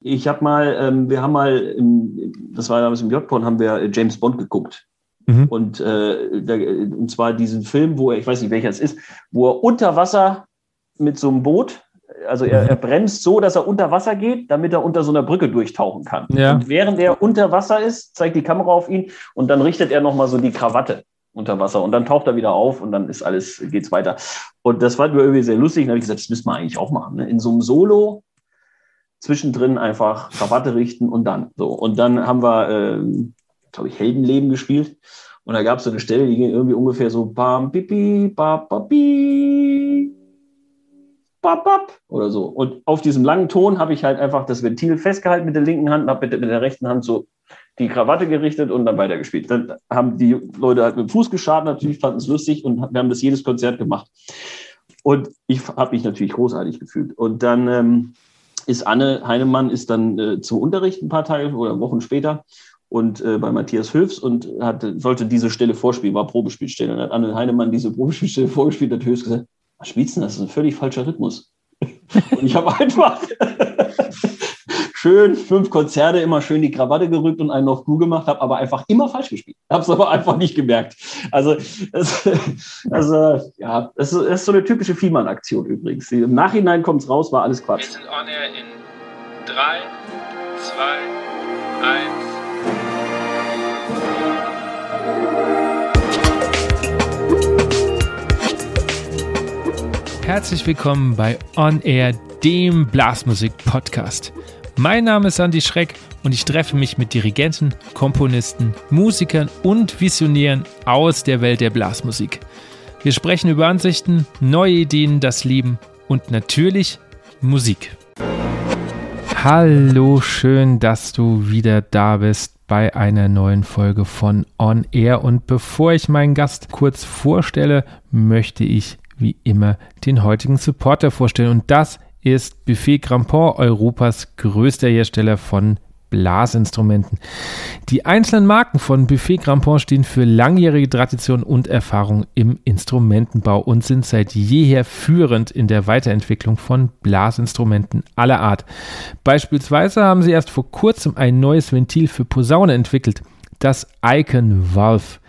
Ich habe mal, ähm, wir haben mal, im, das war damals im J-Porn, haben wir James Bond geguckt. Mhm. Und, äh, der, und zwar diesen Film, wo er, ich weiß nicht welcher es ist, wo er unter Wasser mit so einem Boot, also er, er, bremst so, dass er unter Wasser geht, damit er unter so einer Brücke durchtauchen kann. Ja. Und während er unter Wasser ist, zeigt die Kamera auf ihn und dann richtet er nochmal so die Krawatte unter Wasser und dann taucht er wieder auf und dann ist alles, geht's weiter. Und das war irgendwie sehr lustig. Dann habe ich gesagt, das müssen wir eigentlich auch machen. Ne? In so einem Solo zwischendrin einfach Krawatte richten und dann so. Und dann haben wir, äh, glaube ich, Heldenleben gespielt. Und da gab es so eine Stelle, die ging irgendwie ungefähr so bam, pipi, bap, bapi, bap, bap, oder so. Und auf diesem langen Ton habe ich halt einfach das Ventil festgehalten mit der linken Hand, habe mit, mit der rechten Hand so die Krawatte gerichtet und dann weitergespielt. Dann haben die Leute halt mit dem Fuß geschadet, natürlich fanden es lustig und wir haben das jedes Konzert gemacht. Und ich habe mich natürlich großartig gefühlt. Und dann ähm, ist Anne Heinemann ist dann äh, zum Unterricht ein paar Tage oder Wochen später und äh, bei Matthias Höfs und hat, sollte diese Stelle vorspielen, war Probespielstelle. Und hat Anne Heinemann diese Probespielstelle vorgespielt, hat Höfs gesagt, was spielst du denn? Das ist ein völlig falscher Rhythmus. und ich habe einfach schön fünf Konzerte, immer schön die Krawatte gerückt und einen auf Crew gemacht, habe aber einfach immer falsch gespielt. Habe es aber einfach nicht gemerkt. Also, es, also ja, es ist so eine typische Fiemann-Aktion übrigens. Im Nachhinein kommt es raus, war alles Quatsch. Wir sind on air in 3, 2, 1. Herzlich willkommen bei On Air, dem Blasmusik-Podcast. Mein Name ist Andy Schreck und ich treffe mich mit Dirigenten, Komponisten, Musikern und Visionären aus der Welt der Blasmusik. Wir sprechen über Ansichten, neue Ideen, das Leben und natürlich Musik. Hallo, schön, dass du wieder da bist bei einer neuen Folge von On Air. Und bevor ich meinen Gast kurz vorstelle, möchte ich wie immer den heutigen Supporter vorstellen. Und das ist Buffet Grandpont Europas größter Hersteller von Blasinstrumenten. Die einzelnen Marken von Buffet Grandpont stehen für langjährige Tradition und Erfahrung im Instrumentenbau und sind seit jeher führend in der Weiterentwicklung von Blasinstrumenten aller Art. Beispielsweise haben sie erst vor kurzem ein neues Ventil für Posaune entwickelt das Icon Valve.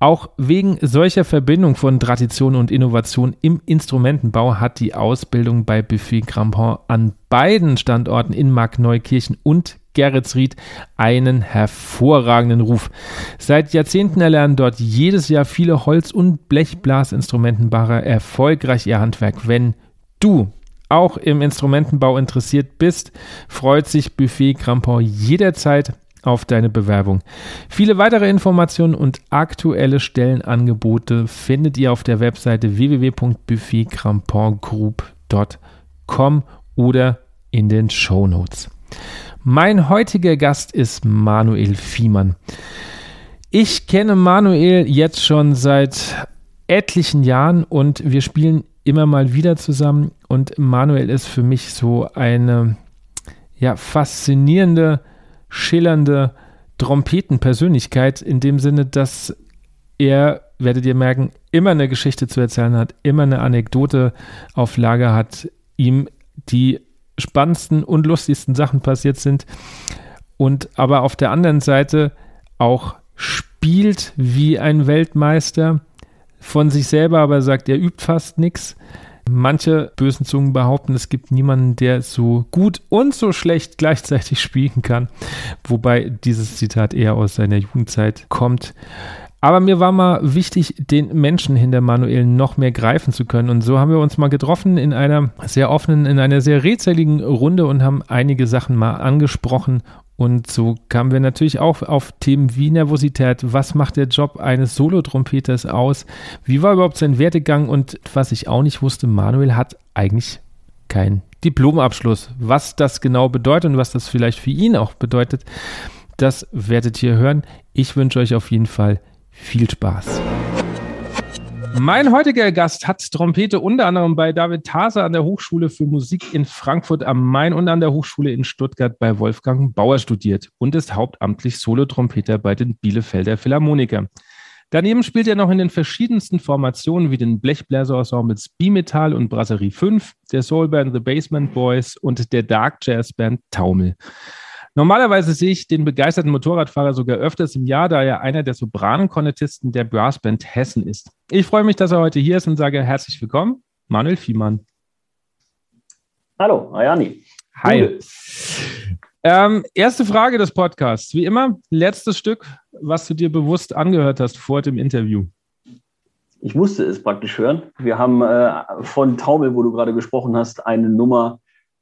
Auch wegen solcher Verbindung von Tradition und Innovation im Instrumentenbau hat die Ausbildung bei Buffet Crampon an beiden Standorten in Markneukirchen und Geretsried einen hervorragenden Ruf. Seit Jahrzehnten erlernen dort jedes Jahr viele Holz- und Blechblasinstrumentenbauer erfolgreich ihr Handwerk. Wenn du auch im Instrumentenbau interessiert bist, freut sich Buffet Crampon jederzeit auf deine Bewerbung. Viele weitere Informationen und aktuelle Stellenangebote findet ihr auf der Webseite www.buffetcrampontgroup.com oder in den Show Notes. Mein heutiger Gast ist Manuel Fiemann. Ich kenne Manuel jetzt schon seit etlichen Jahren und wir spielen immer mal wieder zusammen und Manuel ist für mich so eine ja, faszinierende schillernde Trompetenpersönlichkeit in dem Sinne, dass er, werdet ihr merken, immer eine Geschichte zu erzählen hat, immer eine Anekdote auf Lager hat, ihm die spannendsten und lustigsten Sachen passiert sind und aber auf der anderen Seite auch spielt wie ein Weltmeister, von sich selber aber sagt, er übt fast nichts Manche bösen Zungen behaupten, es gibt niemanden, der so gut und so schlecht gleichzeitig spielen kann. Wobei dieses Zitat eher aus seiner Jugendzeit kommt. Aber mir war mal wichtig, den Menschen hinter Manuel noch mehr greifen zu können. Und so haben wir uns mal getroffen in einer sehr offenen, in einer sehr rätseligen Runde und haben einige Sachen mal angesprochen und so kamen wir natürlich auch auf Themen wie Nervosität. Was macht der Job eines Solotrompeters aus? Wie war überhaupt sein Werdegang? Und was ich auch nicht wusste, Manuel hat eigentlich keinen Diplomabschluss. Was das genau bedeutet und was das vielleicht für ihn auch bedeutet, das werdet ihr hören. Ich wünsche euch auf jeden Fall viel Spaß. Mein heutiger Gast hat Trompete unter anderem bei David Tase an der Hochschule für Musik in Frankfurt am Main und an der Hochschule in Stuttgart bei Wolfgang Bauer studiert und ist hauptamtlich Solotrompeter bei den Bielefelder Philharmoniker. Daneben spielt er noch in den verschiedensten Formationen wie den Blechbläser-Ensembles Bimetall und Brasserie 5, der Soulband The Basement Boys und der Dark Jazz Band Taumel. Normalerweise sehe ich den begeisterten Motorradfahrer sogar öfters im Jahr, da er einer der Sopranen-Kornettisten der Brassband Hessen ist. Ich freue mich, dass er heute hier ist und sage herzlich willkommen, Manuel Fiemann. Hallo, Ayani. Hi. Ähm, erste Frage des Podcasts. Wie immer, letztes Stück, was du dir bewusst angehört hast vor dem Interview. Ich musste es praktisch hören. Wir haben äh, von Taumel, wo du gerade gesprochen hast, eine Nummer,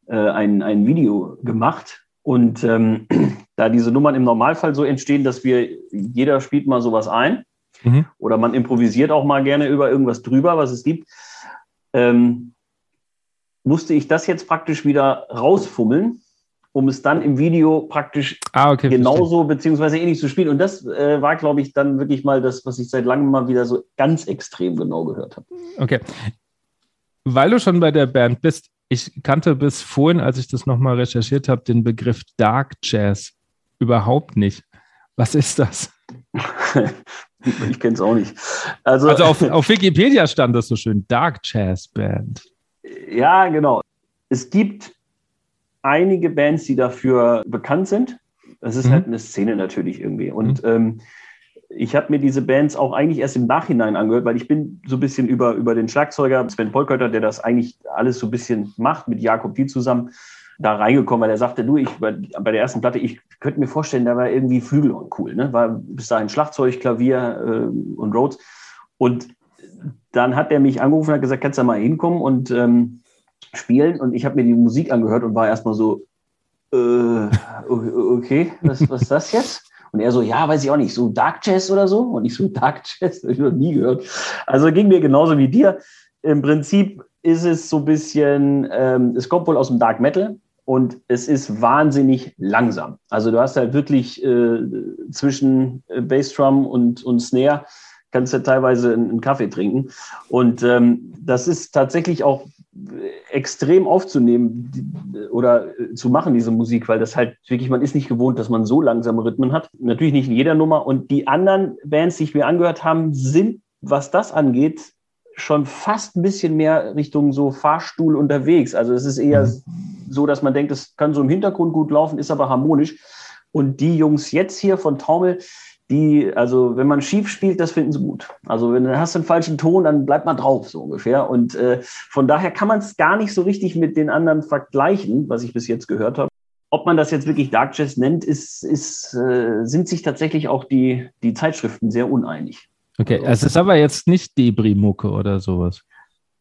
äh, ein, ein Video gemacht und ähm, da diese Nummern im Normalfall so entstehen, dass wir, jeder spielt mal sowas ein mhm. oder man improvisiert auch mal gerne über irgendwas drüber, was es gibt, ähm, musste ich das jetzt praktisch wieder rausfummeln, um es dann im Video praktisch ah, okay, genauso verstehe. beziehungsweise ähnlich zu spielen. Und das äh, war, glaube ich, dann wirklich mal das, was ich seit langem mal wieder so ganz extrem genau gehört habe. Okay. Weil du schon bei der Band bist, ich kannte bis vorhin, als ich das nochmal recherchiert habe, den Begriff Dark Jazz überhaupt nicht. Was ist das? ich kenne es auch nicht. Also, also auf, auf, Wikipedia stand das so schön, Dark Jazz Band. Ja, genau. Es gibt einige Bands, die dafür bekannt sind. Es ist mhm. halt eine Szene natürlich irgendwie. Und mhm. ähm, ich habe mir diese Bands auch eigentlich erst im Nachhinein angehört, weil ich bin so ein bisschen über, über den Schlagzeuger Sven Polkötter, der das eigentlich alles so ein bisschen macht, mit Jakob Die zusammen, da reingekommen, weil er sagte, du, ich bei, der ersten Platte, ich könnte mir vorstellen, da war irgendwie Flügelhorn cool, ne? War bis dahin Schlagzeug, Klavier äh, und Rhodes. Und dann hat er mich angerufen und hat gesagt, kannst du da mal hinkommen und ähm, spielen? Und ich habe mir die Musik angehört und war erstmal so, äh, okay, was ist das jetzt? Und er so, ja, weiß ich auch nicht, so Dark Jazz oder so. Und ich so, Dark Jazz, habe ich noch nie gehört. Also ging mir genauso wie dir. Im Prinzip ist es so ein bisschen, ähm, es kommt wohl aus dem Dark Metal und es ist wahnsinnig langsam. Also du hast halt wirklich äh, zwischen äh, Bassdrum und, und Snare kannst du teilweise einen Kaffee trinken. Und ähm, das ist tatsächlich auch extrem aufzunehmen oder äh, zu machen, diese Musik, weil das halt wirklich, man ist nicht gewohnt, dass man so langsame Rhythmen hat. Natürlich nicht in jeder Nummer. Und die anderen Bands, die ich mir angehört haben, sind, was das angeht, schon fast ein bisschen mehr Richtung so Fahrstuhl unterwegs. Also es ist eher mhm. so, dass man denkt, es kann so im Hintergrund gut laufen, ist aber harmonisch. Und die Jungs jetzt hier von Taumel, die, also wenn man schief spielt, das finden sie gut. Also wenn du hast einen falschen Ton, dann bleibt man drauf, so ungefähr. Und äh, von daher kann man es gar nicht so richtig mit den anderen vergleichen, was ich bis jetzt gehört habe. Ob man das jetzt wirklich Dark Jazz nennt, ist, ist, äh, sind sich tatsächlich auch die, die Zeitschriften sehr uneinig. Okay, also, es ist aber jetzt nicht Debris-Mucke oder sowas.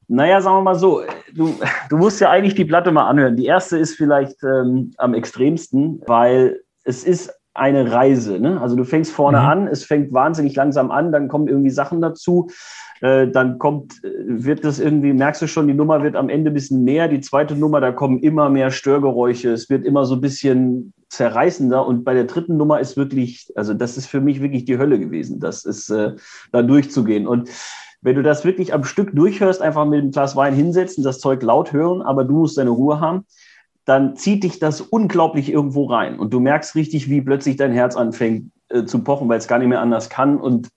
Naja, sagen wir mal so, du, du musst ja eigentlich die Platte mal anhören. Die erste ist vielleicht ähm, am extremsten, weil es ist eine Reise. Ne? Also du fängst vorne mhm. an, es fängt wahnsinnig langsam an, dann kommen irgendwie Sachen dazu, äh, dann kommt, äh, wird das irgendwie, merkst du schon, die Nummer wird am Ende ein bisschen mehr, die zweite Nummer, da kommen immer mehr Störgeräusche, es wird immer so ein bisschen zerreißender und bei der dritten Nummer ist wirklich, also das ist für mich wirklich die Hölle gewesen, das ist äh, da durchzugehen und wenn du das wirklich am Stück durchhörst, einfach mit einem Glas Wein hinsetzen, das Zeug laut hören, aber du musst deine Ruhe haben, dann zieht dich das unglaublich irgendwo rein. Und du merkst richtig, wie plötzlich dein Herz anfängt äh, zu pochen, weil es gar nicht mehr anders kann. Und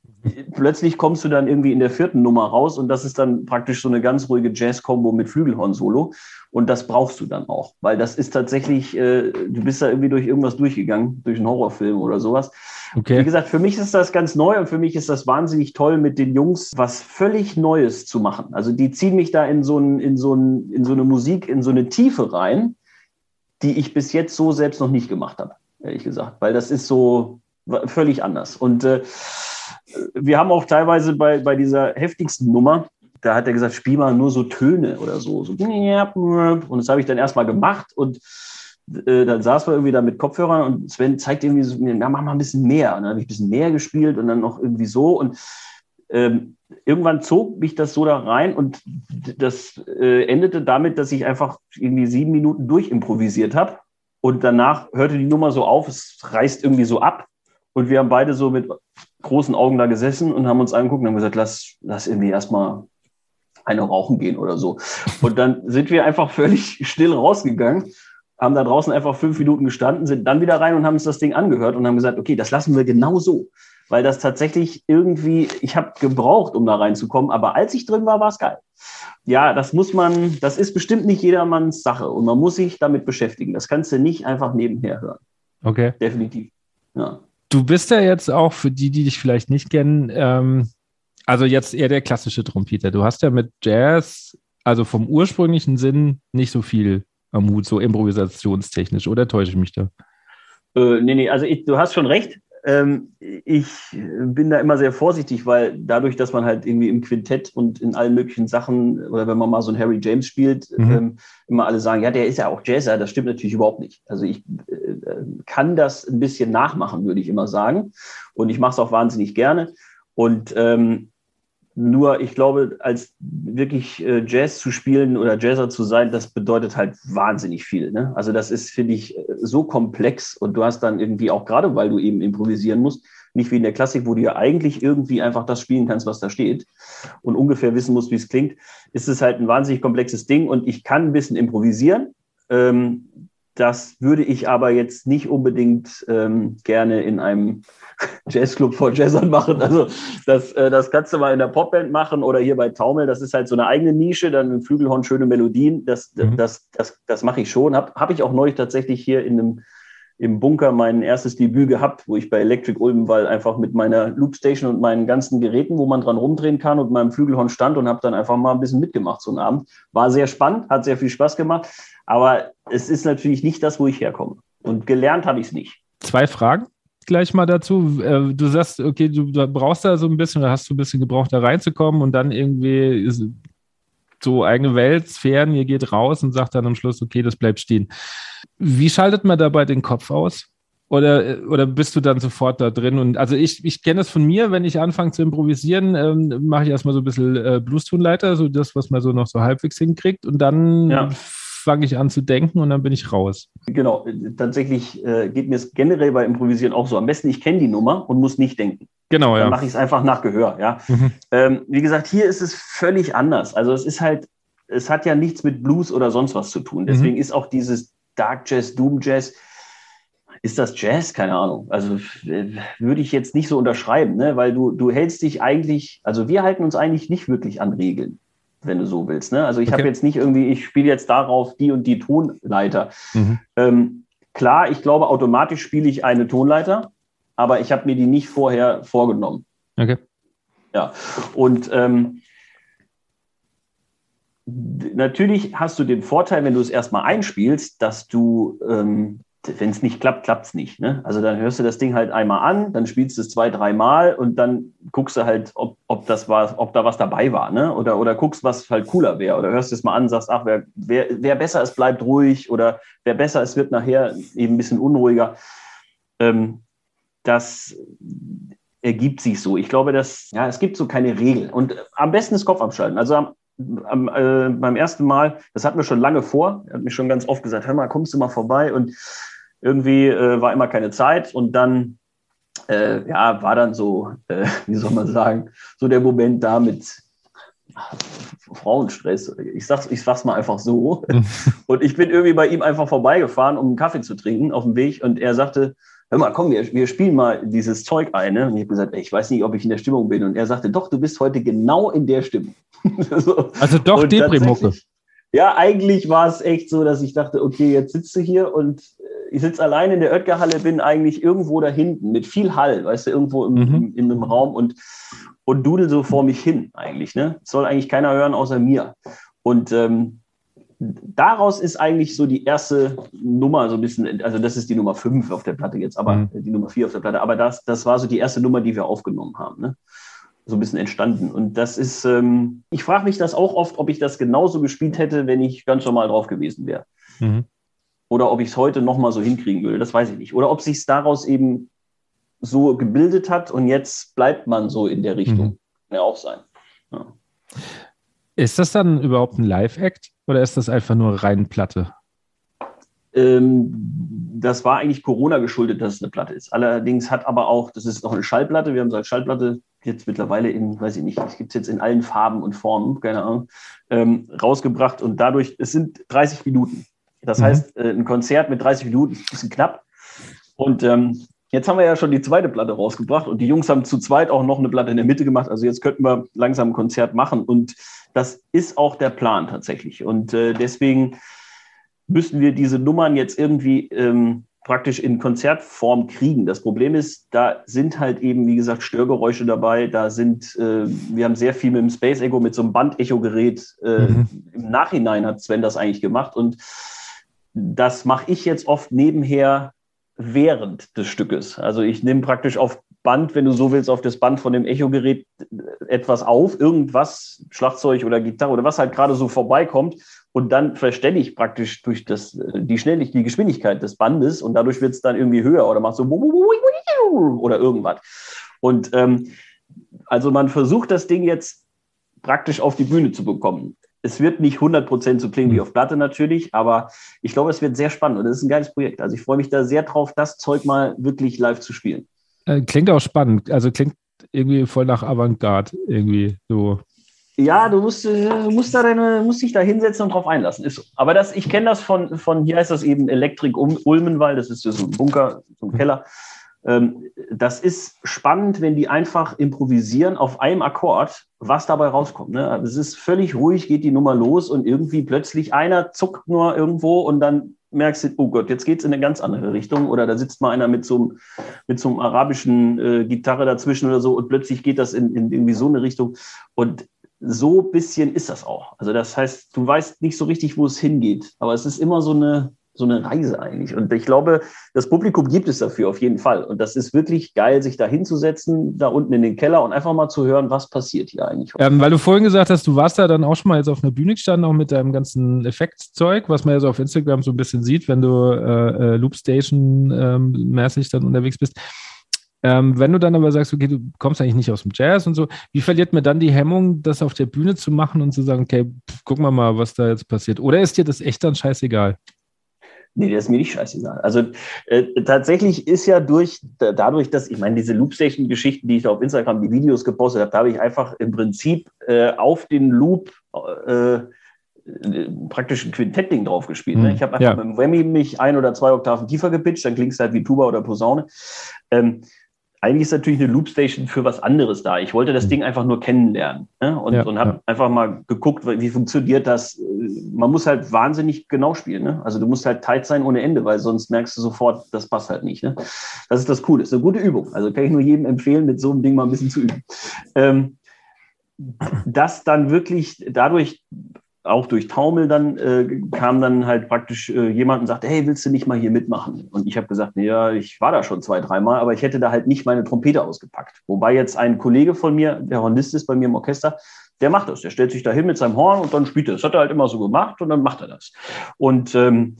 plötzlich kommst du dann irgendwie in der vierten Nummer raus und das ist dann praktisch so eine ganz ruhige Jazz-Kombo mit Flügelhorn-Solo. Und das brauchst du dann auch, weil das ist tatsächlich, äh, du bist da irgendwie durch irgendwas durchgegangen, durch einen Horrorfilm oder sowas. Okay. Wie gesagt, für mich ist das ganz neu und für mich ist das wahnsinnig toll, mit den Jungs was völlig Neues zu machen. Also die ziehen mich da in so, ein, in so, ein, in so eine Musik, in so eine Tiefe rein die ich bis jetzt so selbst noch nicht gemacht habe, ehrlich gesagt, weil das ist so völlig anders. Und äh, wir haben auch teilweise bei, bei dieser heftigsten Nummer, da hat er gesagt, spiel mal nur so Töne oder so. so. Und das habe ich dann erstmal gemacht und äh, dann saß man irgendwie da mit Kopfhörern und Sven zeigt irgendwie so, na, mach mal ein bisschen mehr. Und dann habe ich ein bisschen mehr gespielt und dann noch irgendwie so. Und ähm, irgendwann zog mich das so da rein und das äh, endete damit, dass ich einfach irgendwie sieben Minuten durchimprovisiert habe. Und danach hörte die Nummer so auf, es reißt irgendwie so ab. Und wir haben beide so mit großen Augen da gesessen und haben uns angeguckt und haben gesagt, lass, lass irgendwie erstmal eine rauchen gehen oder so. Und dann sind wir einfach völlig still rausgegangen, haben da draußen einfach fünf Minuten gestanden, sind dann wieder rein und haben uns das Ding angehört und haben gesagt, okay, das lassen wir genau so. Weil das tatsächlich irgendwie, ich habe gebraucht, um da reinzukommen, aber als ich drin war, war es geil. Ja, das muss man, das ist bestimmt nicht jedermanns Sache und man muss sich damit beschäftigen. Das kannst du nicht einfach nebenher hören. Okay. Definitiv. Ja. Du bist ja jetzt auch, für die, die dich vielleicht nicht kennen, ähm, also jetzt eher der klassische Trompeter. Du hast ja mit Jazz, also vom ursprünglichen Sinn, nicht so viel am Hut, so improvisationstechnisch, oder täusche ich mich da? Äh, nee, nee, also ich, du hast schon recht. Ähm, ich bin da immer sehr vorsichtig, weil dadurch, dass man halt irgendwie im Quintett und in allen möglichen Sachen oder wenn man mal so einen Harry James spielt, mhm. ähm, immer alle sagen, ja, der ist ja auch Jazzer. Das stimmt natürlich überhaupt nicht. Also ich äh, kann das ein bisschen nachmachen, würde ich immer sagen. Und ich mache es auch wahnsinnig gerne. Und ähm, nur, ich glaube, als wirklich äh, Jazz zu spielen oder Jazzer zu sein, das bedeutet halt wahnsinnig viel. Ne? Also das ist, finde ich, äh, so komplex und du hast dann irgendwie auch gerade, weil du eben improvisieren musst, nicht wie in der Klassik, wo du ja eigentlich irgendwie einfach das spielen kannst, was da steht und ungefähr wissen musst, wie es klingt, ist es halt ein wahnsinnig komplexes Ding und ich kann ein bisschen improvisieren. Ähm, das würde ich aber jetzt nicht unbedingt ähm, gerne in einem Jazzclub vor Jazzern machen. Also das, äh, das kannst du mal in der Popband machen oder hier bei Taumel. Das ist halt so eine eigene Nische, dann im Flügelhorn schöne Melodien. Das, mhm. das, das, das mache ich schon. Habe hab ich auch neulich tatsächlich hier in einem im Bunker mein erstes Debüt gehabt, wo ich bei Electric Ulmenwald einfach mit meiner Loopstation und meinen ganzen Geräten, wo man dran rumdrehen kann und meinem Flügelhorn stand und habe dann einfach mal ein bisschen mitgemacht so einen Abend. War sehr spannend, hat sehr viel Spaß gemacht, aber es ist natürlich nicht das, wo ich herkomme. Und gelernt habe ich es nicht. Zwei Fragen gleich mal dazu. Äh, du sagst, okay, du brauchst da so ein bisschen, oder hast du ein bisschen gebraucht, da reinzukommen und dann irgendwie so eigene Welt, Sphären, ihr geht raus und sagt dann am Schluss, okay, das bleibt stehen. Wie schaltet man dabei den Kopf aus? Oder, oder bist du dann sofort da drin? Und also ich, ich kenne es von mir, wenn ich anfange zu improvisieren, ähm, mache ich erstmal so ein bisschen äh, Blues-Tonleiter, so das, was man so noch so halbwegs hinkriegt. Und dann ja. Fange ich an zu denken und dann bin ich raus. Genau, tatsächlich äh, geht mir es generell bei Improvisieren auch so. Am besten, ich kenne die Nummer und muss nicht denken. Genau, ja. Dann mache ich es einfach nach Gehör, ja. Mhm. Ähm, wie gesagt, hier ist es völlig anders. Also es ist halt, es hat ja nichts mit Blues oder sonst was zu tun. Deswegen mhm. ist auch dieses Dark Jazz, Doom Jazz. Ist das Jazz? Keine Ahnung. Also würde ich jetzt nicht so unterschreiben, ne? weil du, du hältst dich eigentlich, also wir halten uns eigentlich nicht wirklich an Regeln, wenn du so willst. Ne? Also ich okay. habe jetzt nicht irgendwie, ich spiele jetzt darauf die und die Tonleiter. Mhm. Ähm, klar, ich glaube, automatisch spiele ich eine Tonleiter, aber ich habe mir die nicht vorher vorgenommen. Okay. Ja, und ähm, natürlich hast du den Vorteil, wenn du es erstmal einspielst, dass du, ähm, wenn es nicht klappt, klappt es nicht. Ne? Also dann hörst du das Ding halt einmal an, dann spielst du es zwei, dreimal und dann guckst du halt, ob, ob, das war, ob da was dabei war. Ne? Oder, oder guckst, was halt cooler wäre. Oder hörst es mal an, sagst, ach, wer, wer, wer besser ist, bleibt ruhig. Oder wer besser ist, wird nachher eben ein bisschen unruhiger. Ähm, das ergibt sich so. Ich glaube, dass, ja, es gibt so keine Regel. Und am besten ist Kopf abschalten. Also am, am, äh, beim ersten Mal, das hatten wir schon lange vor, hat mir schon ganz oft gesagt, hör mal, kommst du mal vorbei und irgendwie äh, war immer keine Zeit und dann äh, ja, war dann so, äh, wie soll man sagen, so der Moment da mit Frauenstress. Ich sag's, ich sag's mal einfach so. und ich bin irgendwie bei ihm einfach vorbeigefahren, um einen Kaffee zu trinken auf dem Weg und er sagte, hör mal, komm, wir, wir spielen mal dieses Zeug ein. Ne? Und ich habe gesagt, ey, ich weiß nicht, ob ich in der Stimmung bin. Und er sagte, doch, du bist heute genau in der Stimmung. so. Also doch Deprimucke. Ja, eigentlich war es echt so, dass ich dachte, okay, jetzt sitzt du hier und ich sitze allein in der Oetker-Halle, bin eigentlich irgendwo da hinten mit viel Hall, weißt du, irgendwo im, mhm. im, im Raum und, und dudel so vor mich hin eigentlich. Ne? soll eigentlich keiner hören außer mir. Und ähm, daraus ist eigentlich so die erste Nummer so ein bisschen, also das ist die Nummer 5 auf der Platte jetzt, aber mhm. die Nummer 4 auf der Platte, aber das, das war so die erste Nummer, die wir aufgenommen haben. Ne? So ein bisschen entstanden. Und das ist, ähm, ich frage mich das auch oft, ob ich das genauso gespielt hätte, wenn ich ganz normal drauf gewesen wäre. Mhm. Oder ob ich es heute nochmal so hinkriegen würde, das weiß ich nicht. Oder ob sich es daraus eben so gebildet hat und jetzt bleibt man so in der Richtung. Mhm. Kann ja auch sein. Ja. Ist das dann überhaupt ein Live-Act oder ist das einfach nur rein Platte? Ähm, das war eigentlich Corona geschuldet, dass es eine Platte ist. Allerdings hat aber auch, das ist noch eine Schallplatte, wir haben es als Schallplatte jetzt mittlerweile in, weiß ich nicht, es gibt es jetzt in allen Farben und Formen, keine Ahnung, ähm, rausgebracht und dadurch, es sind 30 Minuten. Das mhm. heißt, äh, ein Konzert mit 30 Minuten ist ein bisschen knapp. Und ähm, Jetzt haben wir ja schon die zweite Platte rausgebracht und die Jungs haben zu zweit auch noch eine Platte in der Mitte gemacht. Also jetzt könnten wir langsam ein Konzert machen und das ist auch der Plan tatsächlich. Und äh, deswegen müssen wir diese Nummern jetzt irgendwie ähm, praktisch in Konzertform kriegen. Das Problem ist, da sind halt eben, wie gesagt, Störgeräusche dabei. Da sind, äh, wir haben sehr viel mit dem Space Echo, mit so einem Bandecho-Gerät. Äh, mhm. Im Nachhinein hat Sven das eigentlich gemacht und das mache ich jetzt oft nebenher während des Stückes. Also ich nehme praktisch auf Band, wenn du so willst, auf das Band von dem Echo-Gerät etwas auf, irgendwas, Schlagzeug oder Gitarre oder was halt gerade so vorbeikommt und dann verstelle ich praktisch durch das, die Schnelligkeit, die Geschwindigkeit des Bandes und dadurch wird es dann irgendwie höher oder macht so oder irgendwas. Und ähm, also man versucht das Ding jetzt praktisch auf die Bühne zu bekommen. Es wird nicht 100% so klingen wie auf Platte natürlich, aber ich glaube, es wird sehr spannend und es ist ein geiles Projekt. Also ich freue mich da sehr drauf, das Zeug mal wirklich live zu spielen. Äh, klingt auch spannend. Also klingt irgendwie voll nach Avantgarde irgendwie so. Ja, du musst, äh, musst, da deine, musst dich da hinsetzen und drauf einlassen. Ist so. Aber das, ich kenne das von, von, hier heißt das eben Elektrik Ulmenwald, das ist so ein Bunker, so ein mhm. Keller. Ähm, das ist spannend, wenn die einfach improvisieren auf einem Akkord, was dabei rauskommt. Ne? Es ist völlig ruhig, geht die Nummer los und irgendwie plötzlich einer zuckt nur irgendwo und dann merkst du, oh Gott, jetzt geht es in eine ganz andere Richtung. Oder da sitzt mal einer mit so einem, mit so einem arabischen äh, Gitarre dazwischen oder so und plötzlich geht das in, in irgendwie so eine Richtung. Und so bisschen ist das auch. Also das heißt, du weißt nicht so richtig, wo es hingeht, aber es ist immer so eine, so eine Reise eigentlich. Und ich glaube, das Publikum gibt es dafür auf jeden Fall. Und das ist wirklich geil, sich da hinzusetzen, da unten in den Keller und einfach mal zu hören, was passiert hier eigentlich. Ähm, weil du vorhin gesagt hast, du warst da dann auch schon mal jetzt auf einer Bühne gestanden, auch mit deinem ganzen Effektzeug, was man ja so auf Instagram so ein bisschen sieht, wenn du äh, äh, Loopstation-mäßig ähm, dann unterwegs bist. Ähm, wenn du dann aber sagst, okay, du kommst eigentlich nicht aus dem Jazz und so, wie verliert mir dann die Hemmung, das auf der Bühne zu machen und zu sagen, okay, pff, gucken wir mal, was da jetzt passiert? Oder ist dir das echt dann scheißegal? Nee, das ist mir nicht scheißegal. Also äh, tatsächlich ist ja durch, dadurch, dass, ich meine, diese Loopstation-Geschichten, die ich da auf Instagram, die Videos gepostet habe, da habe ich einfach im Prinzip äh, auf den Loop äh, praktisch ein Quintettding drauf gespielt. Ne? Hm, ich habe einfach ja. mit dem Whammy mich ein oder zwei Oktaven tiefer gepitcht, dann klingt es halt wie Tuba oder Posaune. Ähm, eigentlich ist natürlich eine Loopstation für was anderes da. Ich wollte das mhm. Ding einfach nur kennenlernen ne? und, ja, und habe ja. einfach mal geguckt, wie funktioniert das. Man muss halt wahnsinnig genau spielen. Ne? Also du musst halt tight sein ohne Ende, weil sonst merkst du sofort, das passt halt nicht. Ne? Das ist das Coole. Das ist eine gute Übung. Also kann ich nur jedem empfehlen, mit so einem Ding mal ein bisschen zu üben. Ähm, das dann wirklich dadurch auch durch Taumel dann äh, kam dann halt praktisch äh, jemand und sagte, hey, willst du nicht mal hier mitmachen? Und ich habe gesagt, ja, ich war da schon zwei, dreimal, aber ich hätte da halt nicht meine Trompete ausgepackt. Wobei jetzt ein Kollege von mir, der Hornist ist bei mir im Orchester, der macht das. Der stellt sich da hin mit seinem Horn und dann spielt er. Das hat er halt immer so gemacht und dann macht er das. Und ähm,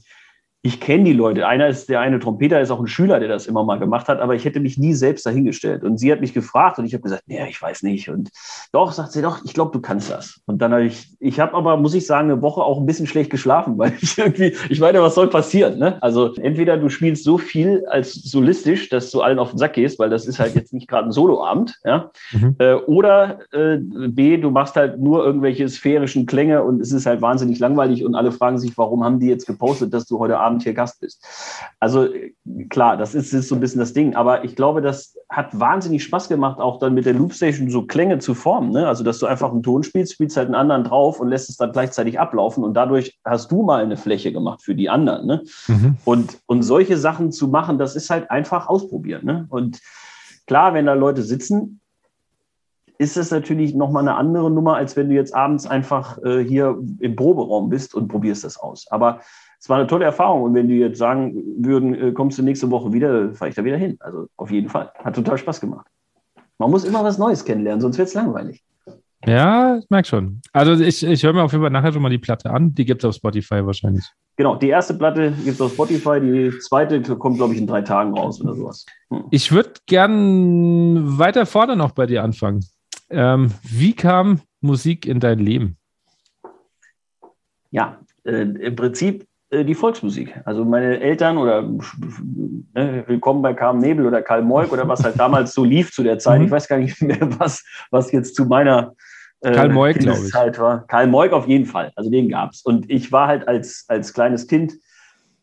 ich kenne die Leute. Einer ist der eine Trompeter, ist auch ein Schüler, der das immer mal gemacht hat, aber ich hätte mich nie selbst dahingestellt. Und sie hat mich gefragt und ich habe gesagt, nee, ich weiß nicht. Und doch, sagt sie, doch, ich glaube, du kannst das. Und dann habe ich, ich habe aber, muss ich sagen, eine Woche auch ein bisschen schlecht geschlafen, weil ich irgendwie, ich meine, was soll passieren? Ne? Also entweder du spielst so viel als solistisch, dass du allen auf den Sack gehst, weil das ist halt jetzt nicht gerade ein Soloabend, ja. Mhm. Äh, oder äh, B, du machst halt nur irgendwelche sphärischen Klänge und es ist halt wahnsinnig langweilig und alle fragen sich, warum haben die jetzt gepostet, dass du heute Abend Abend hier Gast bist. Also klar, das ist, ist so ein bisschen das Ding. Aber ich glaube, das hat wahnsinnig Spaß gemacht, auch dann mit der Loopstation so Klänge zu formen. Ne? Also, dass du einfach einen Ton spielst, spielst halt einen anderen drauf und lässt es dann gleichzeitig ablaufen. Und dadurch hast du mal eine Fläche gemacht für die anderen. Ne? Mhm. Und, und solche Sachen zu machen, das ist halt einfach ausprobieren. Ne? Und klar, wenn da Leute sitzen, ist es natürlich nochmal eine andere Nummer, als wenn du jetzt abends einfach äh, hier im Proberaum bist und probierst das aus. Aber es war eine tolle Erfahrung. Und wenn die jetzt sagen würden, äh, kommst du nächste Woche wieder, fahre ich da wieder hin. Also auf jeden Fall. Hat total Spaß gemacht. Man muss immer was Neues kennenlernen, sonst wird es langweilig. Ja, ich merke schon. Also ich, ich höre mir auf jeden Fall nachher schon mal die Platte an. Die gibt es auf Spotify wahrscheinlich. Genau, die erste Platte gibt es auf Spotify, die zweite kommt, glaube ich, in drei Tagen raus oder sowas. Hm. Ich würde gern weiter vorne noch bei dir anfangen. Ähm, wie kam Musik in dein Leben? Ja, äh, im Prinzip die Volksmusik. Also meine Eltern oder äh, Willkommen bei Carmen Nebel oder Karl Moik oder was halt damals so lief zu der Zeit. Mhm. Ich weiß gar nicht mehr, was, was jetzt zu meiner äh, Karl Moik, ich. war. Karl Moik auf jeden Fall. Also den gab es. Und ich war halt als, als kleines Kind,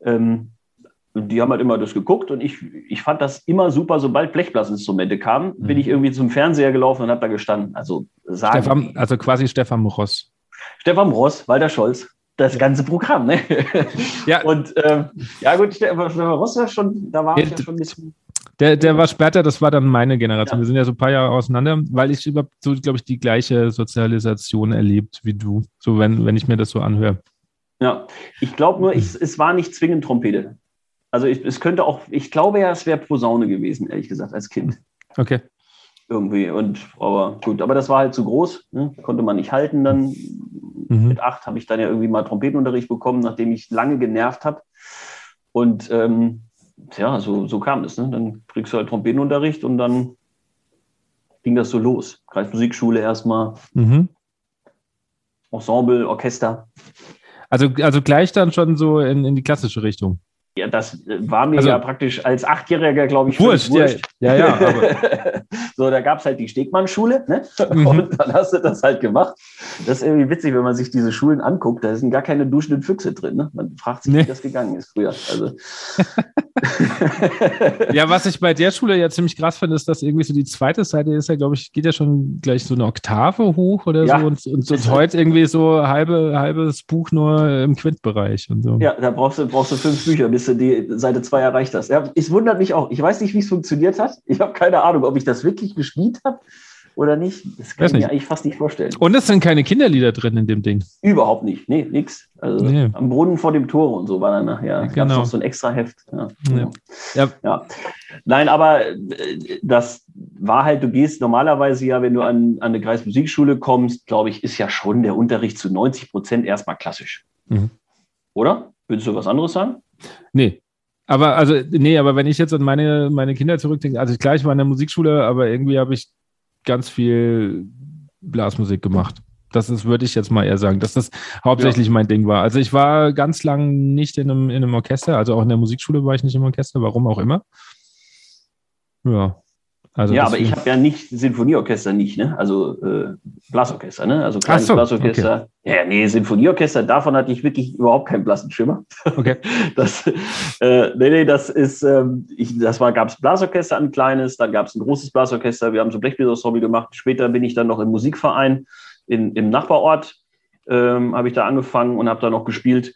ähm, die haben halt immer das geguckt und ich, ich fand das immer super, sobald Blechblasinstrumente kamen, mhm. bin ich irgendwie zum Fernseher gelaufen und habe da gestanden. Also sagen. Stefan, also quasi Stefan Ross. Stefan Ross, Walter Scholz, das ganze Programm, ne? Ja. Und ähm, ja gut, Stefan Ross ja schon, da war ich ja schon ein bisschen. Der, der war später, das war dann meine Generation. Ja. Wir sind ja so ein paar Jahre auseinander, weil ich über so, glaube ich, die gleiche Sozialisation erlebt wie du, so wenn, wenn ich mir das so anhöre. Ja, ich glaube nur, ich, es war nicht zwingend Trompete. Also ich, es könnte auch, ich glaube ja, es wäre Posaune gewesen, ehrlich gesagt, als Kind. Okay. Irgendwie. Und aber gut, aber das war halt zu groß, ne? konnte man nicht halten. Dann mhm. mit acht habe ich dann ja irgendwie mal Trompetenunterricht bekommen, nachdem ich lange genervt habe. Und ähm, ja, so, so kam es. Ne? Dann kriegst du halt Trompetenunterricht und dann ging das so los. Kreismusikschule erstmal. Mhm. Ensemble, Orchester. Also, also gleich dann schon so in, in die klassische Richtung. Ja, das äh, war mir also, ja praktisch als Achtjähriger, glaube ich, wurscht. wurscht. Ja, ja, ja so, da gab es halt die Stegmann-Schule ne? Mhm. und dann hast du das halt gemacht. Das ist irgendwie witzig, wenn man sich diese Schulen anguckt. Da sind gar keine duschenden Füchse drin. Ne? Man fragt sich, nee. wie das gegangen ist früher. Also. ja, was ich bei der Schule ja ziemlich krass finde, ist, dass irgendwie so die zweite Seite ist ja, glaube ich, geht ja schon gleich so eine Oktave hoch oder ja. so und, und, und heute irgendwie so halbe, halbes Buch nur im Quintbereich und so. Ja, da brauchst du, brauchst du fünf Bücher, bis du die Seite 2 erreicht hast. Ja, es wundert mich auch. Ich weiß nicht, wie es funktioniert hat. Ich habe keine Ahnung, ob ich das wirklich gespielt habe oder nicht. Das kann ich mir eigentlich fast nicht vorstellen. Und es sind keine Kinderlieder drin in dem Ding. Überhaupt nicht. Nee, nix. Also nee. am Brunnen vor dem Tor und so war dann nachher. Genau. Gab noch so ein extra Heft. Ja. Ja. ja. ja. Nein, aber äh, das war halt, du gehst normalerweise ja, wenn du an, an eine Kreismusikschule kommst, glaube ich, ist ja schon der Unterricht zu 90 Prozent erstmal klassisch. Mhm. Oder? Würdest du was anderes sagen? Nee. Aber also, nee, aber wenn ich jetzt an meine, meine Kinder zurückdenke, also klar, ich war in der Musikschule, aber irgendwie habe ich ganz viel Blasmusik gemacht. Das ist, würde ich jetzt mal eher sagen, dass das hauptsächlich ja. mein Ding war. Also ich war ganz lang nicht in einem, in einem Orchester, also auch in der Musikschule war ich nicht im Orchester, warum auch immer. Ja. Also ja, aber ich habe ja nicht Sinfonieorchester nicht, ne? Also äh, Blasorchester, ne? Also kleines so, Blasorchester. Okay. Ja, nee, Sinfonieorchester, davon hatte ich wirklich überhaupt keinen blassen Schimmer. Okay. Das, äh, nee, nee, das ist, ähm, ich, das war, gab es Blasorchester, ein kleines, dann gab es ein großes Blasorchester, wir haben so Blechbläser-Hobby gemacht. Später bin ich dann noch im Musikverein in, im Nachbarort, ähm, habe ich da angefangen und habe da noch gespielt.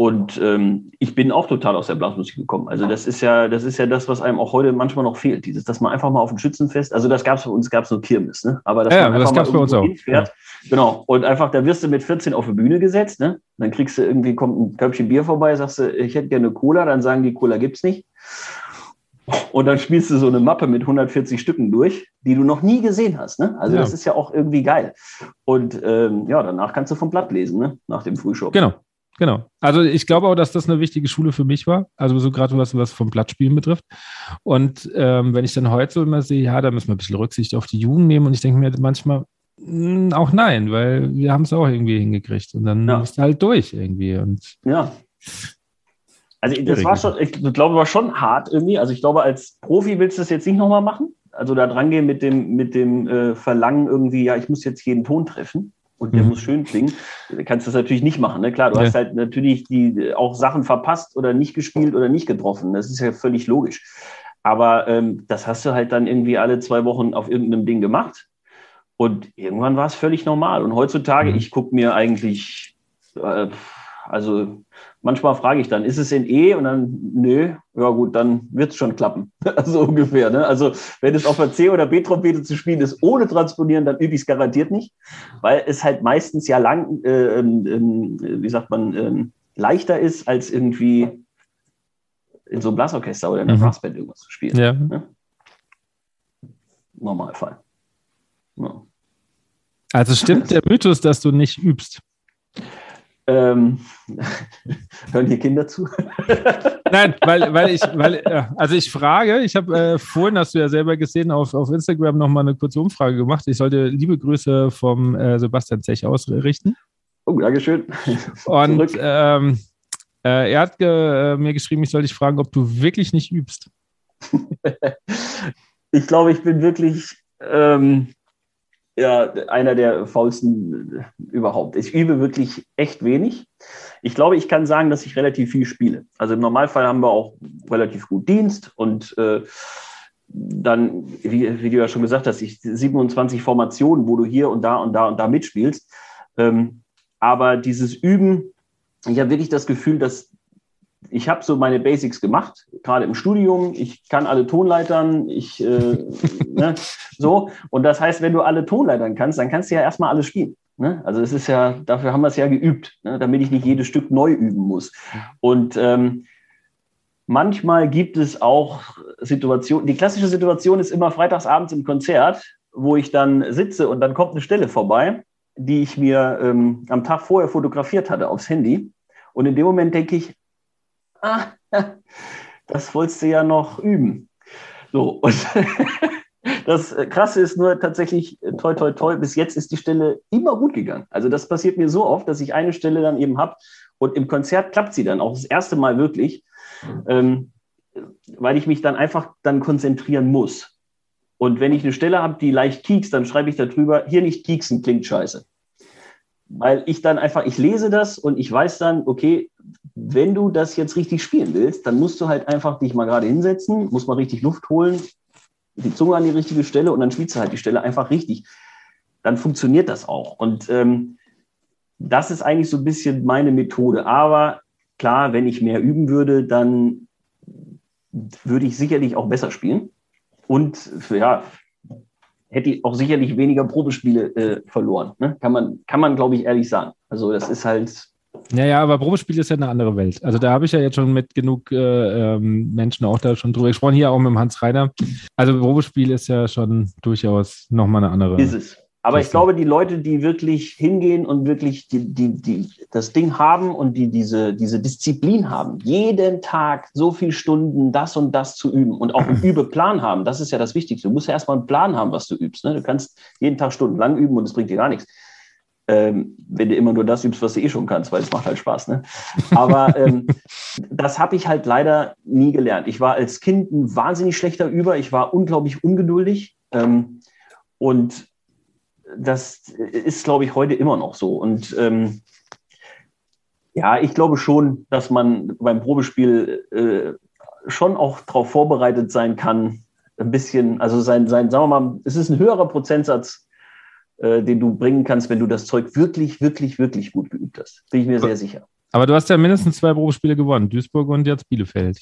Und ähm, ich bin auch total aus der Blasmusik gekommen. Also das ist ja, das ist ja das, was einem auch heute manchmal noch fehlt. Dieses, dass man einfach mal auf ein Schützenfest, also das gab es bei uns, gab es nur Kirmes, ne? Aber dass ja, das mal bei uns auch. hinfährt. Ja. Genau. Und einfach, da wirst du mit 14 auf die Bühne gesetzt, ne? Dann kriegst du irgendwie, kommt ein Köpfchen Bier vorbei, sagst du, ich hätte gerne Cola, dann sagen die, Cola gibt's nicht. Und dann spielst du so eine Mappe mit 140 Stücken durch, die du noch nie gesehen hast. Ne? Also ja. das ist ja auch irgendwie geil. Und ähm, ja, danach kannst du vom Blatt lesen, ne? nach dem Frühshop. Genau, Genau. Also ich glaube auch, dass das eine wichtige Schule für mich war. Also so gerade was, was vom Blattspielen betrifft. Und ähm, wenn ich dann heute so immer sehe, ja, da müssen wir ein bisschen Rücksicht auf die Jugend nehmen. Und ich denke mir manchmal mh, hm, auch nein, weil wir haben es auch irgendwie hingekriegt. Und dann ja. ist halt durch irgendwie. Und ja. Also das war schon, ich glaube, war schon hart irgendwie. Also ich glaube, als Profi willst du das jetzt nicht nochmal machen. Also da dran gehen mit dem, mit dem äh, Verlangen irgendwie, ja, ich muss jetzt jeden Ton treffen und der mhm. muss schön klingen, kannst du das natürlich nicht machen. Ne? Klar, du ja. hast halt natürlich die auch Sachen verpasst oder nicht gespielt oder nicht getroffen. Das ist ja völlig logisch. Aber ähm, das hast du halt dann irgendwie alle zwei Wochen auf irgendeinem Ding gemacht. Und irgendwann war es völlig normal. Und heutzutage, mhm. ich gucke mir eigentlich, äh, also manchmal frage ich dann, ist es in E? Und dann, nö, ja gut, dann wird es schon klappen. so ungefähr. Ne? Also wenn es auf der C- oder B-Trompete zu spielen ist, ohne Transponieren, dann übe ich es garantiert nicht, weil es halt meistens ja lang, äh, äh, wie sagt man, äh, leichter ist, als irgendwie in so einem Blasorchester oder in einer mhm. Brassband irgendwas zu spielen. Ja. Ne? Normalfall. Ja. Also stimmt der Mythos, dass du nicht übst? Ähm, hören hier Kinder zu? Nein, weil, weil ich, weil, also ich frage, ich habe äh, vorhin, hast du ja selber gesehen, auf, auf Instagram nochmal eine kurze Umfrage gemacht. Ich sollte liebe Grüße vom äh, Sebastian Zech ausrichten. Oh, Dankeschön. Und ähm, äh, er hat ge, äh, mir geschrieben, ich soll dich fragen, ob du wirklich nicht übst. ich glaube, ich bin wirklich ähm, ja einer der faulsten überhaupt. Ich übe wirklich echt wenig. Ich glaube, ich kann sagen, dass ich relativ viel spiele. Also im Normalfall haben wir auch relativ gut Dienst und äh, dann, wie, wie, du ja schon gesagt hast, ich, 27 Formationen, wo du hier und da und da und da mitspielst. Ähm, aber dieses Üben, ich habe wirklich das Gefühl, dass ich habe so meine Basics gemacht, gerade im Studium. Ich kann alle Tonleitern, ich äh, ne, so. Und das heißt, wenn du alle Tonleitern kannst, dann kannst du ja erstmal alles spielen. Ne? Also es ist ja, dafür haben wir es ja geübt, ne? damit ich nicht jedes Stück neu üben muss. Und ähm, manchmal gibt es auch Situationen, die klassische Situation ist immer freitagsabends im Konzert, wo ich dann sitze und dann kommt eine Stelle vorbei, die ich mir ähm, am Tag vorher fotografiert hatte aufs Handy. Und in dem Moment denke ich, das wolltest du ja noch üben. So, und das Krasse ist nur tatsächlich, toi, toi, toi, bis jetzt ist die Stelle immer gut gegangen. Also das passiert mir so oft, dass ich eine Stelle dann eben habe und im Konzert klappt sie dann auch das erste Mal wirklich, ähm, weil ich mich dann einfach dann konzentrieren muss. Und wenn ich eine Stelle habe, die leicht kiekst, dann schreibe ich darüber, hier nicht kieksen, klingt scheiße. Weil ich dann einfach, ich lese das und ich weiß dann, okay, wenn du das jetzt richtig spielen willst, dann musst du halt einfach dich mal gerade hinsetzen, musst mal richtig Luft holen, die Zunge an die richtige Stelle und dann spielst du halt die Stelle einfach richtig. Dann funktioniert das auch. Und ähm, das ist eigentlich so ein bisschen meine Methode. Aber klar, wenn ich mehr üben würde, dann würde ich sicherlich auch besser spielen. Und ja, hätte ich auch sicherlich weniger Probespiele äh, verloren. Ne? Kann man, kann man glaube ich, ehrlich sagen. Also das ist halt. Naja, aber Probespiel ist ja eine andere Welt. Also da habe ich ja jetzt schon mit genug äh, ähm, Menschen auch da schon drüber gesprochen, hier auch mit dem Hans Reiner. Also Probespiel ist ja schon durchaus nochmal eine andere. Ist es. Aber ich glaube, die Leute, die wirklich hingehen und wirklich die, die, die, das Ding haben und die diese, diese Disziplin haben, jeden Tag so viele Stunden das und das zu üben und auch einen Übeplan haben, das ist ja das Wichtigste. Du musst ja erstmal einen Plan haben, was du übst. Ne? Du kannst jeden Tag stundenlang üben und es bringt dir gar nichts. Ähm, wenn du immer nur das übst, was du eh schon kannst, weil es macht halt Spaß. Ne? Aber ähm, das habe ich halt leider nie gelernt. Ich war als Kind ein wahnsinnig schlechter Über. Ich war unglaublich ungeduldig. Ähm, und das ist, glaube ich, heute immer noch so. Und ähm, ja, ich glaube schon, dass man beim Probespiel äh, schon auch darauf vorbereitet sein kann, ein bisschen, also sein, sein, sagen wir mal, es ist ein höherer Prozentsatz, äh, den du bringen kannst, wenn du das Zeug wirklich, wirklich, wirklich gut geübt hast. Bin ich mir sehr sicher. Aber du hast ja mindestens zwei Probespiele gewonnen, Duisburg und jetzt Bielefeld.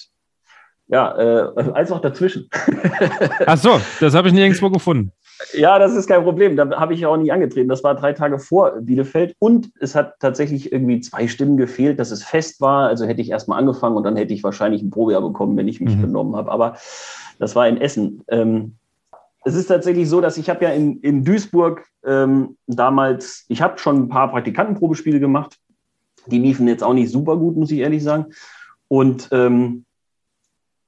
Ja, äh, eins auch dazwischen. Ach so, das habe ich nirgendwo gefunden. Ja, das ist kein Problem. Da habe ich ja auch nie angetreten. Das war drei Tage vor Bielefeld und es hat tatsächlich irgendwie zwei Stimmen gefehlt, dass es fest war. Also hätte ich erstmal angefangen und dann hätte ich wahrscheinlich ein Probejahr bekommen, wenn ich mich mhm. benommen habe. Aber das war in Essen. Ähm, es ist tatsächlich so, dass ich habe ja in, in Duisburg ähm, damals, ich habe schon ein paar Praktikantenprobespiele gemacht. Die liefen jetzt auch nicht super gut, muss ich ehrlich sagen. Und ähm,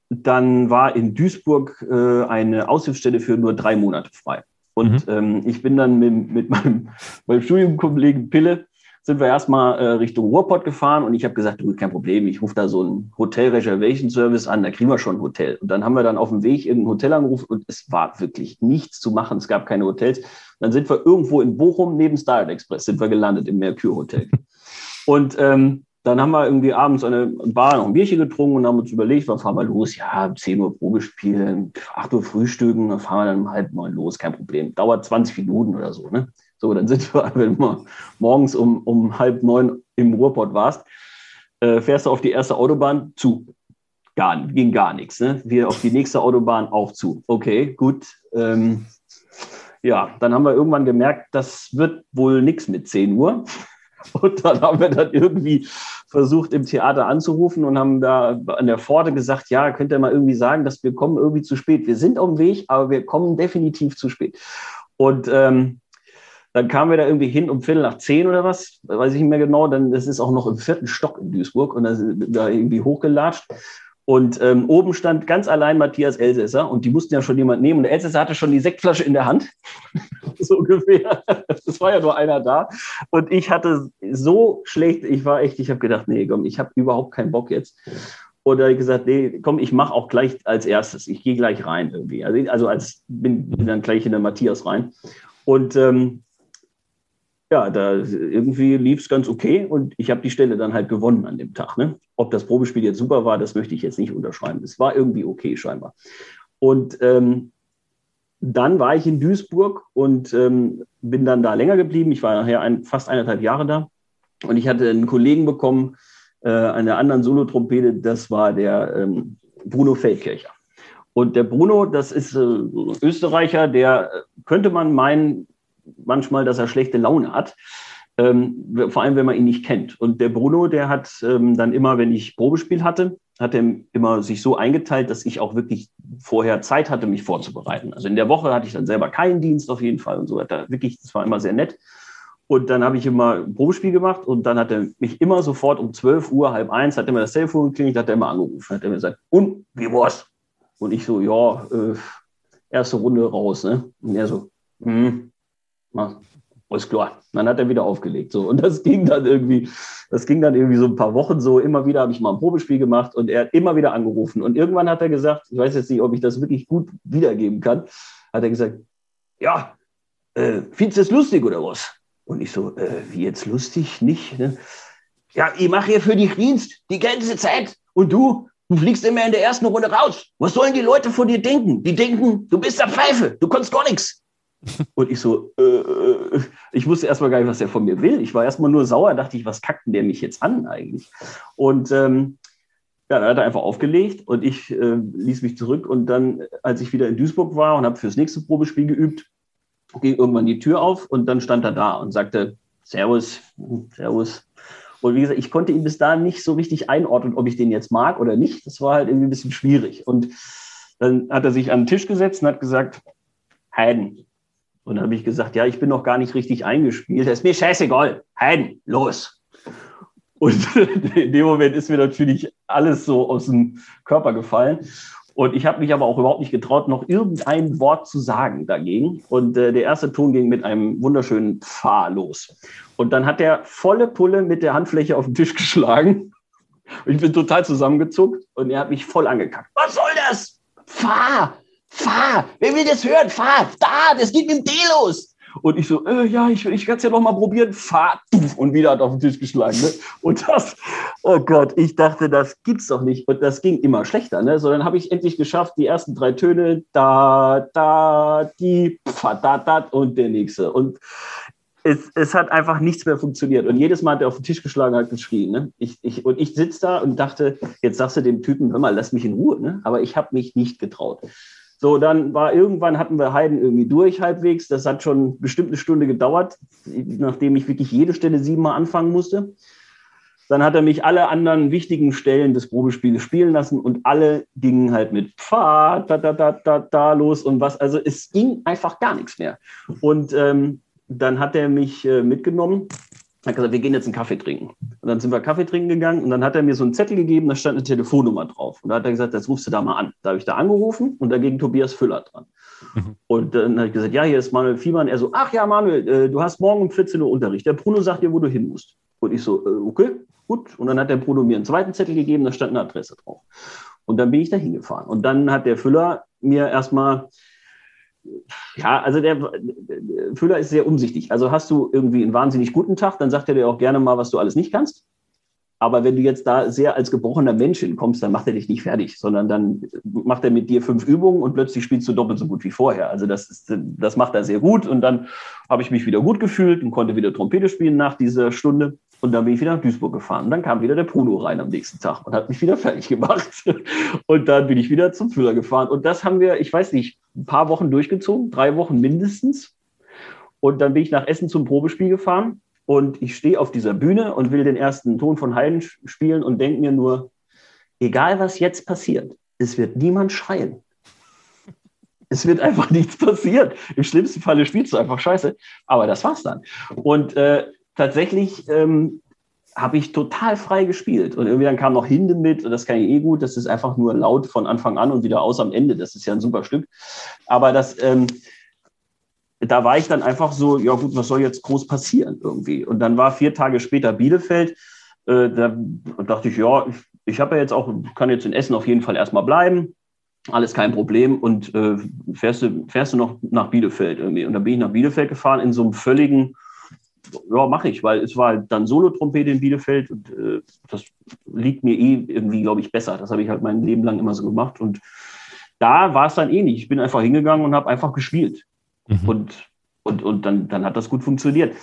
dann war in Duisburg äh, eine Aushilfsstelle für nur drei Monate frei. Und mhm. ähm, ich bin dann mit, mit meinem, meinem Studienkollegen Pille, sind wir erstmal äh, Richtung Ruhrpott gefahren und ich habe gesagt, du, kein Problem, ich rufe da so einen Hotel-Reservation-Service an, da kriegen wir schon ein Hotel. Und dann haben wir dann auf dem Weg irgendein Hotel angerufen und es war wirklich nichts zu machen, es gab keine Hotels. Dann sind wir irgendwo in Bochum neben Starlight Express, sind wir gelandet im Mercure Hotel. Und ähm, dann haben wir irgendwie abends der Bar noch ein Bierchen getrunken und haben uns überlegt, wann fahren wir los? Ja, 10 Uhr Probespiel, 8 Uhr frühstücken, dann fahren wir dann halb neun los, kein Problem. Dauert 20 Minuten oder so. Ne? So, dann sind wir, wenn du morgens um, um halb neun im Ruhrpott warst, äh, fährst du auf die erste Autobahn zu. Gar, ging gar nichts. Ne? Wir auf die nächste Autobahn auch zu. Okay, gut. Ähm, ja, dann haben wir irgendwann gemerkt, das wird wohl nichts mit 10 Uhr. Und dann haben wir dann irgendwie versucht, im Theater anzurufen und haben da an der Pforte gesagt, ja, könnt ihr mal irgendwie sagen, dass wir kommen irgendwie zu spät. Wir sind auf dem Weg, aber wir kommen definitiv zu spät. Und ähm, dann kamen wir da irgendwie hin um Viertel nach zehn oder was, weiß ich nicht mehr genau. Dann, das ist auch noch im vierten Stock in Duisburg und da, da irgendwie hochgelatscht. Und ähm, oben stand ganz allein Matthias Elsässer und die mussten ja schon jemand nehmen. Und der Elsässer hatte schon die Sektflasche in der Hand, so ungefähr. Es war ja nur einer da. Und ich hatte so schlecht, ich war echt, ich habe gedacht, nee, komm, ich habe überhaupt keinen Bock jetzt. Und da habe ich gesagt, nee, komm, ich mache auch gleich als erstes. Ich gehe gleich rein irgendwie. Also, also als bin, bin dann gleich in der Matthias rein. Und ähm, ja, da irgendwie lief es ganz okay und ich habe die Stelle dann halt gewonnen an dem Tag. Ne? Ob das Probespiel jetzt super war, das möchte ich jetzt nicht unterschreiben. Es war irgendwie okay scheinbar. Und ähm, dann war ich in Duisburg und ähm, bin dann da länger geblieben. Ich war nachher ein, fast eineinhalb Jahre da und ich hatte einen Kollegen bekommen, äh, einer anderen Solotrompete, das war der ähm, Bruno Feldkircher. Und der Bruno, das ist äh, Österreicher, der äh, könnte man meinen, manchmal, dass er schlechte Laune hat. Ähm, vor allem, wenn man ihn nicht kennt. Und der Bruno, der hat ähm, dann immer, wenn ich Probespiel hatte, hat er immer sich so eingeteilt, dass ich auch wirklich vorher Zeit hatte, mich vorzubereiten. Also in der Woche hatte ich dann selber keinen Dienst auf jeden Fall und so weiter. Wirklich, das war immer sehr nett. Und dann habe ich immer ein Probespiel gemacht und dann hat er mich immer sofort um 12 Uhr, halb eins, hat er mir das Telefon geklingelt, hat er immer angerufen, hat er mir gesagt, und wie war's? Und ich so, ja, äh, erste Runde raus, ne? Und er so, alles klar. Dann hat er wieder aufgelegt. So. Und das ging dann irgendwie, das ging dann irgendwie so ein paar Wochen so. Immer wieder habe ich mal ein Probespiel gemacht und er hat immer wieder angerufen. Und irgendwann hat er gesagt, ich weiß jetzt nicht, ob ich das wirklich gut wiedergeben kann, hat er gesagt, ja, äh, findest du das lustig oder was? Und ich so, äh, wie jetzt lustig? Nicht? Ne? Ja, ich mache hier für dich Dienst die ganze Zeit. Und du, du fliegst immer in der ersten Runde raus. Was sollen die Leute von dir denken? Die denken, du bist der Pfeife, du kannst gar nichts. Und ich so, äh, äh, ich wusste erstmal gar nicht, was er von mir will. Ich war erstmal nur sauer, dachte ich, was kackt denn der mich jetzt an eigentlich? Und ähm, ja, dann hat er einfach aufgelegt und ich äh, ließ mich zurück. Und dann, als ich wieder in Duisburg war und habe fürs nächste Probespiel geübt, ging irgendwann die Tür auf und dann stand er da und sagte, Servus, Servus. Und wie gesagt, ich konnte ihn bis dahin nicht so richtig einordnen, ob ich den jetzt mag oder nicht. Das war halt irgendwie ein bisschen schwierig. Und dann hat er sich an den Tisch gesetzt und hat gesagt, Heiden, und dann habe ich gesagt, ja, ich bin noch gar nicht richtig eingespielt. Das ist mir scheißegal. Hein, los. Und in dem Moment ist mir natürlich alles so aus dem Körper gefallen. Und ich habe mich aber auch überhaupt nicht getraut, noch irgendein Wort zu sagen dagegen. Und äh, der erste Ton ging mit einem wunderschönen Pfahl los. Und dann hat er volle Pulle mit der Handfläche auf den Tisch geschlagen. Und ich bin total zusammengezuckt und er hat mich voll angekackt. Was soll das? Pfahl! Fahr, wer will das hören? Fahr, da, das geht mit dem D los. Und ich so, äh, ja, ich, ich werde es ja noch mal probieren. Fahr, und wieder hat auf den Tisch geschlagen. Ne? Und das, oh Gott, ich dachte, das gibt's doch nicht. Und das ging immer schlechter. Ne? So, dann habe ich endlich geschafft, die ersten drei Töne, da, da, die, pfa, da, da und der nächste. Und es, es hat einfach nichts mehr funktioniert. Und jedes Mal hat er auf den Tisch geschlagen, hat geschrien. Ne? Ich, ich, und ich sitze da und dachte, jetzt sagst du dem Typen, hör mal, lass mich in Ruhe. Ne? Aber ich habe mich nicht getraut. So, dann war irgendwann hatten wir Heiden irgendwie durch halbwegs. Das hat schon bestimmt eine Stunde gedauert, nachdem ich wirklich jede Stelle siebenmal anfangen musste. Dann hat er mich alle anderen wichtigen Stellen des Probespieles spielen lassen und alle gingen halt mit Pfa, da, da, da, da, da los und was. Also es ging einfach gar nichts mehr. Und ähm, dann hat er mich äh, mitgenommen hat gesagt, wir gehen jetzt einen Kaffee trinken. Und dann sind wir Kaffee trinken gegangen und dann hat er mir so einen Zettel gegeben, da stand eine Telefonnummer drauf. Und da hat er gesagt, jetzt rufst du da mal an. Da habe ich da angerufen und dagegen Tobias Füller dran. Mhm. Und dann habe ich gesagt, ja, hier ist Manuel Fiemann. Er so, ach ja, Manuel, äh, du hast morgen um 14 Uhr Unterricht. Der Bruno sagt dir, wo du hin musst. Und ich so, äh, okay, gut. Und dann hat der Bruno mir einen zweiten Zettel gegeben, da stand eine Adresse drauf. Und dann bin ich da hingefahren. Und dann hat der Füller mir erstmal ja, also der, Füller ist sehr umsichtig. Also hast du irgendwie einen wahnsinnig guten Tag, dann sagt er dir auch gerne mal, was du alles nicht kannst. Aber wenn du jetzt da sehr als gebrochener Mensch hinkommst, dann macht er dich nicht fertig, sondern dann macht er mit dir fünf Übungen und plötzlich spielst du doppelt so gut wie vorher. Also das, ist, das macht er sehr gut. Und dann habe ich mich wieder gut gefühlt und konnte wieder Trompete spielen nach dieser Stunde. Und dann bin ich wieder nach Duisburg gefahren. Und dann kam wieder der Bruno rein am nächsten Tag und hat mich wieder fertig gemacht. Und dann bin ich wieder zum Füller gefahren. Und das haben wir, ich weiß nicht, ein paar Wochen durchgezogen, drei Wochen mindestens. Und dann bin ich nach Essen zum Probespiel gefahren. Und ich stehe auf dieser Bühne und will den ersten Ton von Haydn spielen und denke mir nur, egal was jetzt passiert, es wird niemand schreien. Es wird einfach nichts passieren. Im schlimmsten Falle spielst du einfach scheiße. Aber das war's dann. Und äh, tatsächlich ähm, habe ich total frei gespielt. Und irgendwie dann kam noch Hinde mit, und das kann ich eh gut. Das ist einfach nur laut von Anfang an und wieder aus am Ende. Das ist ja ein super Stück. Aber das, ähm, da war ich dann einfach so, ja gut, was soll jetzt groß passieren irgendwie? Und dann war vier Tage später Bielefeld. Äh, da dachte ich, ja, ich, ich habe ja jetzt auch, kann jetzt in Essen auf jeden Fall erstmal bleiben. alles kein Problem. Und äh, fährst, du, fährst du noch nach Bielefeld irgendwie? Und dann bin ich nach Bielefeld gefahren in so einem völligen, ja, mache ich, weil es war dann Solo-Trompete in Bielefeld und äh, das liegt mir eh irgendwie, glaube ich, besser. Das habe ich halt mein Leben lang immer so gemacht. Und da war es dann ähnlich. Ich bin einfach hingegangen und habe einfach gespielt. Mhm. Und, und, und dann, dann hat das gut funktioniert.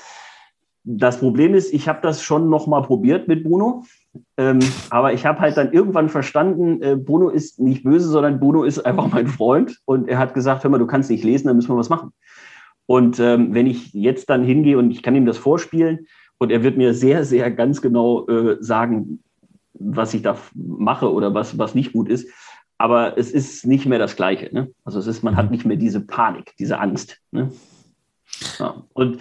Das Problem ist, ich habe das schon noch mal probiert mit Bruno, ähm, aber ich habe halt dann irgendwann verstanden, äh, Bruno ist nicht böse, sondern Bruno ist einfach mein Freund und er hat gesagt, hör mal, du kannst nicht lesen, dann müssen wir was machen. Und ähm, wenn ich jetzt dann hingehe und ich kann ihm das vorspielen und er wird mir sehr, sehr ganz genau äh, sagen, was ich da mache oder was, was nicht gut ist, aber es ist nicht mehr das Gleiche. Ne? Also es ist, man hat mhm. nicht mehr diese Panik, diese Angst. Ne? Ja. Und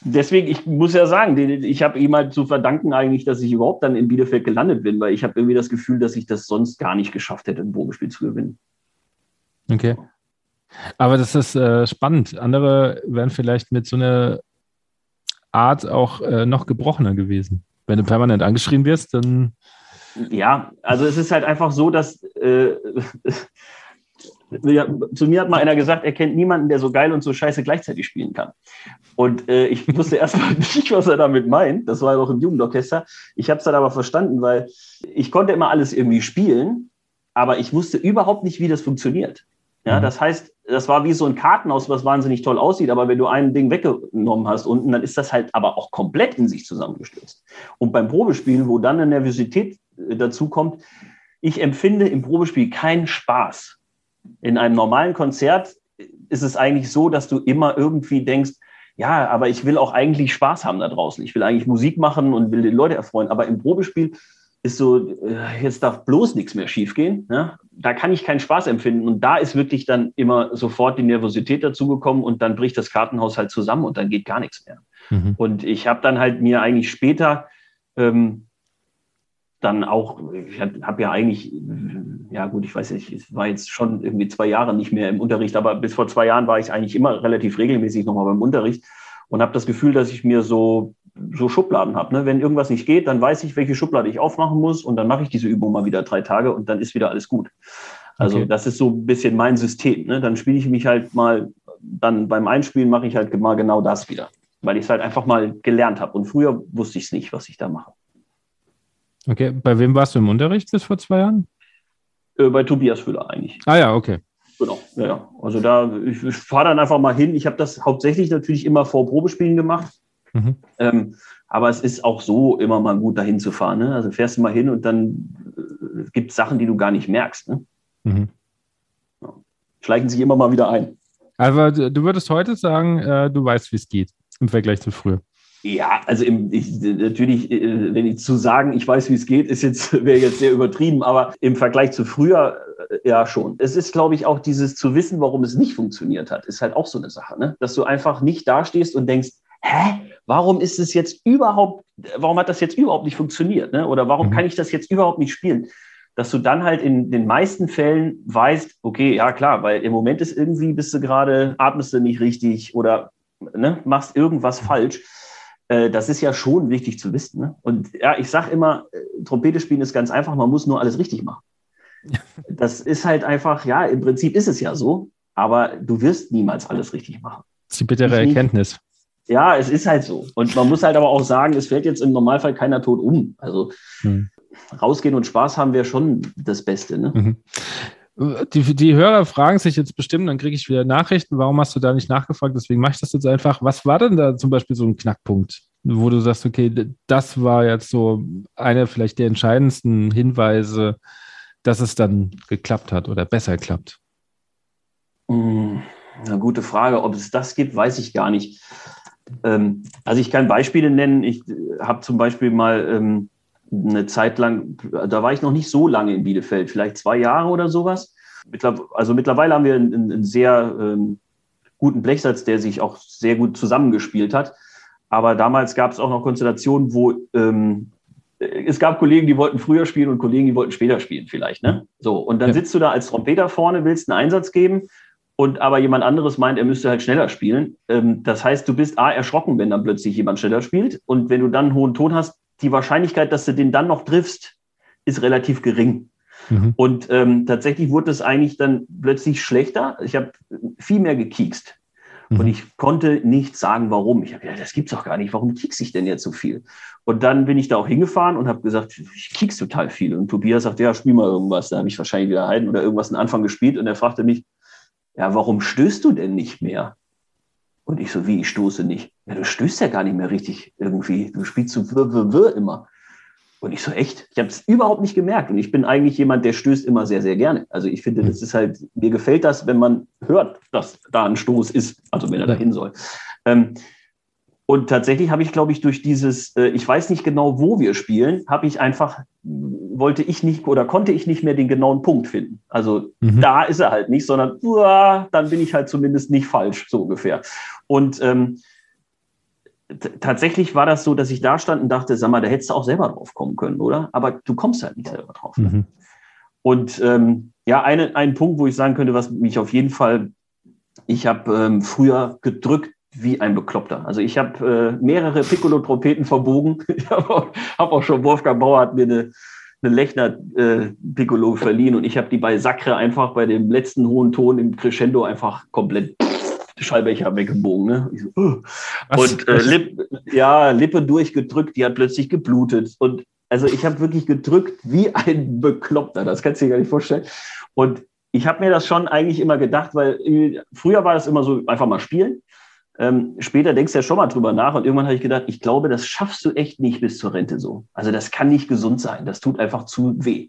deswegen, ich muss ja sagen, ich habe ihm halt zu verdanken eigentlich, dass ich überhaupt dann in Bielefeld gelandet bin, weil ich habe irgendwie das Gefühl, dass ich das sonst gar nicht geschafft hätte, ein Probespiel zu gewinnen. Okay. Aber das ist äh, spannend. Andere wären vielleicht mit so einer Art auch äh, noch gebrochener gewesen. Wenn du permanent angeschrien wirst, dann ja, also es ist halt einfach so, dass äh, zu mir hat mal einer gesagt, er kennt niemanden, der so geil und so scheiße gleichzeitig spielen kann. Und äh, ich wusste erstmal nicht, was er damit meint. Das war ja auch im Jugendorchester. Ich habe es dann aber verstanden, weil ich konnte immer alles irgendwie spielen, aber ich wusste überhaupt nicht, wie das funktioniert. Ja, mhm. das heißt, das war wie so ein Kartenhaus, was wahnsinnig toll aussieht, aber wenn du ein Ding weggenommen hast unten, dann ist das halt aber auch komplett in sich zusammengestürzt. Und beim Probespielen, wo dann eine Nervosität äh, dazu kommt, ich empfinde im Probespiel keinen Spaß. In einem normalen Konzert ist es eigentlich so, dass du immer irgendwie denkst, ja, aber ich will auch eigentlich Spaß haben da draußen. Ich will eigentlich Musik machen und will die Leute erfreuen. Aber im Probespiel ist so, äh, jetzt darf bloß nichts mehr schiefgehen. Ne? Da kann ich keinen Spaß empfinden. Und da ist wirklich dann immer sofort die Nervosität dazugekommen und dann bricht das Kartenhaus halt zusammen und dann geht gar nichts mehr. Mhm. Und ich habe dann halt mir eigentlich später ähm, dann auch, ich habe ja eigentlich, ja gut, ich weiß nicht, es war jetzt schon irgendwie zwei Jahre nicht mehr im Unterricht, aber bis vor zwei Jahren war ich eigentlich immer relativ regelmäßig nochmal beim Unterricht und habe das Gefühl, dass ich mir so so Schubladen habe. Ne? Wenn irgendwas nicht geht, dann weiß ich, welche Schublade ich aufmachen muss und dann mache ich diese Übung mal wieder drei Tage und dann ist wieder alles gut. Also okay. das ist so ein bisschen mein System. Ne? Dann spiele ich mich halt mal, dann beim Einspielen mache ich halt mal genau das wieder, weil ich es halt einfach mal gelernt habe. Und früher wusste ich es nicht, was ich da mache. Okay, bei wem warst du im Unterricht bis vor zwei Jahren? Äh, bei Tobias Füller eigentlich. Ah ja, okay. Genau, ja, ja. Also da, ich, ich fahre dann einfach mal hin. Ich habe das hauptsächlich natürlich immer vor Probespielen gemacht Mhm. Ähm, aber es ist auch so immer mal gut, dahin zu fahren. Ne? Also fährst du mal hin und dann äh, gibt es Sachen, die du gar nicht merkst. Ne? Mhm. Ja. Schleichen sich immer mal wieder ein. Aber du würdest heute sagen, äh, du weißt, wie es geht im Vergleich zu früher. Ja, also im, ich, natürlich, äh, wenn ich zu sagen, ich weiß, wie es geht, ist jetzt wäre jetzt sehr übertrieben, aber im Vergleich zu früher äh, ja schon. Es ist, glaube ich, auch dieses zu wissen, warum es nicht funktioniert hat, ist halt auch so eine Sache, ne? dass du einfach nicht dastehst und denkst, hä, warum ist es jetzt überhaupt, warum hat das jetzt überhaupt nicht funktioniert? Ne? Oder warum mhm. kann ich das jetzt überhaupt nicht spielen? Dass du dann halt in den meisten Fällen weißt, okay, ja klar, weil im Moment ist irgendwie, bist du gerade, atmest du nicht richtig oder ne, machst irgendwas mhm. falsch. Äh, das ist ja schon wichtig zu wissen. Ne? Und ja, ich sage immer, äh, Trompete spielen ist ganz einfach, man muss nur alles richtig machen. Das ist halt einfach, ja, im Prinzip ist es ja so, aber du wirst niemals alles richtig machen. Das ist die bittere Erkenntnis. Ja, es ist halt so. Und man muss halt aber auch sagen, es fällt jetzt im Normalfall keiner tot um. Also hm. rausgehen und Spaß haben wäre schon das Beste. Ne? Mhm. Die, die Hörer fragen sich jetzt bestimmt, dann kriege ich wieder Nachrichten, warum hast du da nicht nachgefragt? Deswegen mache ich das jetzt einfach. Was war denn da zum Beispiel so ein Knackpunkt, wo du sagst, okay, das war jetzt so einer vielleicht der entscheidendsten Hinweise, dass es dann geklappt hat oder besser klappt? Hm, eine gute Frage. Ob es das gibt, weiß ich gar nicht. Ähm, also ich kann Beispiele nennen. Ich äh, habe zum Beispiel mal ähm, eine Zeit lang, da war ich noch nicht so lange in Bielefeld, vielleicht zwei Jahre oder sowas. Also mittlerweile haben wir einen, einen sehr ähm, guten Blechsatz, der sich auch sehr gut zusammengespielt hat. Aber damals gab es auch noch Konstellationen, wo ähm, es gab Kollegen, die wollten früher spielen und Kollegen, die wollten später spielen, vielleicht. Ne? So, und dann ja. sitzt du da als Trompeter vorne, willst einen Einsatz geben und aber jemand anderes meint, er müsste halt schneller spielen. Ähm, das heißt, du bist A, erschrocken, wenn dann plötzlich jemand schneller spielt. Und wenn du dann einen hohen Ton hast, die Wahrscheinlichkeit, dass du den dann noch triffst, ist relativ gering. Mhm. Und ähm, tatsächlich wurde es eigentlich dann plötzlich schlechter. Ich habe viel mehr gekiekst. Mhm. Und ich konnte nicht sagen, warum. Ich habe gedacht, das gibt's doch gar nicht. Warum kiekse ich denn jetzt so viel? Und dann bin ich da auch hingefahren und habe gesagt, ich kiekse total viel. Und Tobias sagt, ja, spiel mal irgendwas. Da habe ich wahrscheinlich wieder Heiden oder irgendwas am Anfang gespielt. Und er fragte mich, ja, warum stößt du denn nicht mehr? Und ich so, wie, ich stoße nicht. Ja, du stößt ja gar nicht mehr richtig irgendwie. Du spielst so wirr, wirr, wirr immer. Und ich so, echt? Ich habe es überhaupt nicht gemerkt. Und ich bin eigentlich jemand, der stößt immer sehr, sehr gerne. Also ich finde, das ist halt, mir gefällt das, wenn man hört, dass da ein Stoß ist, also wenn er dahin soll. Ähm, und tatsächlich habe ich, glaube ich, durch dieses, äh, ich weiß nicht genau, wo wir spielen, habe ich einfach, wollte ich nicht oder konnte ich nicht mehr den genauen Punkt finden. Also mhm. da ist er halt nicht, sondern uah, dann bin ich halt zumindest nicht falsch, so ungefähr. Und ähm, tatsächlich war das so, dass ich da stand und dachte, sag mal, da hättest du auch selber drauf kommen können, oder? Aber du kommst halt nicht selber drauf. Mhm. Und ähm, ja, eine, ein Punkt, wo ich sagen könnte, was mich auf jeden Fall, ich habe ähm, früher gedrückt wie ein Bekloppter. Also ich habe äh, mehrere Piccolo-Trompeten verbogen. Ich habe auch, hab auch, schon, Wolfgang Bauer hat mir eine, eine Lechner äh, Piccolo verliehen und ich habe die bei Sacre einfach bei dem letzten hohen Ton im Crescendo einfach komplett Schallbecher weggebogen. Ne? So, uh. Und äh, Lip, ja, Lippe durchgedrückt, die hat plötzlich geblutet. Und also ich habe wirklich gedrückt wie ein Bekloppter, das kannst du dir gar nicht vorstellen. Und ich habe mir das schon eigentlich immer gedacht, weil früher war das immer so, einfach mal spielen. Ähm, später denkst du ja schon mal drüber nach und irgendwann habe ich gedacht, ich glaube, das schaffst du echt nicht bis zur Rente so. Also das kann nicht gesund sein, das tut einfach zu weh.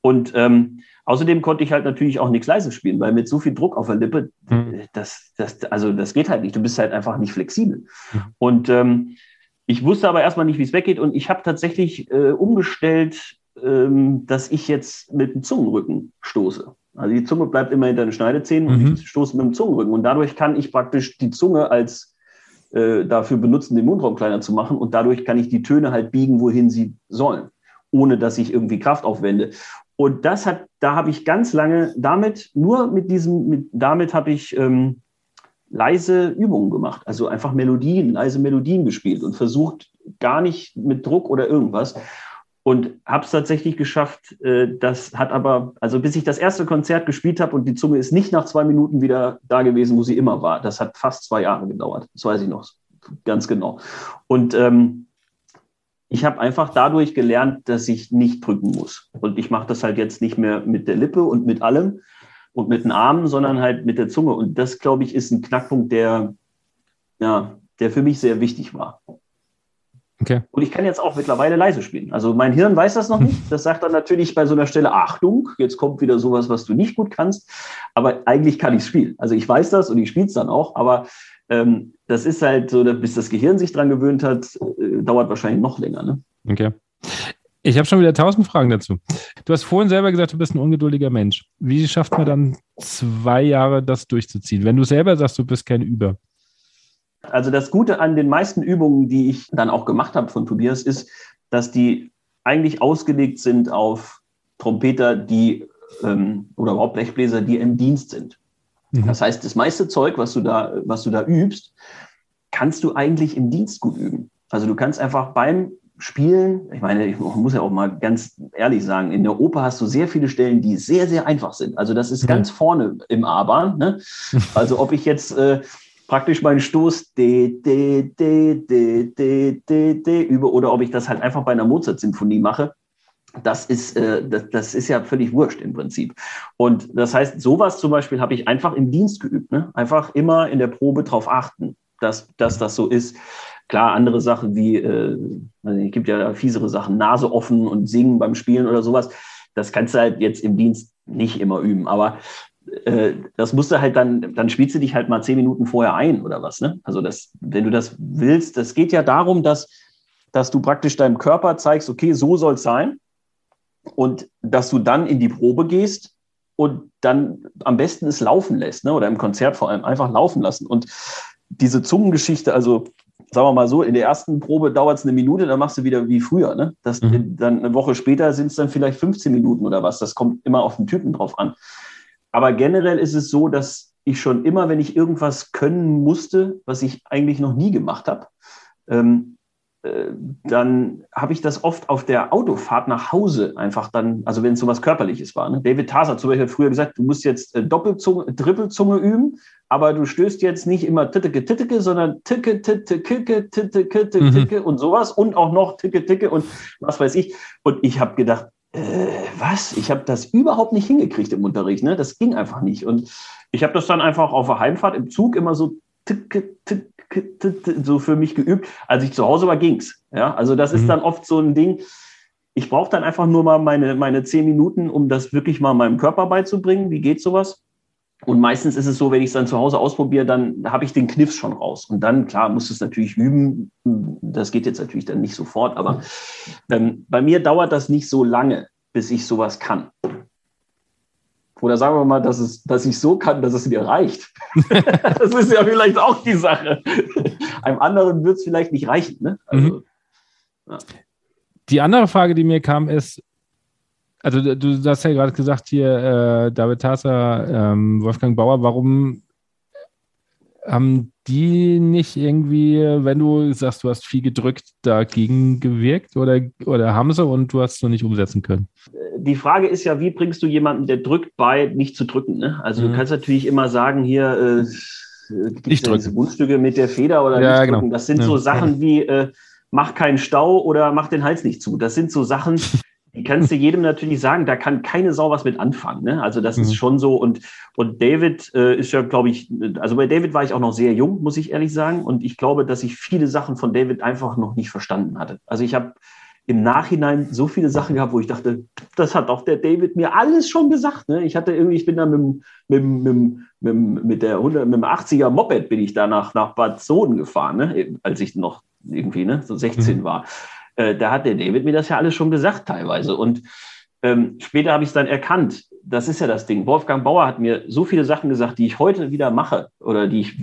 Und ähm, Außerdem konnte ich halt natürlich auch nichts leise spielen, weil mit so viel Druck auf der Lippe, mhm. das, das, also das geht halt nicht. Du bist halt einfach nicht flexibel. Und ähm, ich wusste aber erstmal nicht, wie es weggeht. Und ich habe tatsächlich äh, umgestellt, ähm, dass ich jetzt mit dem Zungenrücken stoße. Also die Zunge bleibt immer hinter den Schneidezähnen mhm. und ich stoße mit dem Zungenrücken. Und dadurch kann ich praktisch die Zunge als äh, dafür benutzen, den Mundraum kleiner zu machen. Und dadurch kann ich die Töne halt biegen, wohin sie sollen, ohne dass ich irgendwie Kraft aufwende. Und das hat, da habe ich ganz lange damit, nur mit diesem, mit, damit habe ich ähm, leise Übungen gemacht. Also einfach Melodien, leise Melodien gespielt und versucht gar nicht mit Druck oder irgendwas. Und habe es tatsächlich geschafft. Äh, das hat aber, also bis ich das erste Konzert gespielt habe und die Zunge ist nicht nach zwei Minuten wieder da gewesen, wo sie immer war. Das hat fast zwei Jahre gedauert. Das weiß ich noch ganz genau. Und ähm, ich habe einfach dadurch gelernt, dass ich nicht drücken muss. Und ich mache das halt jetzt nicht mehr mit der Lippe und mit allem und mit den Armen, sondern halt mit der Zunge. Und das, glaube ich, ist ein Knackpunkt, der, ja, der für mich sehr wichtig war. Okay. Und ich kann jetzt auch mittlerweile leise spielen. Also mein Hirn weiß das noch nicht. Das sagt dann natürlich bei so einer Stelle, Achtung, jetzt kommt wieder sowas, was du nicht gut kannst. Aber eigentlich kann ich spielen. Also ich weiß das und ich spiele es dann auch. Aber ähm, das ist halt so, bis das Gehirn sich dran gewöhnt hat, äh, dauert wahrscheinlich noch länger. Ne? Okay. Ich habe schon wieder tausend Fragen dazu. Du hast vorhin selber gesagt, du bist ein ungeduldiger Mensch. Wie schafft man dann zwei Jahre das durchzuziehen, wenn du selber sagst, du bist kein Über? Also das Gute an den meisten Übungen, die ich dann auch gemacht habe von Tobias, ist, dass die eigentlich ausgelegt sind auf Trompeter, die ähm, oder überhaupt Blechbläser, die im Dienst sind. Mhm. Das heißt, das meiste Zeug, was du da, was du da übst, kannst du eigentlich im Dienst gut üben. Also du kannst einfach beim Spielen, ich meine, ich muss ja auch mal ganz ehrlich sagen, in der Oper hast du sehr viele Stellen, die sehr, sehr einfach sind. Also das ist mhm. ganz vorne im A-Bahn. Ne? Also ob ich jetzt äh, praktisch meinen Stoß D, D, D, D, D, D, D übe oder ob ich das halt einfach bei einer Mozart-Symphonie mache, das ist, äh, das, das ist ja völlig wurscht im Prinzip. Und das heißt, sowas zum Beispiel habe ich einfach im Dienst geübt. Ne? Einfach immer in der Probe darauf achten, dass, dass das so ist. Klar, andere Sachen wie, äh, also es gibt ja fiesere Sachen, Nase offen und singen beim Spielen oder sowas. Das kannst du halt jetzt im Dienst nicht immer üben. Aber äh, das musst du halt dann, dann spielst du dich halt mal zehn Minuten vorher ein oder was. Ne? Also das, wenn du das willst, das geht ja darum, dass, dass du praktisch deinem Körper zeigst, okay, so soll es sein und dass du dann in die Probe gehst und dann am besten es laufen lässt, ne? oder im Konzert vor allem einfach laufen lassen. Und diese Zungengeschichte, also sagen wir mal so, in der ersten Probe dauert es eine Minute, dann machst du wieder wie früher. Ne? Das, mhm. Dann eine Woche später sind es dann vielleicht 15 Minuten oder was. Das kommt immer auf den Typen drauf an. Aber generell ist es so, dass ich schon immer, wenn ich irgendwas können musste, was ich eigentlich noch nie gemacht habe, ähm, äh, dann habe ich das oft auf der Autofahrt nach Hause einfach dann, also wenn es so was Körperliches war. Ne? David Taser zum Beispiel hat früher gesagt, du musst jetzt äh, Doppelzunge, Trippelzunge üben, aber du stößt jetzt nicht immer Titteke, Titteke, sondern Ticke, Ticke, Ticke, Ticke, Ticke und sowas und auch noch Ticke, Ticke und was weiß ich. Und ich habe gedacht, äh, was? Ich habe das überhaupt nicht hingekriegt im Unterricht. Ne? Das ging einfach nicht. Und ich habe das dann einfach auf der Heimfahrt im Zug immer so ticke, ticke, so für mich geübt. Als ich zu Hause war, ging's. Ja, also das ist mhm. dann oft so ein Ding. Ich brauche dann einfach nur mal meine, meine zehn Minuten, um das wirklich mal meinem Körper beizubringen. Wie geht sowas? Und meistens ist es so, wenn ich es dann zu Hause ausprobiere, dann habe ich den Kniff schon raus. Und dann, klar, muss es natürlich üben. Das geht jetzt natürlich dann nicht sofort, aber ähm, bei mir dauert das nicht so lange, bis ich sowas kann. Oder sagen wir mal, dass, es, dass ich so kann, dass es mir reicht. das ist ja vielleicht auch die Sache. Einem anderen wird es vielleicht nicht reichen. Ne? Also, mhm. ja. Die andere Frage, die mir kam, ist, also du hast ja gerade gesagt hier, äh, David Tasser, ähm, Wolfgang Bauer, warum haben die nicht irgendwie, wenn du sagst, du hast viel gedrückt, dagegen gewirkt oder, oder haben sie und du hast es noch nicht umsetzen können? Die Frage ist ja, wie bringst du jemanden, der drückt, bei, nicht zu drücken? Ne? Also mhm. du kannst natürlich immer sagen, hier äh, nicht ja diese Mundstücke mit der Feder oder ja, nicht genau. drücken. Das sind ja. so Sachen wie äh, mach keinen Stau oder mach den Hals nicht zu. Das sind so Sachen, kannst du jedem natürlich sagen, da kann keine Sau was mit anfangen. Ne? Also das mhm. ist schon so. Und, und David äh, ist ja, glaube ich, also bei David war ich auch noch sehr jung, muss ich ehrlich sagen. Und ich glaube, dass ich viele Sachen von David einfach noch nicht verstanden hatte. Also ich habe im Nachhinein so viele Sachen gehabt, wo ich dachte, das hat doch der David mir alles schon gesagt. Ne? Ich hatte irgendwie, ich bin da mit, mit, mit, mit, mit der 100, mit dem 80er Moped bin ich da nach, nach Bad Soden gefahren, ne? als ich noch irgendwie ne, so 16 mhm. war. Äh, da hat der David mir das ja alles schon gesagt teilweise. Und ähm, später habe ich es dann erkannt. Das ist ja das Ding. Wolfgang Bauer hat mir so viele Sachen gesagt, die ich heute wieder mache oder die ich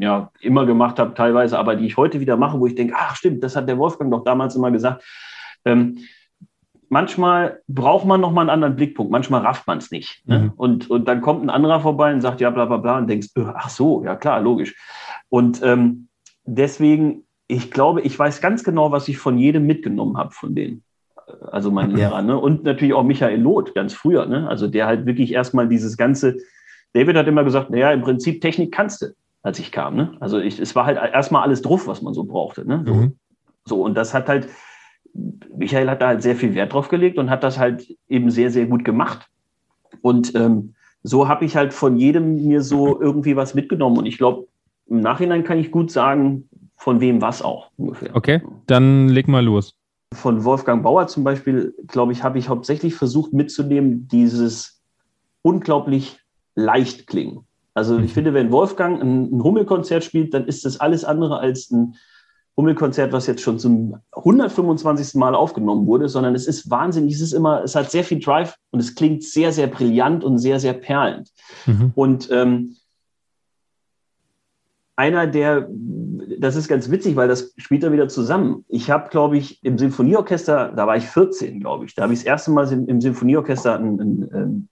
ja immer gemacht habe teilweise, aber die ich heute wieder mache, wo ich denke, ach stimmt, das hat der Wolfgang doch damals immer gesagt. Ähm, manchmal braucht man noch mal einen anderen Blickpunkt, manchmal rafft man es nicht. Ne? Mhm. Und, und dann kommt ein anderer vorbei und sagt, ja, bla bla bla, und denkst, äh, ach so, ja klar, logisch. Und ähm, deswegen ich glaube, ich weiß ganz genau, was ich von jedem mitgenommen habe von denen. Also mein Lehrer, ne? Und natürlich auch Michael Loth, ganz früher, ne? Also der halt wirklich erstmal dieses ganze, David hat immer gesagt, naja, im Prinzip Technik kannst du, als ich kam, ne? Also ich, es war halt erstmal alles drauf, was man so brauchte, ne? So, mhm. so, und das hat halt, Michael hat da halt sehr viel Wert drauf gelegt und hat das halt eben sehr, sehr gut gemacht. Und ähm, so habe ich halt von jedem mir so irgendwie was mitgenommen. Und ich glaube, im Nachhinein kann ich gut sagen, von wem was auch ungefähr. Okay, dann leg mal los. Von Wolfgang Bauer zum Beispiel, glaube ich, habe ich hauptsächlich versucht mitzunehmen, dieses unglaublich leicht klingen. Also ich mhm. finde, wenn Wolfgang ein, ein Hummelkonzert spielt, dann ist das alles andere als ein Hummelkonzert, was jetzt schon zum 125. Mal aufgenommen wurde, sondern es ist wahnsinnig, es ist immer, es hat sehr viel Drive und es klingt sehr, sehr brillant und sehr, sehr perlend. Mhm. Und ähm, einer der, das ist ganz witzig, weil das spielt da wieder zusammen. Ich habe, glaube ich, im Symphonieorchester, da war ich 14, glaube ich, da habe ich das erste Mal im, Symphonieorchester ein, ein, ein,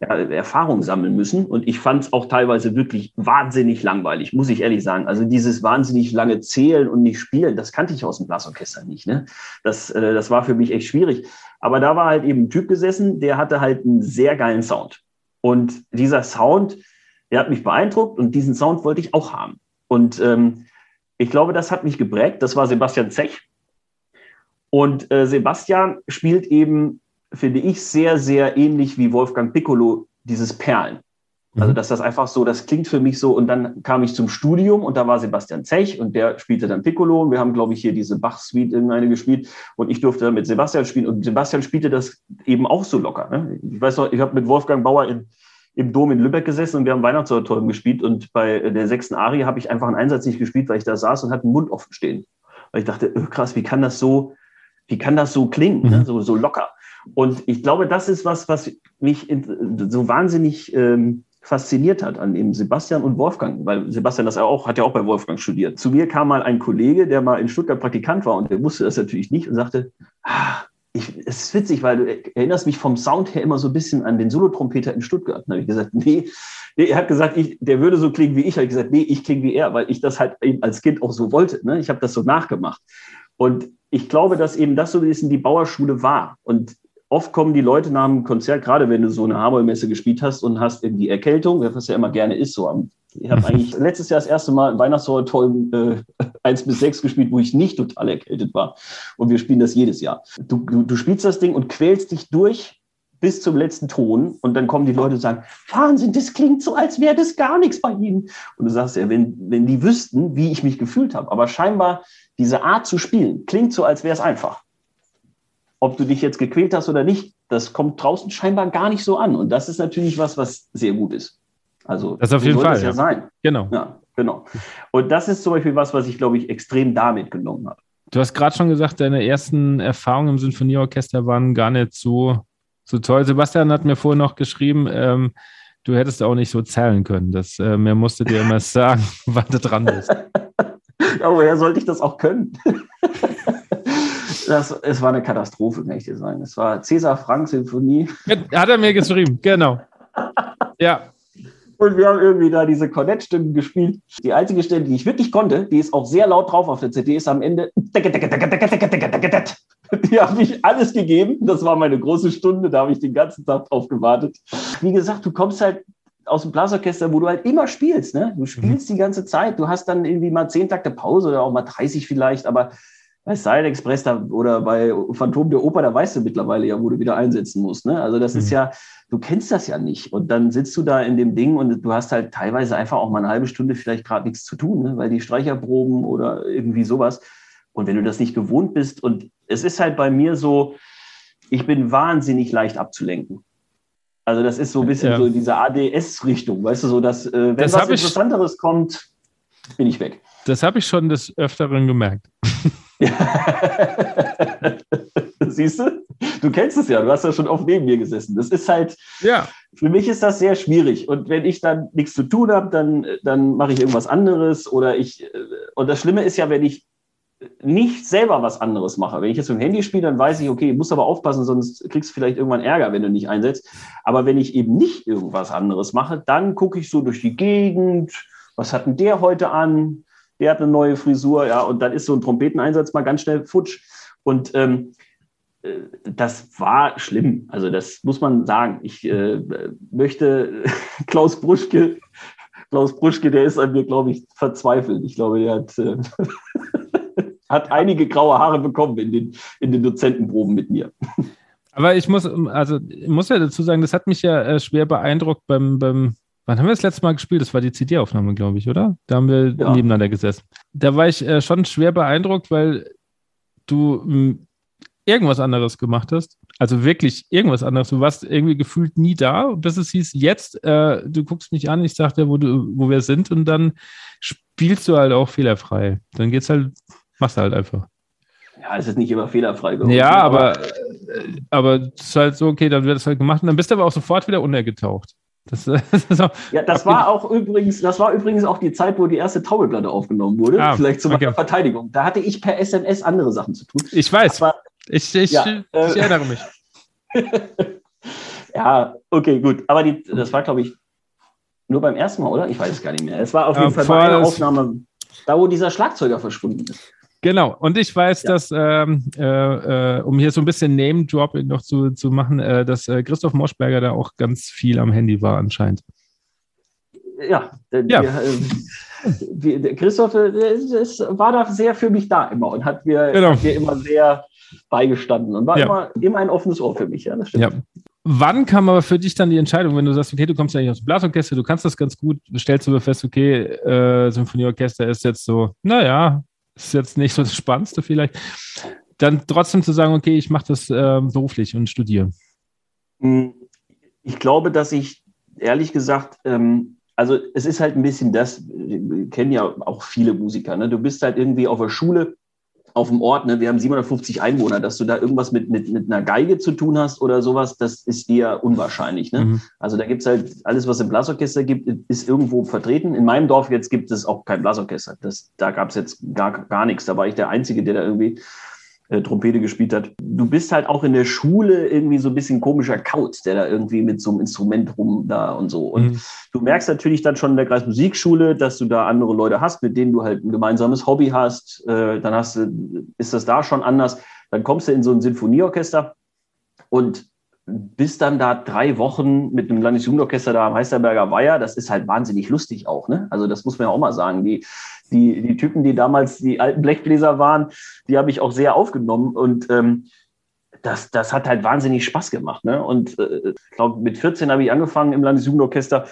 ja, Erfahrung sammeln müssen. Und ich fand es auch teilweise wirklich wahnsinnig langweilig, muss ich ehrlich sagen. Also dieses wahnsinnig lange Zählen und nicht spielen, das kannte ich aus dem Blasorchester nicht. Ne? Das, äh, das war für mich echt schwierig. Aber da war halt eben ein Typ gesessen, der hatte halt einen sehr geilen Sound. Und dieser Sound, der hat mich beeindruckt und diesen Sound wollte ich auch haben. Und ähm, ich glaube, das hat mich geprägt. Das war Sebastian Zech. Und äh, Sebastian spielt eben, finde ich, sehr, sehr ähnlich wie Wolfgang Piccolo dieses Perlen. Also, mhm. dass das einfach so, das klingt für mich so. Und dann kam ich zum Studium und da war Sebastian Zech und der spielte dann Piccolo. Und wir haben, glaube ich, hier diese Bach-Suite irgendeine gespielt und ich durfte dann mit Sebastian spielen. Und Sebastian spielte das eben auch so locker. Ne? Ich weiß noch, ich habe mit Wolfgang Bauer in im Dom in Lübeck gesessen und wir haben Weihnachtsoratorium gespielt und bei der sechsten Arie habe ich einfach einen Einsatz nicht gespielt, weil ich da saß und hatte den Mund offen stehen. Weil ich dachte, oh, krass, wie kann das so, wie kann das so klingen, ne? mhm. ne? so, so locker. Und ich glaube, das ist was, was mich so wahnsinnig ähm, fasziniert hat an eben Sebastian und Wolfgang, weil Sebastian das auch, hat ja auch bei Wolfgang studiert. Zu mir kam mal ein Kollege, der mal in Stuttgart Praktikant war und der wusste das natürlich nicht und sagte, ah, ich, es ist witzig, weil du erinnerst mich vom Sound her immer so ein bisschen an den Solotrompeter in Stuttgart. Da habe ich gesagt, nee, nee, er hat gesagt, ich, der würde so klingen wie ich. Habe ich gesagt, nee, ich klinge wie er, weil ich das halt eben als Kind auch so wollte. Ne? Ich habe das so nachgemacht. Und ich glaube, dass eben das so ein bisschen die Bauerschule war. Und oft kommen die Leute nach dem Konzert, gerade wenn du so eine Harbour-Messe gespielt hast und hast irgendwie Erkältung, was ja immer gerne ist, so am ich habe eigentlich letztes Jahr das erste Mal ein Weihnachtsoratorium äh, 1 bis 6 gespielt, wo ich nicht total erkältet war. Und wir spielen das jedes Jahr. Du, du, du spielst das Ding und quälst dich durch bis zum letzten Ton und dann kommen die Leute und sagen, Wahnsinn, das klingt so, als wäre das gar nichts bei Ihnen. Und du sagst ja, wenn, wenn die wüssten, wie ich mich gefühlt habe, aber scheinbar diese Art zu spielen, klingt so, als wäre es einfach. Ob du dich jetzt gequält hast oder nicht, das kommt draußen scheinbar gar nicht so an. Und das ist natürlich was, was sehr gut ist. Also das auf jeden Fall ja. ja sein. Genau. Ja, genau. Und das ist zum Beispiel was, was ich glaube ich extrem damit genommen habe. Du hast gerade schon gesagt, deine ersten Erfahrungen im Sinfonieorchester waren gar nicht so, so toll. Sebastian hat mir vorhin noch geschrieben, ähm, du hättest auch nicht so zählen können. Das, äh, mir musste dir immer sagen, wann du dran bist. Aber woher sollte ich das auch können? das, es war eine Katastrophe, kann ich dir sagen. Es war Cäsar Frank Sinfonie. Hat er mir geschrieben, genau. Ja, und wir haben irgendwie da diese Cornett-Stimmen gespielt. Die einzige Stelle, die ich wirklich konnte, die ist auch sehr laut drauf auf der CD, ist am Ende. Die habe ich alles gegeben. Das war meine große Stunde. Da habe ich den ganzen Tag drauf gewartet. Wie gesagt, du kommst halt aus dem Blasorchester, wo du halt immer spielst. Ne? Du spielst mhm. die ganze Zeit. Du hast dann irgendwie mal zehn Takte Pause oder auch mal 30 vielleicht, aber bei Silent Express da, oder bei Phantom der Oper, da weißt du mittlerweile ja, wo du wieder einsetzen musst. Ne? Also das mhm. ist ja, du kennst das ja nicht. Und dann sitzt du da in dem Ding und du hast halt teilweise einfach auch mal eine halbe Stunde vielleicht gerade nichts zu tun, ne? weil die Streicherproben oder irgendwie sowas. Und wenn du das nicht gewohnt bist, und es ist halt bei mir so, ich bin wahnsinnig leicht abzulenken. Also das ist so ein bisschen ja. so in dieser ADS-Richtung, weißt du, so dass äh, wenn das was Interessanteres kommt, bin ich weg. Das habe ich schon des Öfteren gemerkt. Siehst du? Du kennst es ja, du hast ja schon oft neben mir gesessen. Das ist halt, ja. für mich ist das sehr schwierig. Und wenn ich dann nichts zu tun habe, dann, dann mache ich irgendwas anderes. Oder ich, und das Schlimme ist ja, wenn ich nicht selber was anderes mache. Wenn ich jetzt mit dem Handy spiele, dann weiß ich, okay, muss aber aufpassen, sonst kriegst du vielleicht irgendwann Ärger, wenn du nicht einsetzt. Aber wenn ich eben nicht irgendwas anderes mache, dann gucke ich so durch die Gegend. Was hat denn der heute an? Der hat eine neue Frisur, ja, und dann ist so ein Trompeteneinsatz mal ganz schnell futsch. Und ähm, äh, das war schlimm. Also das muss man sagen. Ich äh, möchte Klaus Bruschke, Klaus Bruschke, der ist an mir, glaube ich, verzweifelt. Ich glaube, der hat, äh, hat einige graue Haare bekommen in den, in den Dozentenproben mit mir. Aber ich muss, also ich muss ja dazu sagen, das hat mich ja äh, schwer beeindruckt beim, beim Wann haben wir das letzte Mal gespielt? Das war die CD-Aufnahme, glaube ich, oder? Da haben wir ja. nebeneinander gesessen. Da war ich äh, schon schwer beeindruckt, weil du mh, hm, irgendwas anderes gemacht hast. Also wirklich irgendwas anderes. Du warst irgendwie gefühlt nie da, bis es hieß, jetzt, äh, du guckst mich an, ich sag dir, wo, du, wo wir sind und dann spielst du halt auch fehlerfrei. Dann geht's halt, machst du halt einfach. Ja, es ist nicht immer fehlerfrei geworden. Ja, aber, aber, aber es ist halt so, okay, dann wird es halt gemacht und dann bist du aber auch sofort wieder untergetaucht. Das, das auch, ja, das war auch übrigens, das war übrigens auch die Zeit, wo die erste Taubelplatte aufgenommen wurde. Ah, vielleicht zu meiner okay. Verteidigung. Da hatte ich per SMS andere Sachen zu tun. Ich weiß. Aber, ich, ich, ja, ich äh, erinnere mich. ja, okay, gut. Aber die, das war, glaube ich, nur beim ersten Mal, oder? Ich weiß es gar nicht mehr. Es war auf jeden ja, Fall eine Aufnahme, da wo dieser Schlagzeuger verschwunden ist. Genau, und ich weiß, ja. dass, ähm, äh, äh, um hier so ein bisschen Name-Dropping noch zu, zu machen, äh, dass äh, Christoph Moschberger da auch ganz viel am Handy war anscheinend. Ja, ja. Der, äh, der Christoph äh, ist, war da sehr für mich da immer und hat mir, genau. hat mir immer sehr beigestanden und war ja. immer, immer ein offenes Ohr für mich. Ja, das stimmt. Ja. Wann kam aber für dich dann die Entscheidung, wenn du sagst, okay, du kommst ja nicht aus dem Blasorchester, du kannst das ganz gut, stellst du fest, okay, äh, Symphonieorchester ist jetzt so, naja, ist jetzt nicht so das Spannendste vielleicht, dann trotzdem zu sagen, okay, ich mache das äh, beruflich und studiere? Hm, ich glaube, dass ich ehrlich gesagt, ähm, also es ist halt ein bisschen das, kennen ja auch viele Musiker, ne? du bist halt irgendwie auf der Schule auf dem Ort, ne, wir haben 750 Einwohner, dass du da irgendwas mit, mit, mit einer Geige zu tun hast oder sowas, das ist eher unwahrscheinlich. Ne? Mhm. Also da gibt es halt alles, was im Blasorchester gibt, ist irgendwo vertreten. In meinem Dorf jetzt gibt es auch kein Blasorchester. Das, da gab es jetzt gar, gar nichts. Da war ich der Einzige, der da irgendwie äh, Trompete gespielt hat. Du bist halt auch in der Schule irgendwie so ein bisschen komischer Kauz, der da irgendwie mit so einem Instrument rum da und so. Und mhm. du merkst natürlich dann schon in der Kreismusikschule, dass du da andere Leute hast, mit denen du halt ein gemeinsames Hobby hast. Äh, dann hast du, ist das da schon anders. Dann kommst du in so ein Sinfonieorchester und bist dann da drei Wochen mit einem Landesjugendorchester da am Heisterberger Weiher. Das ist halt wahnsinnig lustig auch. Ne? Also das muss man ja auch mal sagen. Die, die, die Typen, die damals die alten Blechbläser waren, die habe ich auch sehr aufgenommen. Und ähm, das, das hat halt wahnsinnig Spaß gemacht. Ne? Und äh, ich glaube, mit 14 habe ich angefangen im Landesjugendorchester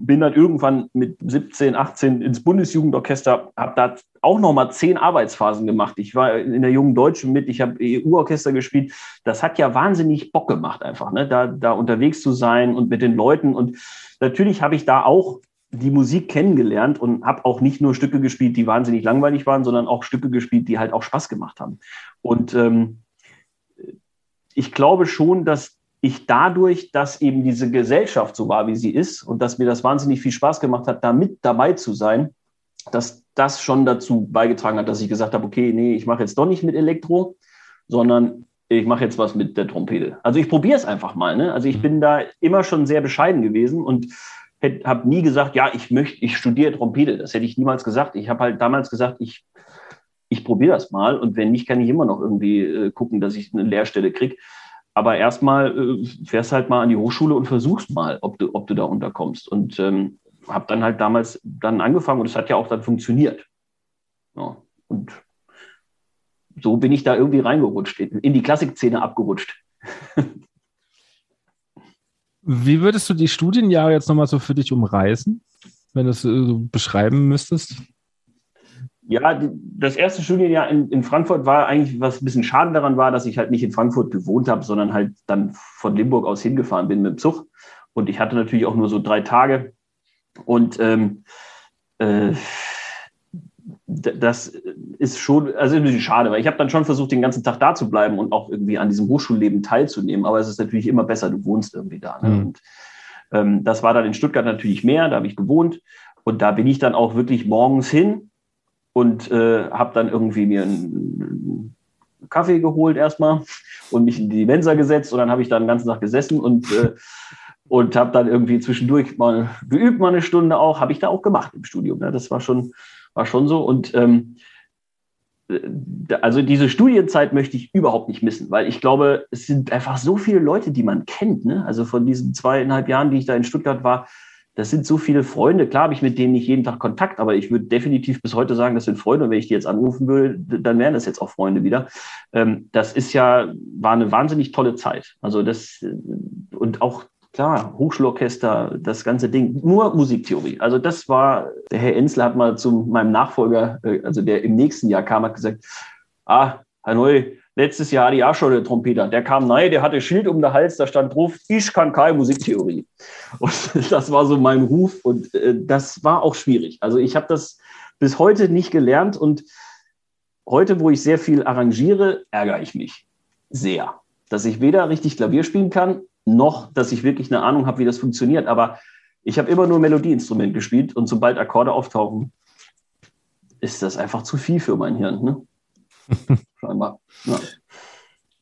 bin dann irgendwann mit 17, 18 ins Bundesjugendorchester, habe da auch nochmal zehn Arbeitsphasen gemacht. Ich war in der Jungen Deutschen mit, ich habe EU-Orchester gespielt. Das hat ja wahnsinnig Bock gemacht, einfach, ne? da, da unterwegs zu sein und mit den Leuten. Und natürlich habe ich da auch die Musik kennengelernt und habe auch nicht nur Stücke gespielt, die wahnsinnig langweilig waren, sondern auch Stücke gespielt, die halt auch Spaß gemacht haben. Und ähm, ich glaube schon, dass ich dadurch, dass eben diese Gesellschaft so war, wie sie ist und dass mir das wahnsinnig viel Spaß gemacht hat, da mit dabei zu sein, dass das schon dazu beigetragen hat, dass ich gesagt habe, okay, nee, ich mache jetzt doch nicht mit Elektro, sondern ich mache jetzt was mit der Trompete. Also ich probiere es einfach mal. Ne? Also ich mhm. bin da immer schon sehr bescheiden gewesen und habe nie gesagt, ja, ich möchte, ich studiere Trompete. Das hätte ich niemals gesagt. Ich habe halt damals gesagt, ich, ich probiere das mal und wenn nicht, kann ich immer noch irgendwie äh, gucken, dass ich eine Lehrstelle kriege. Aber erstmal äh, fährst halt mal an die Hochschule und versuchst mal, ob du, ob du da unterkommst. Und ähm, habe dann halt damals dann angefangen und es hat ja auch dann funktioniert. Ja, und so bin ich da irgendwie reingerutscht, in die Klassikszene abgerutscht. Wie würdest du die Studienjahre jetzt nochmal so für dich umreißen, wenn du es so beschreiben müsstest? Ja, das erste Studienjahr in, in Frankfurt war eigentlich, was ein bisschen schade daran war, dass ich halt nicht in Frankfurt gewohnt habe, sondern halt dann von Limburg aus hingefahren bin mit dem Zug. Und ich hatte natürlich auch nur so drei Tage. Und ähm, äh, das ist schon, also ein bisschen schade, weil ich habe dann schon versucht, den ganzen Tag da zu bleiben und auch irgendwie an diesem Hochschulleben teilzunehmen. Aber es ist natürlich immer besser, du wohnst irgendwie da. Ne? Mhm. Und ähm, das war dann in Stuttgart natürlich mehr, da habe ich gewohnt. Und da bin ich dann auch wirklich morgens hin und äh, habe dann irgendwie mir einen Kaffee geholt erstmal und mich in die Mensa gesetzt und dann habe ich da den ganzen Tag gesessen und äh, und habe dann irgendwie zwischendurch mal geübt, mal eine Stunde auch, habe ich da auch gemacht im Studium. Ne? Das war schon, war schon so. Und ähm, äh, also diese Studienzeit möchte ich überhaupt nicht missen, weil ich glaube, es sind einfach so viele Leute, die man kennt. Ne? Also von diesen zweieinhalb Jahren, die ich da in Stuttgart war, das sind so viele Freunde. Klar habe ich mit denen nicht jeden Tag Kontakt, aber ich würde definitiv bis heute sagen, das sind Freunde. Und wenn ich die jetzt anrufen würde, dann wären das jetzt auch Freunde wieder. Ähm, das ist ja, war eine wahnsinnig tolle Zeit. Also das, und auch klar, Hochschulorchester, das ganze Ding, nur Musiktheorie. Also das war, der Herr Ensel hat mal zu meinem Nachfolger, äh, also der im nächsten Jahr kam, hat gesagt, ah, Herr Neu, Letztes Jahr hatte ich auch schon einen Trompeter. Der kam nein, der hatte Schild um den Hals, da stand drauf, ich kann keine Musiktheorie. Und das war so mein Ruf und äh, das war auch schwierig. Also ich habe das bis heute nicht gelernt und heute, wo ich sehr viel arrangiere, ärgere ich mich sehr, dass ich weder richtig Klavier spielen kann, noch, dass ich wirklich eine Ahnung habe, wie das funktioniert. Aber ich habe immer nur Melodieinstrument gespielt und sobald Akkorde auftauchen, ist das einfach zu viel für mein Hirn. Ne? scheinbar. Ja.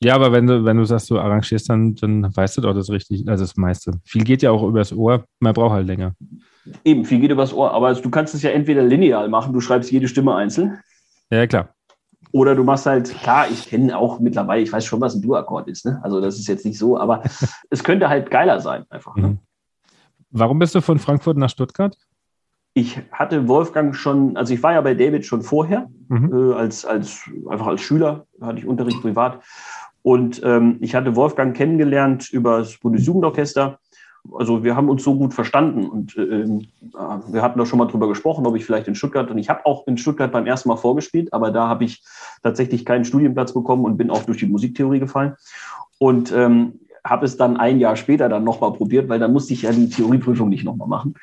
ja. aber wenn du, wenn du sagst, du arrangierst, dann, dann weißt du doch das richtig, also das meiste. Viel geht ja auch übers Ohr, man braucht halt länger. Eben, viel geht übers Ohr, aber du kannst es ja entweder lineal machen, du schreibst jede Stimme einzeln. Ja, klar. Oder du machst halt, klar, ich kenne auch mittlerweile, ich weiß schon, was ein Du-Akkord ist, ne? Also das ist jetzt nicht so, aber es könnte halt geiler sein, einfach. Ne? Mhm. Warum bist du von Frankfurt nach Stuttgart? ich hatte Wolfgang schon, also ich war ja bei David schon vorher, mhm. äh, als, als, einfach als Schüler, hatte ich Unterricht privat. Und ähm, ich hatte Wolfgang kennengelernt über das Bundesjugendorchester. Also wir haben uns so gut verstanden und äh, wir hatten da schon mal drüber gesprochen, ob ich vielleicht in Stuttgart, und ich habe auch in Stuttgart beim ersten Mal vorgespielt, aber da habe ich tatsächlich keinen Studienplatz bekommen und bin auch durch die Musiktheorie gefallen. Und ähm, habe es dann ein Jahr später dann nochmal probiert, weil dann musste ich ja die Theorieprüfung nicht nochmal machen.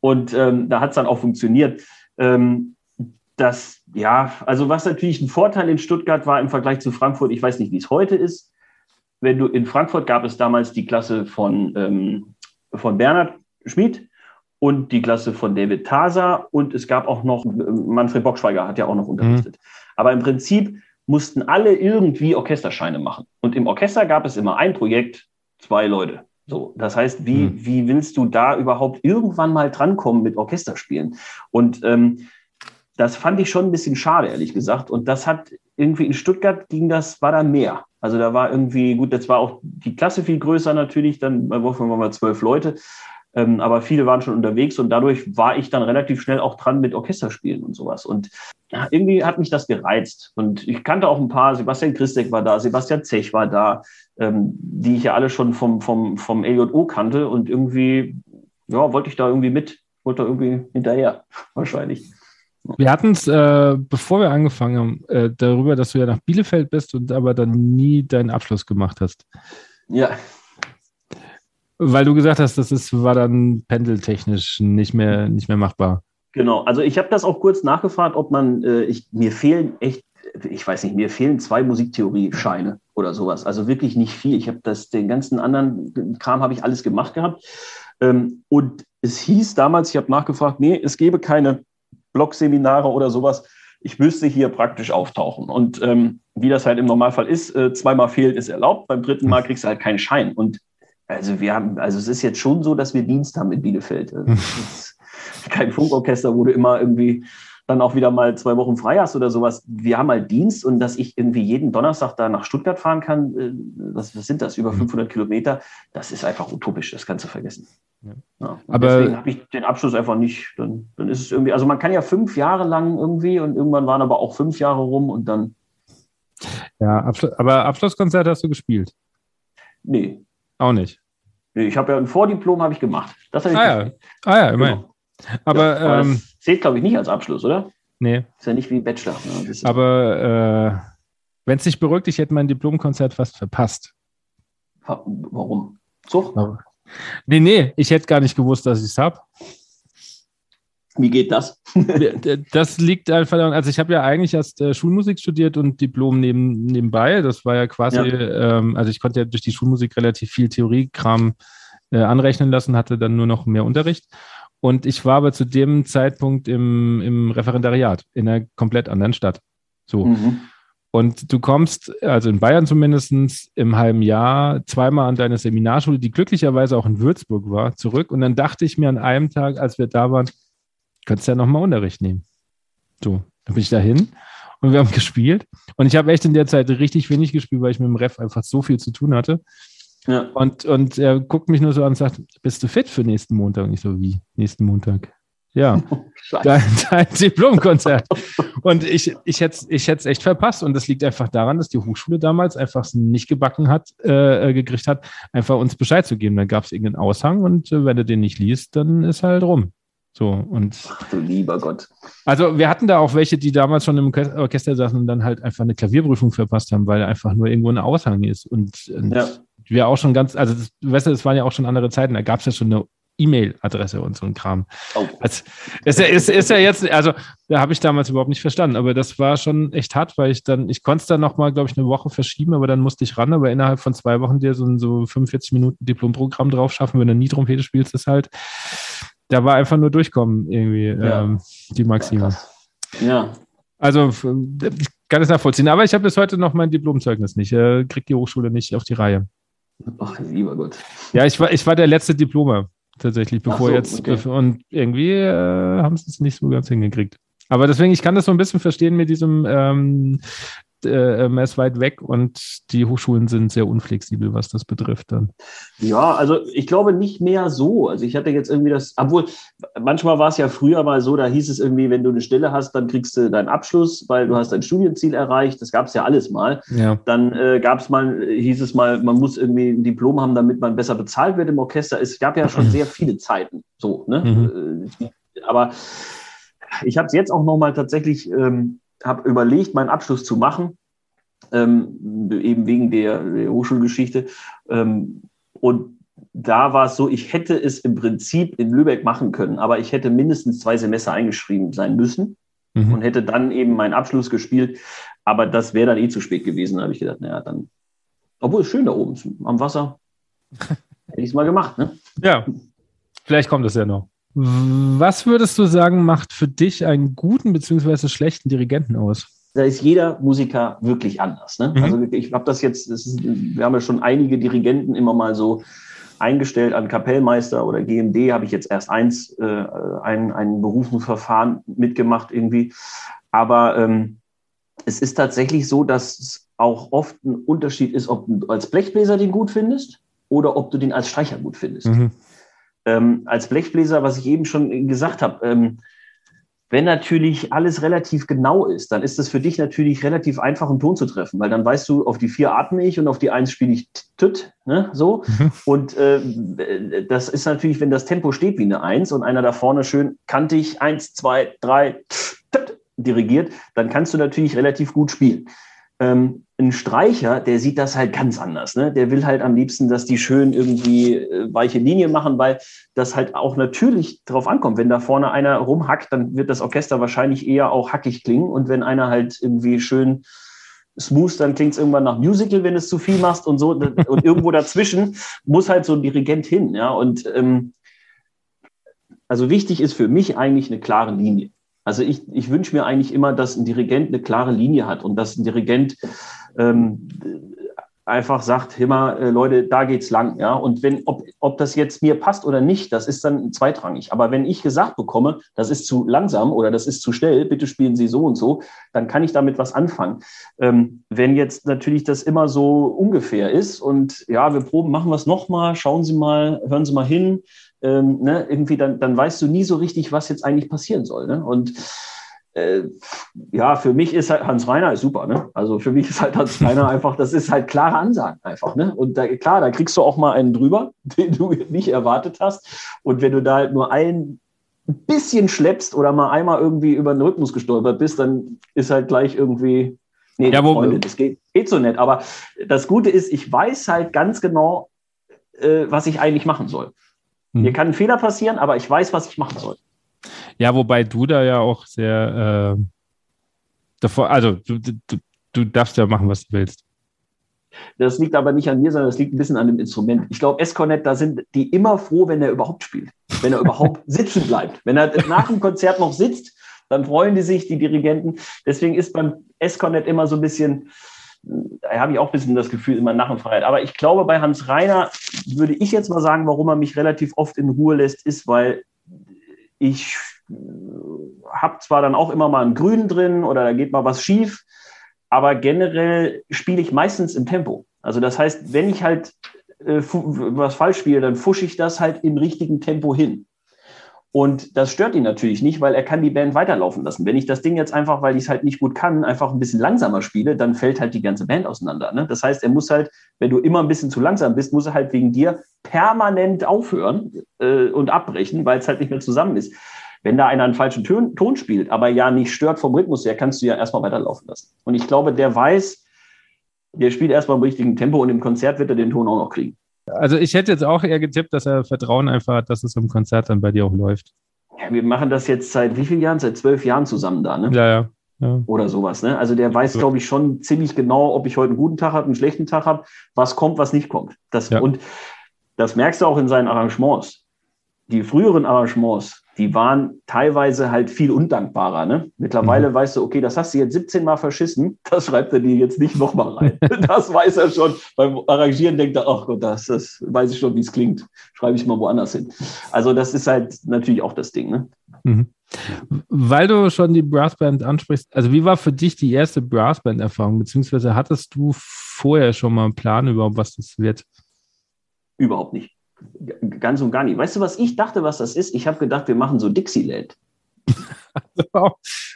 Und ähm, da hat es dann auch funktioniert. Ähm, das, ja, also was natürlich ein Vorteil in Stuttgart war im Vergleich zu Frankfurt, ich weiß nicht, wie es heute ist. Wenn du in Frankfurt gab es damals die Klasse von, ähm, von Bernhard Schmid und die Klasse von David Taser und es gab auch noch, Manfred Bockschweiger hat ja auch noch unterrichtet. Mhm. Aber im Prinzip mussten alle irgendwie Orchesterscheine machen. Und im Orchester gab es immer ein Projekt, zwei Leute. So, das heißt, wie, mhm. wie willst du da überhaupt irgendwann mal drankommen mit Orchesterspielen? Und ähm, das fand ich schon ein bisschen schade, ehrlich gesagt. Und das hat irgendwie in Stuttgart ging das, war da mehr. Also da war irgendwie, gut, das war auch die Klasse viel größer natürlich, dann bei Wolfgang waren wir zwölf Leute. Ähm, aber viele waren schon unterwegs und dadurch war ich dann relativ schnell auch dran mit Orchesterspielen und sowas. Und ja, irgendwie hat mich das gereizt. Und ich kannte auch ein paar, Sebastian Christek war da, Sebastian Zech war da, ähm, die ich ja alle schon vom, vom, vom LJO kannte. Und irgendwie, ja, wollte ich da irgendwie mit, wollte da irgendwie hinterher, wahrscheinlich. Wir hatten es, äh, bevor wir angefangen haben, äh, darüber, dass du ja nach Bielefeld bist und aber dann nie deinen Abschluss gemacht hast. Ja. Weil du gesagt hast, das ist, war dann pendeltechnisch nicht mehr, nicht mehr machbar. Genau, also ich habe das auch kurz nachgefragt, ob man, äh, ich, mir fehlen echt, ich weiß nicht, mir fehlen zwei Musiktheorie-Scheine oder sowas. Also wirklich nicht viel. Ich habe das, den ganzen anderen Kram habe ich alles gemacht gehabt. Ähm, und es hieß damals, ich habe nachgefragt, nee, es gäbe keine Blog-Seminare oder sowas. Ich müsste hier praktisch auftauchen. Und ähm, wie das halt im Normalfall ist, äh, zweimal fehlt, ist erlaubt. Beim dritten Mal kriegst du halt keinen Schein. Und also wir haben, also es ist jetzt schon so, dass wir Dienst haben in Bielefeld. Also kein Funkorchester, wo du immer irgendwie dann auch wieder mal zwei Wochen frei hast oder sowas. Wir haben halt Dienst und dass ich irgendwie jeden Donnerstag da nach Stuttgart fahren kann, äh, was, was sind das, über 500 mhm. Kilometer, das ist einfach utopisch, das kannst du vergessen. Ja. Ja, Aber deswegen habe ich den Abschluss einfach nicht, dann, dann ist es irgendwie, also man kann ja fünf Jahre lang irgendwie und irgendwann waren aber auch fünf Jahre rum und dann. Ja, Abschluss, aber Abschlusskonzert hast du gespielt? Nee. Auch nicht. Ich habe ja ein Vordiplom habe ich gemacht. Das habe ich ah, ja. ah ja, immerhin. Genau. Aber, ja, ähm, das zählt, glaube ich, nicht als Abschluss, oder? Nee. Ist ja nicht wie Bachelor. Ne? Aber äh, wenn es dich beruhigt, ich hätte mein Diplomkonzert fast verpasst. Warum? So? Nee, nee, ich hätte gar nicht gewusst, dass ich es habe. Wie geht das? das liegt einfach daran, also ich habe ja eigentlich erst äh, Schulmusik studiert und Diplom neben, nebenbei. Das war ja quasi, ja. Ähm, also ich konnte ja durch die Schulmusik relativ viel Theoriekram äh, anrechnen lassen, hatte dann nur noch mehr Unterricht. Und ich war aber zu dem Zeitpunkt im, im Referendariat in einer komplett anderen Stadt. So. Mhm. Und du kommst, also in Bayern zumindest, im halben Jahr zweimal an deine Seminarschule, die glücklicherweise auch in Würzburg war, zurück. Und dann dachte ich mir an einem Tag, als wir da waren, könntest du ja nochmal Unterricht nehmen. So, dann bin ich da hin und wir haben gespielt. Und ich habe echt in der Zeit richtig wenig gespielt, weil ich mit dem Ref einfach so viel zu tun hatte. Ja. Und, und er guckt mich nur so an und sagt, bist du fit für nächsten Montag? Und ich so, wie? Nächsten Montag? Ja, dein, dein Diplomkonzert. Und ich, ich hätte es ich echt verpasst. Und das liegt einfach daran, dass die Hochschule damals einfach nicht gebacken hat, äh, gekriegt hat, einfach uns Bescheid zu geben. Dann gab es irgendeinen Aushang und äh, wenn du den nicht liest, dann ist halt rum. So, und. Ach du lieber Gott. Also, wir hatten da auch welche, die damals schon im Orchester saßen und dann halt einfach eine Klavierprüfung verpasst haben, weil einfach nur irgendwo ein Aushang ist. Und, und ja. Wir auch schon ganz, also, das, weißt du, das waren ja auch schon andere Zeiten, da gab es ja schon eine E-Mail-Adresse und so ein Kram. Oh. Also, ist, ja, ist, ist ja jetzt, also da habe ich damals überhaupt nicht verstanden, aber das war schon echt hart, weil ich dann, ich konnte es dann nochmal, glaube ich, eine Woche verschieben, aber dann musste ich ran, aber innerhalb von zwei Wochen dir so ein so 45 Minuten Diplomprogramm drauf schaffen, wenn du nie Trompete spielst, ist halt, da war einfach nur durchkommen, irgendwie, ja. ähm, die Maxime. Ja. Also, ich kann es nachvollziehen. Aber ich habe bis heute noch mein Diplomzeugnis nicht. Äh, kriegt die Hochschule nicht auf die Reihe. Ach, lieber Gott. Ja, ich war, ich war der letzte Diplomer tatsächlich, bevor so, jetzt. Okay. Und irgendwie äh, haben sie es nicht so ganz hingekriegt. Aber deswegen, ich kann das so ein bisschen verstehen mit diesem ähm, äh, er ist weit weg und die Hochschulen sind sehr unflexibel, was das betrifft dann. Ja, also ich glaube nicht mehr so. Also ich hatte jetzt irgendwie das, obwohl manchmal war es ja früher mal so, da hieß es irgendwie, wenn du eine Stelle hast, dann kriegst du deinen Abschluss, weil du hast dein Studienziel erreicht. Das gab es ja alles mal. Ja. Dann äh, gab es mal, hieß es mal, man muss irgendwie ein Diplom haben, damit man besser bezahlt wird im Orchester. Es gab ja schon sehr viele Zeiten so, ne? Mhm. Äh, aber ich habe es jetzt auch nochmal tatsächlich ähm, habe überlegt, meinen Abschluss zu machen, ähm, eben wegen der, der Hochschulgeschichte. Ähm, und da war es so, ich hätte es im Prinzip in Lübeck machen können, aber ich hätte mindestens zwei Semester eingeschrieben sein müssen mhm. und hätte dann eben meinen Abschluss gespielt. Aber das wäre dann eh zu spät gewesen. Da habe ich gedacht, naja, dann, obwohl es schön da oben am Wasser, hätte ich es mal gemacht. Ne? Ja, vielleicht kommt es ja noch. Was würdest du sagen, macht für dich einen guten bzw. schlechten Dirigenten aus? da ist jeder Musiker wirklich anders. Ne? Mhm. Also ich habe das jetzt, das ist, wir haben ja schon einige Dirigenten immer mal so eingestellt an Kapellmeister oder GMD, habe ich jetzt erst eins, äh, ein, ein Berufungsverfahren mitgemacht irgendwie. Aber ähm, es ist tatsächlich so, dass es auch oft ein Unterschied ist, ob du als Blechbläser den gut findest oder ob du den als Streicher gut findest. Mhm. Ähm, als Blechbläser, was ich eben schon gesagt habe, ähm, wenn natürlich alles relativ genau ist, dann ist es für dich natürlich relativ einfach, einen Ton zu treffen, weil dann weißt du, auf die vier atme ich und auf die eins spiele ich tüt, ne, so. Mhm. Und äh, das ist natürlich, wenn das Tempo steht wie eine Eins und einer da vorne schön kantig eins, zwei, drei tüt, dirigiert, dann kannst du natürlich relativ gut spielen. Ähm, ein Streicher, der sieht das halt ganz anders. Ne? Der will halt am liebsten, dass die schön irgendwie äh, weiche Linien machen, weil das halt auch natürlich drauf ankommt. Wenn da vorne einer rumhackt, dann wird das Orchester wahrscheinlich eher auch hackig klingen. Und wenn einer halt irgendwie schön smooth, dann klingt es irgendwann nach Musical, wenn du es zu viel machst und so. Und irgendwo dazwischen muss halt so ein Dirigent hin. Ja? Und ähm, also wichtig ist für mich eigentlich eine klare Linie. Also ich, ich wünsche mir eigentlich immer, dass ein Dirigent eine klare Linie hat und dass ein Dirigent ähm, einfach sagt, immer äh, Leute, da geht's lang, ja. Und wenn, ob, ob das jetzt mir passt oder nicht, das ist dann zweitrangig. Aber wenn ich gesagt bekomme, das ist zu langsam oder das ist zu schnell, bitte spielen Sie so und so, dann kann ich damit was anfangen. Ähm, wenn jetzt natürlich das immer so ungefähr ist und ja, wir proben, machen wir es nochmal, schauen Sie mal, hören Sie mal hin, ähm, ne, irgendwie, dann, dann weißt du nie so richtig, was jetzt eigentlich passieren soll. Ne? Und äh, ja, für mich ist halt Hans Reiner ist super. Ne? Also für mich ist halt Hans Reiner einfach, das ist halt klare Ansagen einfach. Ne? Und da, klar, da kriegst du auch mal einen drüber, den du nicht erwartet hast. Und wenn du da halt nur ein bisschen schleppst oder mal einmal irgendwie über den Rhythmus gestolpert bist, dann ist halt gleich irgendwie, nee, ja, Freunde, das geht, geht so nicht. Aber das Gute ist, ich weiß halt ganz genau, äh, was ich eigentlich machen soll. Hm. Mir kann ein Fehler passieren, aber ich weiß, was ich machen soll. Ja, wobei du da ja auch sehr äh, davor, also du, du, du darfst ja machen, was du willst. Das liegt aber nicht an mir, sondern das liegt ein bisschen an dem Instrument. Ich glaube, Escornet, da sind die immer froh, wenn er überhaupt spielt, wenn er überhaupt sitzen bleibt. Wenn er nach dem Konzert noch sitzt, dann freuen die sich, die Dirigenten. Deswegen ist beim Escornet immer so ein bisschen, da habe ich auch ein bisschen das Gefühl, immer Narrenfreiheit. Aber ich glaube, bei Hans Reiner würde ich jetzt mal sagen, warum er mich relativ oft in Ruhe lässt, ist, weil ich habe zwar dann auch immer mal einen Grün drin oder da geht mal was schief, aber generell spiele ich meistens im Tempo. Also das heißt, wenn ich halt äh, was falsch spiele, dann fusche ich das halt im richtigen Tempo hin. Und das stört ihn natürlich nicht, weil er kann die Band weiterlaufen lassen. Wenn ich das Ding jetzt einfach, weil ich es halt nicht gut kann, einfach ein bisschen langsamer spiele, dann fällt halt die ganze Band auseinander. Ne? Das heißt, er muss halt, wenn du immer ein bisschen zu langsam bist, muss er halt wegen dir permanent aufhören äh, und abbrechen, weil es halt nicht mehr zusammen ist. Wenn da einer einen falschen Ton, Ton spielt, aber ja nicht stört vom Rhythmus her, kannst du ja erstmal weiterlaufen lassen. Und ich glaube, der weiß, der spielt erstmal im richtigen Tempo und im Konzert wird er den Ton auch noch kriegen. Also ich hätte jetzt auch eher getippt, dass er Vertrauen einfach hat, dass es im Konzert dann bei dir auch läuft. Ja, wir machen das jetzt seit wie vielen Jahren? Seit zwölf Jahren zusammen da, ne? Ja, ja. ja. Oder sowas, ne? Also der weiß, glaube ich, schon ziemlich genau, ob ich heute einen guten Tag habe, einen schlechten Tag habe, was kommt, was nicht kommt. Das, ja. Und das merkst du auch in seinen Arrangements. Die früheren Arrangements, die waren teilweise halt viel undankbarer. Ne? Mittlerweile mhm. weißt du, okay, das hast du jetzt 17 Mal verschissen, das schreibt er dir jetzt nicht nochmal rein. das weiß er schon. Beim Arrangieren denkt er, ach Gott, das, das weiß ich schon, wie es klingt. Schreibe ich mal woanders hin. Also das ist halt natürlich auch das Ding. Ne? Mhm. Weil du schon die Brassband ansprichst, also wie war für dich die erste Brassband-Erfahrung, beziehungsweise hattest du vorher schon mal einen Plan über was das wird? Überhaupt nicht. Ganz und gar nicht. Weißt du, was ich dachte, was das ist? Ich habe gedacht, wir machen so Dixieland.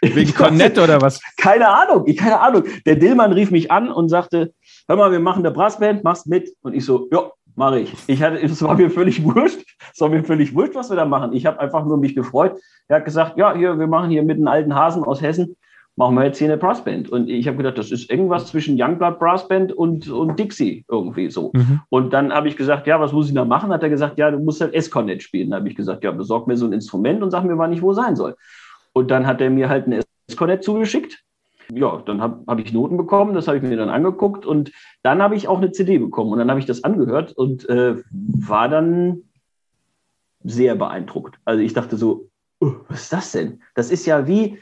Wegen Cornett oder was? Keine Ahnung, ich, keine Ahnung. Der Dillmann rief mich an und sagte, hör mal, wir machen eine Brassband, machst mit? Und ich so, ja, mache ich. ich hatte, es war mir völlig wurscht. Es war mir völlig wurscht, was wir da machen. Ich habe einfach nur mich gefreut. Er hat gesagt, ja, hier, wir machen hier mit einem alten Hasen aus Hessen machen wir jetzt hier eine Brassband. Und ich habe gedacht, das ist irgendwas zwischen Youngblood Brassband und, und Dixie irgendwie so. Mhm. Und dann habe ich gesagt, ja, was muss ich da machen? Hat er gesagt, ja, du musst halt S-Cornet spielen. Da habe ich gesagt, ja, besorg mir so ein Instrument und sag mir mal nicht, wo es sein soll. Und dann hat er mir halt ein S-Cornet zugeschickt. Ja, dann habe hab ich Noten bekommen, das habe ich mir dann angeguckt und dann habe ich auch eine CD bekommen und dann habe ich das angehört und äh, war dann sehr beeindruckt. Also ich dachte so, oh, was ist das denn? Das ist ja wie,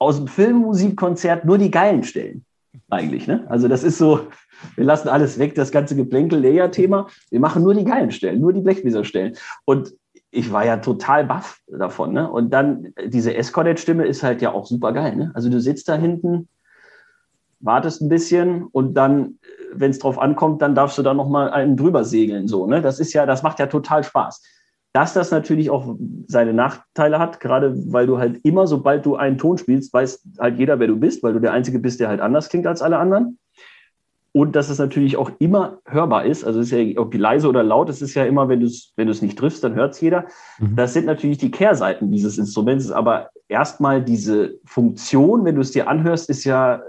aus dem Filmmusikkonzert nur die geilen Stellen. Eigentlich, ne? Also das ist so, wir lassen alles weg, das ganze Geplänkel-Layer-Thema. Wir machen nur die geilen Stellen, nur die Blechbläser-Stellen. Und ich war ja total baff davon. Ne? Und dann diese Escorted-Stimme ist halt ja auch super geil. Ne? Also du sitzt da hinten, wartest ein bisschen und dann, wenn es drauf ankommt, dann darfst du da nochmal einen drüber segeln. So, ne? Das ist ja, das macht ja total Spaß. Dass das natürlich auch seine Nachteile hat, gerade weil du halt immer, sobald du einen Ton spielst, weiß halt jeder, wer du bist, weil du der Einzige bist, der halt anders klingt als alle anderen. Und dass es natürlich auch immer hörbar ist. Also es ist ja, ob leise oder laut, es ist ja immer, wenn du es wenn nicht triffst, dann hört es jeder. Mhm. Das sind natürlich die Kehrseiten dieses Instruments. Aber erstmal diese Funktion, wenn du es dir anhörst, ist ja,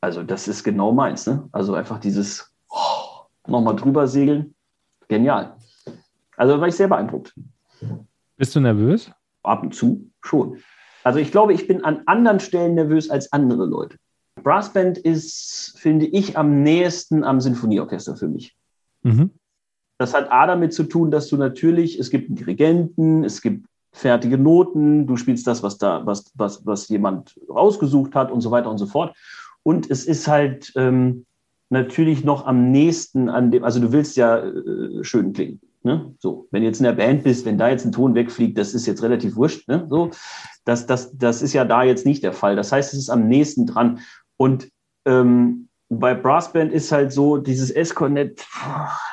also das ist genau meins. Ne? Also einfach dieses oh, nochmal drüber segeln. Genial. Also war ich sehr beeindruckt. Bist du nervös? Ab und zu schon. Also ich glaube, ich bin an anderen Stellen nervös als andere Leute. Brassband ist, finde ich, am nächsten am Sinfonieorchester für mich. Mhm. Das hat A damit zu tun, dass du natürlich, es gibt einen Dirigenten, es gibt fertige Noten, du spielst das, was da, was, was, was jemand rausgesucht hat und so weiter und so fort. Und es ist halt ähm, natürlich noch am nächsten an dem, also du willst ja äh, schön klingen. Ne? So, wenn du jetzt in der Band bist, wenn da jetzt ein Ton wegfliegt, das ist jetzt relativ wurscht. Ne? So, das, das, das ist ja da jetzt nicht der Fall. Das heißt, es ist am nächsten dran. Und ähm, bei Brassband ist halt so, dieses S-Cornet,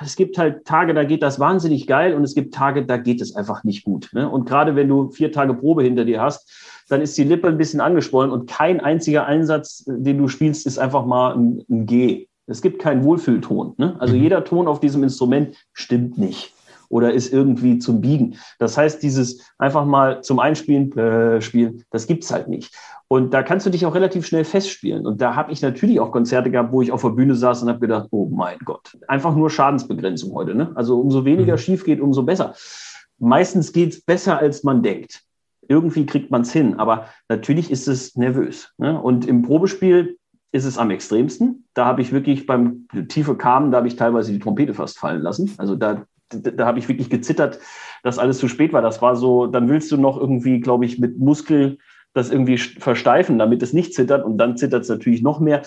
es gibt halt Tage, da geht das wahnsinnig geil und es gibt Tage, da geht es einfach nicht gut. Ne? Und gerade wenn du vier Tage Probe hinter dir hast, dann ist die Lippe ein bisschen angeschwollen und kein einziger Einsatz, den du spielst, ist einfach mal ein, ein G. Es gibt keinen Wohlfühlton. Ne? Also mhm. jeder Ton auf diesem Instrument stimmt nicht oder ist irgendwie zum Biegen. Das heißt, dieses einfach mal zum Einspielen äh, spielen, das gibt's halt nicht. Und da kannst du dich auch relativ schnell festspielen. Und da habe ich natürlich auch Konzerte gehabt, wo ich auf der Bühne saß und habe gedacht, oh mein Gott, einfach nur Schadensbegrenzung heute. Ne? Also umso weniger mhm. schief geht, umso besser. Meistens geht's besser, als man denkt. Irgendwie kriegt man's hin, aber natürlich ist es nervös. Ne? Und im Probespiel ist es am extremsten. Da habe ich wirklich beim tiefe Kamen, da habe ich teilweise die Trompete fast fallen lassen. Also da da, habe ich wirklich gezittert, dass alles zu spät war. Das war so, dann willst du noch irgendwie, glaube ich, mit Muskel das irgendwie versteifen, damit es nicht zittert und dann zittert es natürlich noch mehr.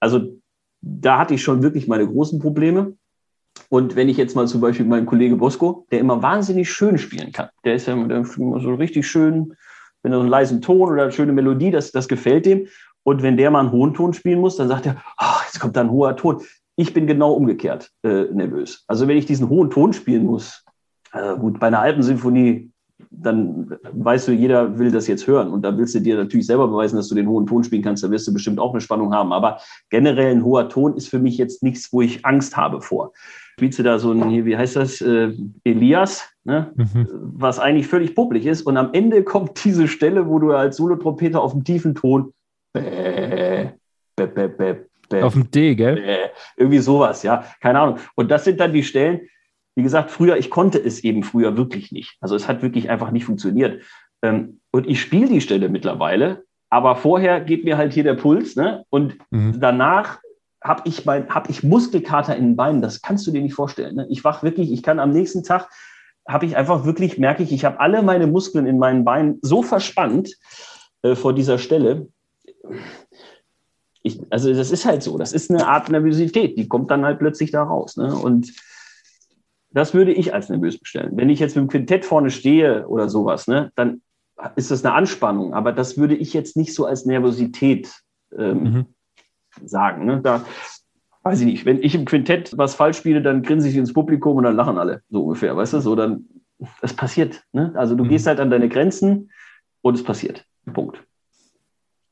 Also da hatte ich schon wirklich meine großen Probleme. Und wenn ich jetzt mal zum Beispiel meinen Kollege Bosco, der immer wahnsinnig schön spielen kann, der ist ja immer so richtig schön, wenn er so einen leisen Ton oder eine schöne Melodie, das, das gefällt dem. Und wenn der mal einen hohen Ton spielen muss, dann sagt er, oh, jetzt kommt da ein hoher Ton. Ich bin genau umgekehrt äh, nervös. Also wenn ich diesen hohen Ton spielen muss, äh, gut, bei einer Alpensymphonie, dann weißt du, jeder will das jetzt hören. Und da willst du dir natürlich selber beweisen, dass du den hohen Ton spielen kannst. Da wirst du bestimmt auch eine Spannung haben. Aber generell ein hoher Ton ist für mich jetzt nichts, wo ich Angst habe vor. Spielst du da so ein, wie heißt das, äh, Elias, ne? Mhm. was eigentlich völlig publik ist. Und am Ende kommt diese Stelle, wo du als Solotrompeter auf dem tiefen Ton bäh, bäh, bäh, bäh. Auf dem D, gell? Bäh. Irgendwie sowas, ja. Keine Ahnung. Und das sind dann die Stellen, wie gesagt, früher, ich konnte es eben früher wirklich nicht. Also es hat wirklich einfach nicht funktioniert. Ähm, und ich spiele die Stelle mittlerweile, aber vorher geht mir halt hier der Puls, ne? Und mhm. danach habe ich, mein, hab ich Muskelkater in den Beinen. Das kannst du dir nicht vorstellen. Ne? Ich wach wirklich, ich kann am nächsten Tag, habe ich einfach wirklich, merke ich, ich habe alle meine Muskeln in meinen Beinen so verspannt äh, vor dieser Stelle ich, also das ist halt so, das ist eine Art Nervosität, die kommt dann halt plötzlich da raus. Ne? Und das würde ich als nervös bestellen. Wenn ich jetzt mit dem Quintett vorne stehe oder sowas, ne, dann ist das eine Anspannung, aber das würde ich jetzt nicht so als Nervosität ähm, mhm. sagen. Ne? Da weiß ich nicht, wenn ich im Quintett was falsch spiele, dann grinse ich ins Publikum und dann lachen alle, so ungefähr, weißt du, so dann, das passiert. Ne? Also du mhm. gehst halt an deine Grenzen und es passiert. Punkt.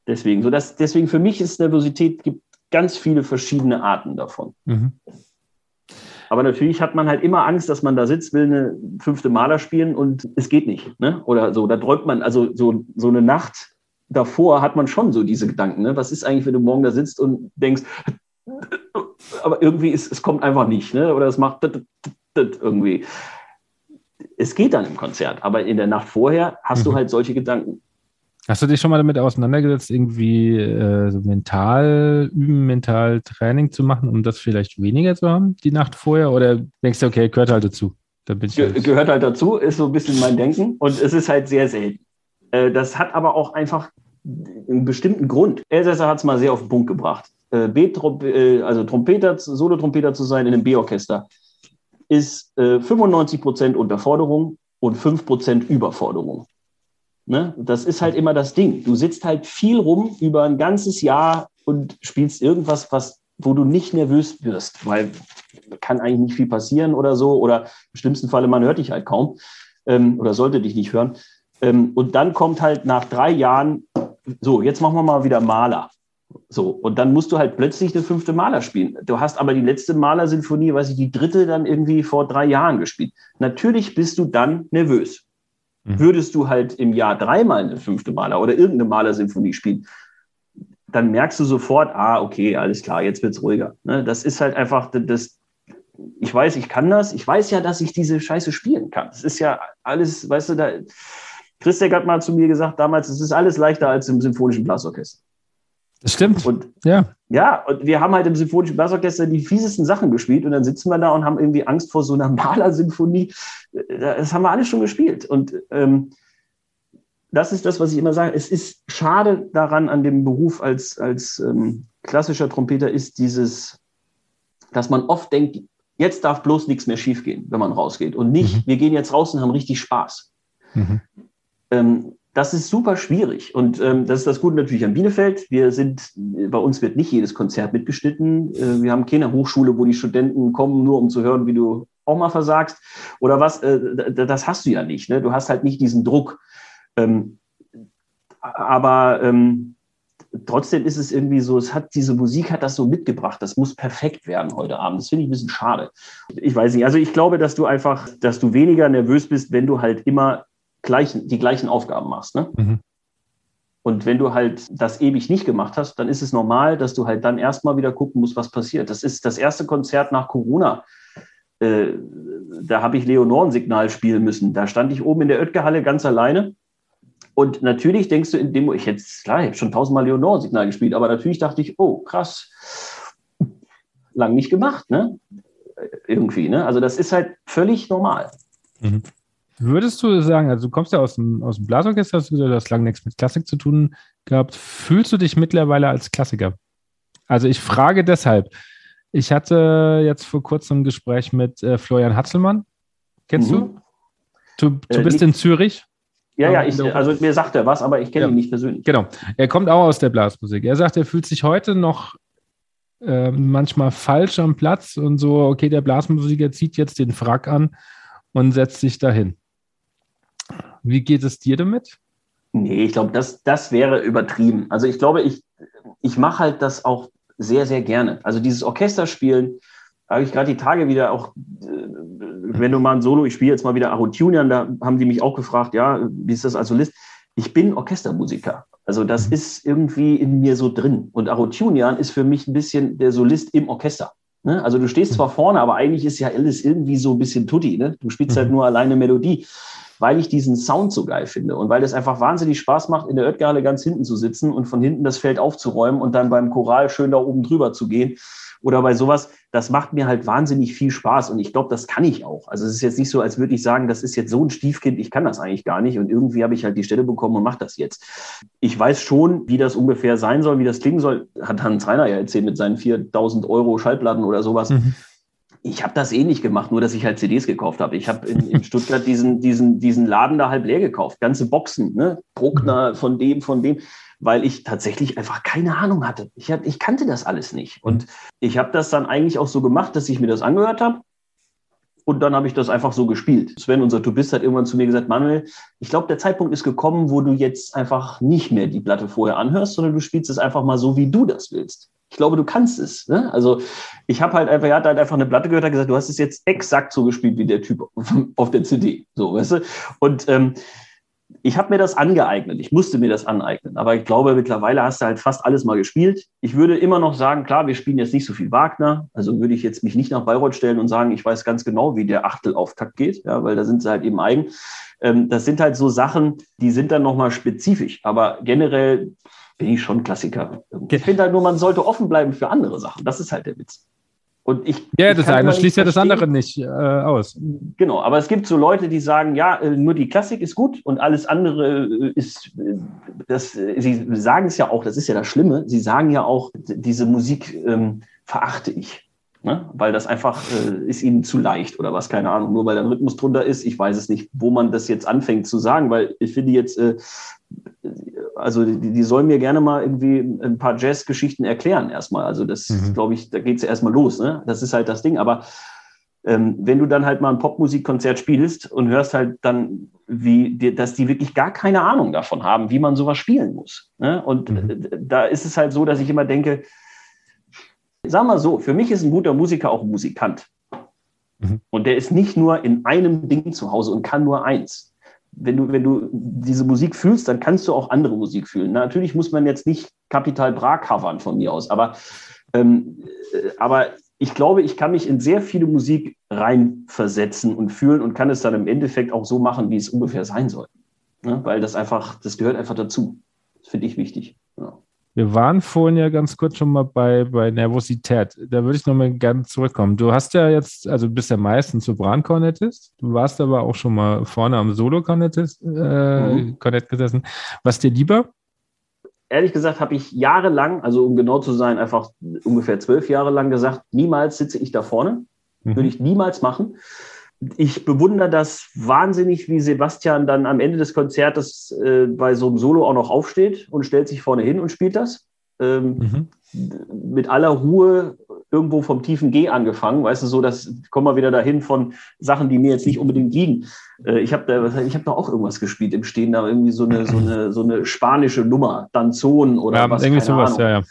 Deswegen, so dass, deswegen für mich ist Nervosität, gibt ganz viele verschiedene Arten davon. Mhm. Aber natürlich hat man halt immer Angst, dass man da sitzt, will eine fünfte Maler spielen und es geht nicht. Ne? Oder so, da träumt man, also so, so eine Nacht davor hat man schon so diese Gedanken. Ne? Was ist eigentlich, wenn du morgen da sitzt und denkst, aber irgendwie ist, es kommt einfach nicht, ne? oder es macht irgendwie. Es geht dann im Konzert, aber in der Nacht vorher hast mhm. du halt solche Gedanken. Hast du dich schon mal damit auseinandergesetzt, irgendwie äh, so mental üben, mental Training zu machen, um das vielleicht weniger zu haben, die Nacht vorher? Oder denkst du, okay, gehört halt dazu? Ge halt gehört halt dazu, ist so ein bisschen mein Denken und es ist halt sehr selten. Äh, das hat aber auch einfach einen bestimmten Grund. Elsässer hat es mal sehr auf den Punkt gebracht. Äh, B äh, also Trompeter, Solo-Trompeter zu sein in einem B-Orchester, ist äh, 95 Prozent Unterforderung und 5 Prozent Überforderung. Ne? Das ist halt immer das Ding. Du sitzt halt viel rum über ein ganzes Jahr und spielst irgendwas, was, wo du nicht nervös wirst, weil kann eigentlich nicht viel passieren oder so. Oder im schlimmsten Falle, man hört dich halt kaum ähm, oder sollte dich nicht hören. Ähm, und dann kommt halt nach drei Jahren, so, jetzt machen wir mal wieder Maler. So, und dann musst du halt plötzlich eine fünfte Maler spielen. Du hast aber die letzte Malersinfonie, weiß ich, die dritte dann irgendwie vor drei Jahren gespielt. Natürlich bist du dann nervös. Mhm. Würdest du halt im Jahr dreimal eine fünfte Maler oder irgendeine Malersinfonie spielen, dann merkst du sofort, ah, okay, alles klar, jetzt wird's ruhiger. Ne? Das ist halt einfach das, ich weiß, ich kann das. Ich weiß ja, dass ich diese Scheiße spielen kann. Das ist ja alles, weißt du, da, Christek hat mal zu mir gesagt damals, es ist alles leichter als im Symphonischen Blasorchester. Das stimmt. Und ja. Ja, und wir haben halt im Symphonischen Blasorchester die fiesesten Sachen gespielt und dann sitzen wir da und haben irgendwie Angst vor so einer Malersymphonie. Das haben wir alle schon gespielt. Und ähm, das ist das, was ich immer sage. Es ist schade daran an dem Beruf als, als ähm, klassischer Trompeter ist dieses, dass man oft denkt, jetzt darf bloß nichts mehr schiefgehen, wenn man rausgeht. Und nicht, mhm. wir gehen jetzt raus und haben richtig Spaß. Mhm. Ähm, das ist super schwierig. Und ähm, das ist das Gute natürlich an Bielefeld. Wir sind, bei uns wird nicht jedes Konzert mitgeschnitten. Äh, wir haben keine Hochschule, wo die Studenten kommen, nur um zu hören, wie du auch mal versagst. Oder was, äh, das hast du ja nicht. Ne? Du hast halt nicht diesen Druck. Ähm, aber ähm, trotzdem ist es irgendwie so, es hat diese Musik hat das so mitgebracht. Das muss perfekt werden heute Abend. Das finde ich ein bisschen schade. Ich weiß nicht. Also ich glaube, dass du einfach, dass du weniger nervös bist, wenn du halt immer gleichen, die gleichen Aufgaben machst. Ne? Mhm. Und wenn du halt das ewig nicht gemacht hast, dann ist es normal, dass du halt dann erstmal wieder gucken musst, was passiert. Das ist das erste Konzert nach Corona. Äh, da habe ich Leonoren-Signal spielen müssen. Da stand ich oben in der Oetker-Halle ganz alleine. Und natürlich denkst du in dem, ich hätte, klar, ich habe schon tausendmal Leonore-Signal gespielt, aber natürlich dachte ich, oh, krass, lang nicht gemacht, ne? Irgendwie, ne? Also das ist halt völlig normal. Mhm. Würdest du sagen, also du kommst ja aus dem, aus dem Blasorchester, hast du gesagt, du hast lange nichts mit Klassik zu tun gehabt. Fühlst du dich mittlerweile als Klassiker? Also ich frage deshalb. Ich hatte jetzt vor kurzem ein Gespräch mit äh, Florian Hatzelmann. Kennst mhm. du? Du, du äh, bist in Zürich. Ja, ja, ich, also mir sagt er was, aber ich kenne ja, ihn nicht persönlich. Genau. Er kommt auch aus der Blasmusik. Er sagt, er fühlt sich heute noch äh, manchmal falsch am Platz und so, okay, der Blasmusiker zieht jetzt den Frack an und setzt sich dahin. Wie geht es dir damit? Nee, ich glaube, das, das wäre übertrieben. Also ich glaube, ich, ich mache halt das auch sehr, sehr gerne. Also dieses Orchesterspielen, habe ich gerade die Tage wieder auch, äh, wenn du mal ein Solo, ich spiele jetzt mal wieder Arotunian, da haben die mich auch gefragt, ja, wie ist das als Solist? Ich bin Orchestermusiker. Also das mhm. ist irgendwie in mir so drin. Und Arotunian ist für mich ein bisschen der Solist im Orchester. Ne? Also du stehst zwar vorne, aber eigentlich ist ja alles irgendwie so ein bisschen Tutti. Ne? Du spielst halt mhm. nur alleine Melodie weil ich diesen Sound so geil finde und weil es einfach wahnsinnig Spaß macht, in der Oetgerhalle ganz hinten zu sitzen und von hinten das Feld aufzuräumen und dann beim Choral schön da oben drüber zu gehen oder bei sowas. Das macht mir halt wahnsinnig viel Spaß und ich glaube, das kann ich auch. Also es ist jetzt nicht so, als würde ich sagen, das ist jetzt so ein Stiefkind, ich kann das eigentlich gar nicht und irgendwie habe ich halt die Stelle bekommen und mache das jetzt. Ich weiß schon, wie das ungefähr sein soll, wie das klingen soll. Hat Hans Reiner ja erzählt mit seinen 4000 Euro Schallplatten oder sowas. Mhm. Ich habe das ähnlich gemacht, nur dass ich halt CDs gekauft habe. Ich habe in, in, Stuttgart diesen, diesen, diesen Laden da halb leer gekauft. Ganze Boxen, ne? Bruckner von dem, von dem, weil ich tatsächlich einfach keine Ahnung hatte. Ich, hab, ich kannte das alles nicht. Und ich habe das dann eigentlich auch so gemacht, dass ich mir das angehört habe. Und dann habe ich das einfach so gespielt. Sven, unser Tubist, hat irgendwann zu mir gesagt, Manuel, ich glaube, der Zeitpunkt ist gekommen, wo du jetzt einfach nicht mehr die Platte vorher anhörst, sondern du spielst es einfach mal so, wie du das willst ich glaube, du kannst es. Ne? Also ich habe halt einfach, er hat halt einfach eine Platte gehört, hat gesagt, du hast es jetzt exakt so gespielt wie der Typ auf der CD. So, weißt du? Und ähm, ich habe mir das angeeignet. Ich musste mir das aneignen. Aber ich glaube, mittlerweile hast du halt fast alles mal gespielt. Ich würde immer noch sagen, klar, wir spielen jetzt nicht so viel Wagner. Also würde ich jetzt mich nicht nach Bayreuth stellen und sagen, ich weiß ganz genau, wie der Achtelauftakt geht, ja, weil da sind sie halt eben eigen. Ähm, das sind halt so Sachen, die sind dann nochmal spezifisch. Aber generell bin ich schon Klassiker. Ich finde halt nur, man sollte offen bleiben für andere Sachen. Das ist halt der Witz. Und ich, ja, das eine schließt ja das andere nicht äh, aus. Genau, aber es gibt so Leute, die sagen, ja, äh, nur die Klassik ist gut und alles andere äh, ist, äh, das, sie sagen es ja auch, das ist ja das Schlimme, sie sagen ja auch, diese Musik ähm, verachte ich. Ne? Weil das einfach äh, ist ihnen zu leicht oder was, keine Ahnung, nur weil der Rhythmus drunter ist. Ich weiß es nicht, wo man das jetzt anfängt zu sagen, weil ich finde jetzt, äh, also die, die sollen mir gerne mal irgendwie ein paar Jazz-Geschichten erklären erstmal. Also das, mhm. glaube ich, da geht es ja erstmal los. Ne? Das ist halt das Ding. Aber ähm, wenn du dann halt mal ein Popmusikkonzert spielst und hörst halt dann, wie, dass die wirklich gar keine Ahnung davon haben, wie man sowas spielen muss. Ne? Und mhm. da ist es halt so, dass ich immer denke, Sag mal so, für mich ist ein guter Musiker auch ein Musikant. Mhm. Und der ist nicht nur in einem Ding zu Hause und kann nur eins. Wenn du, wenn du diese Musik fühlst, dann kannst du auch andere Musik fühlen. Na, natürlich muss man jetzt nicht Capital Bra covern von mir aus, aber, ähm, äh, aber ich glaube, ich kann mich in sehr viele Musik reinversetzen und fühlen und kann es dann im Endeffekt auch so machen, wie es ungefähr sein soll. Ne? Weil das einfach, das gehört einfach dazu. Das finde ich wichtig. Ja. Wir waren vorhin ja ganz kurz schon mal bei, bei Nervosität. Da würde ich nochmal gerne zurückkommen. Du hast ja jetzt, also du bist ja meistens Sopran-Kornettist. Du warst aber auch schon mal vorne am Solo-Kornettist äh, mhm. gesessen. Was dir lieber? Ehrlich gesagt habe ich jahrelang, also um genau zu sein, einfach ungefähr zwölf Jahre lang gesagt, niemals sitze ich da vorne. Mhm. Würde ich niemals machen ich bewundere das wahnsinnig, wie Sebastian dann am Ende des Konzertes äh, bei so einem Solo auch noch aufsteht und stellt sich vorne hin und spielt das. Ähm, mhm. Mit aller Ruhe irgendwo vom tiefen G angefangen, weißt du, so, das kommen wir wieder dahin von Sachen, die mir jetzt nicht unbedingt liegen. Äh, ich habe da, ich habe da auch irgendwas gespielt im Stehen, da irgendwie so eine, so eine, so eine spanische Nummer, Danzon oder ja, was. Irgendwie sowas, Ahnung. ja, ja.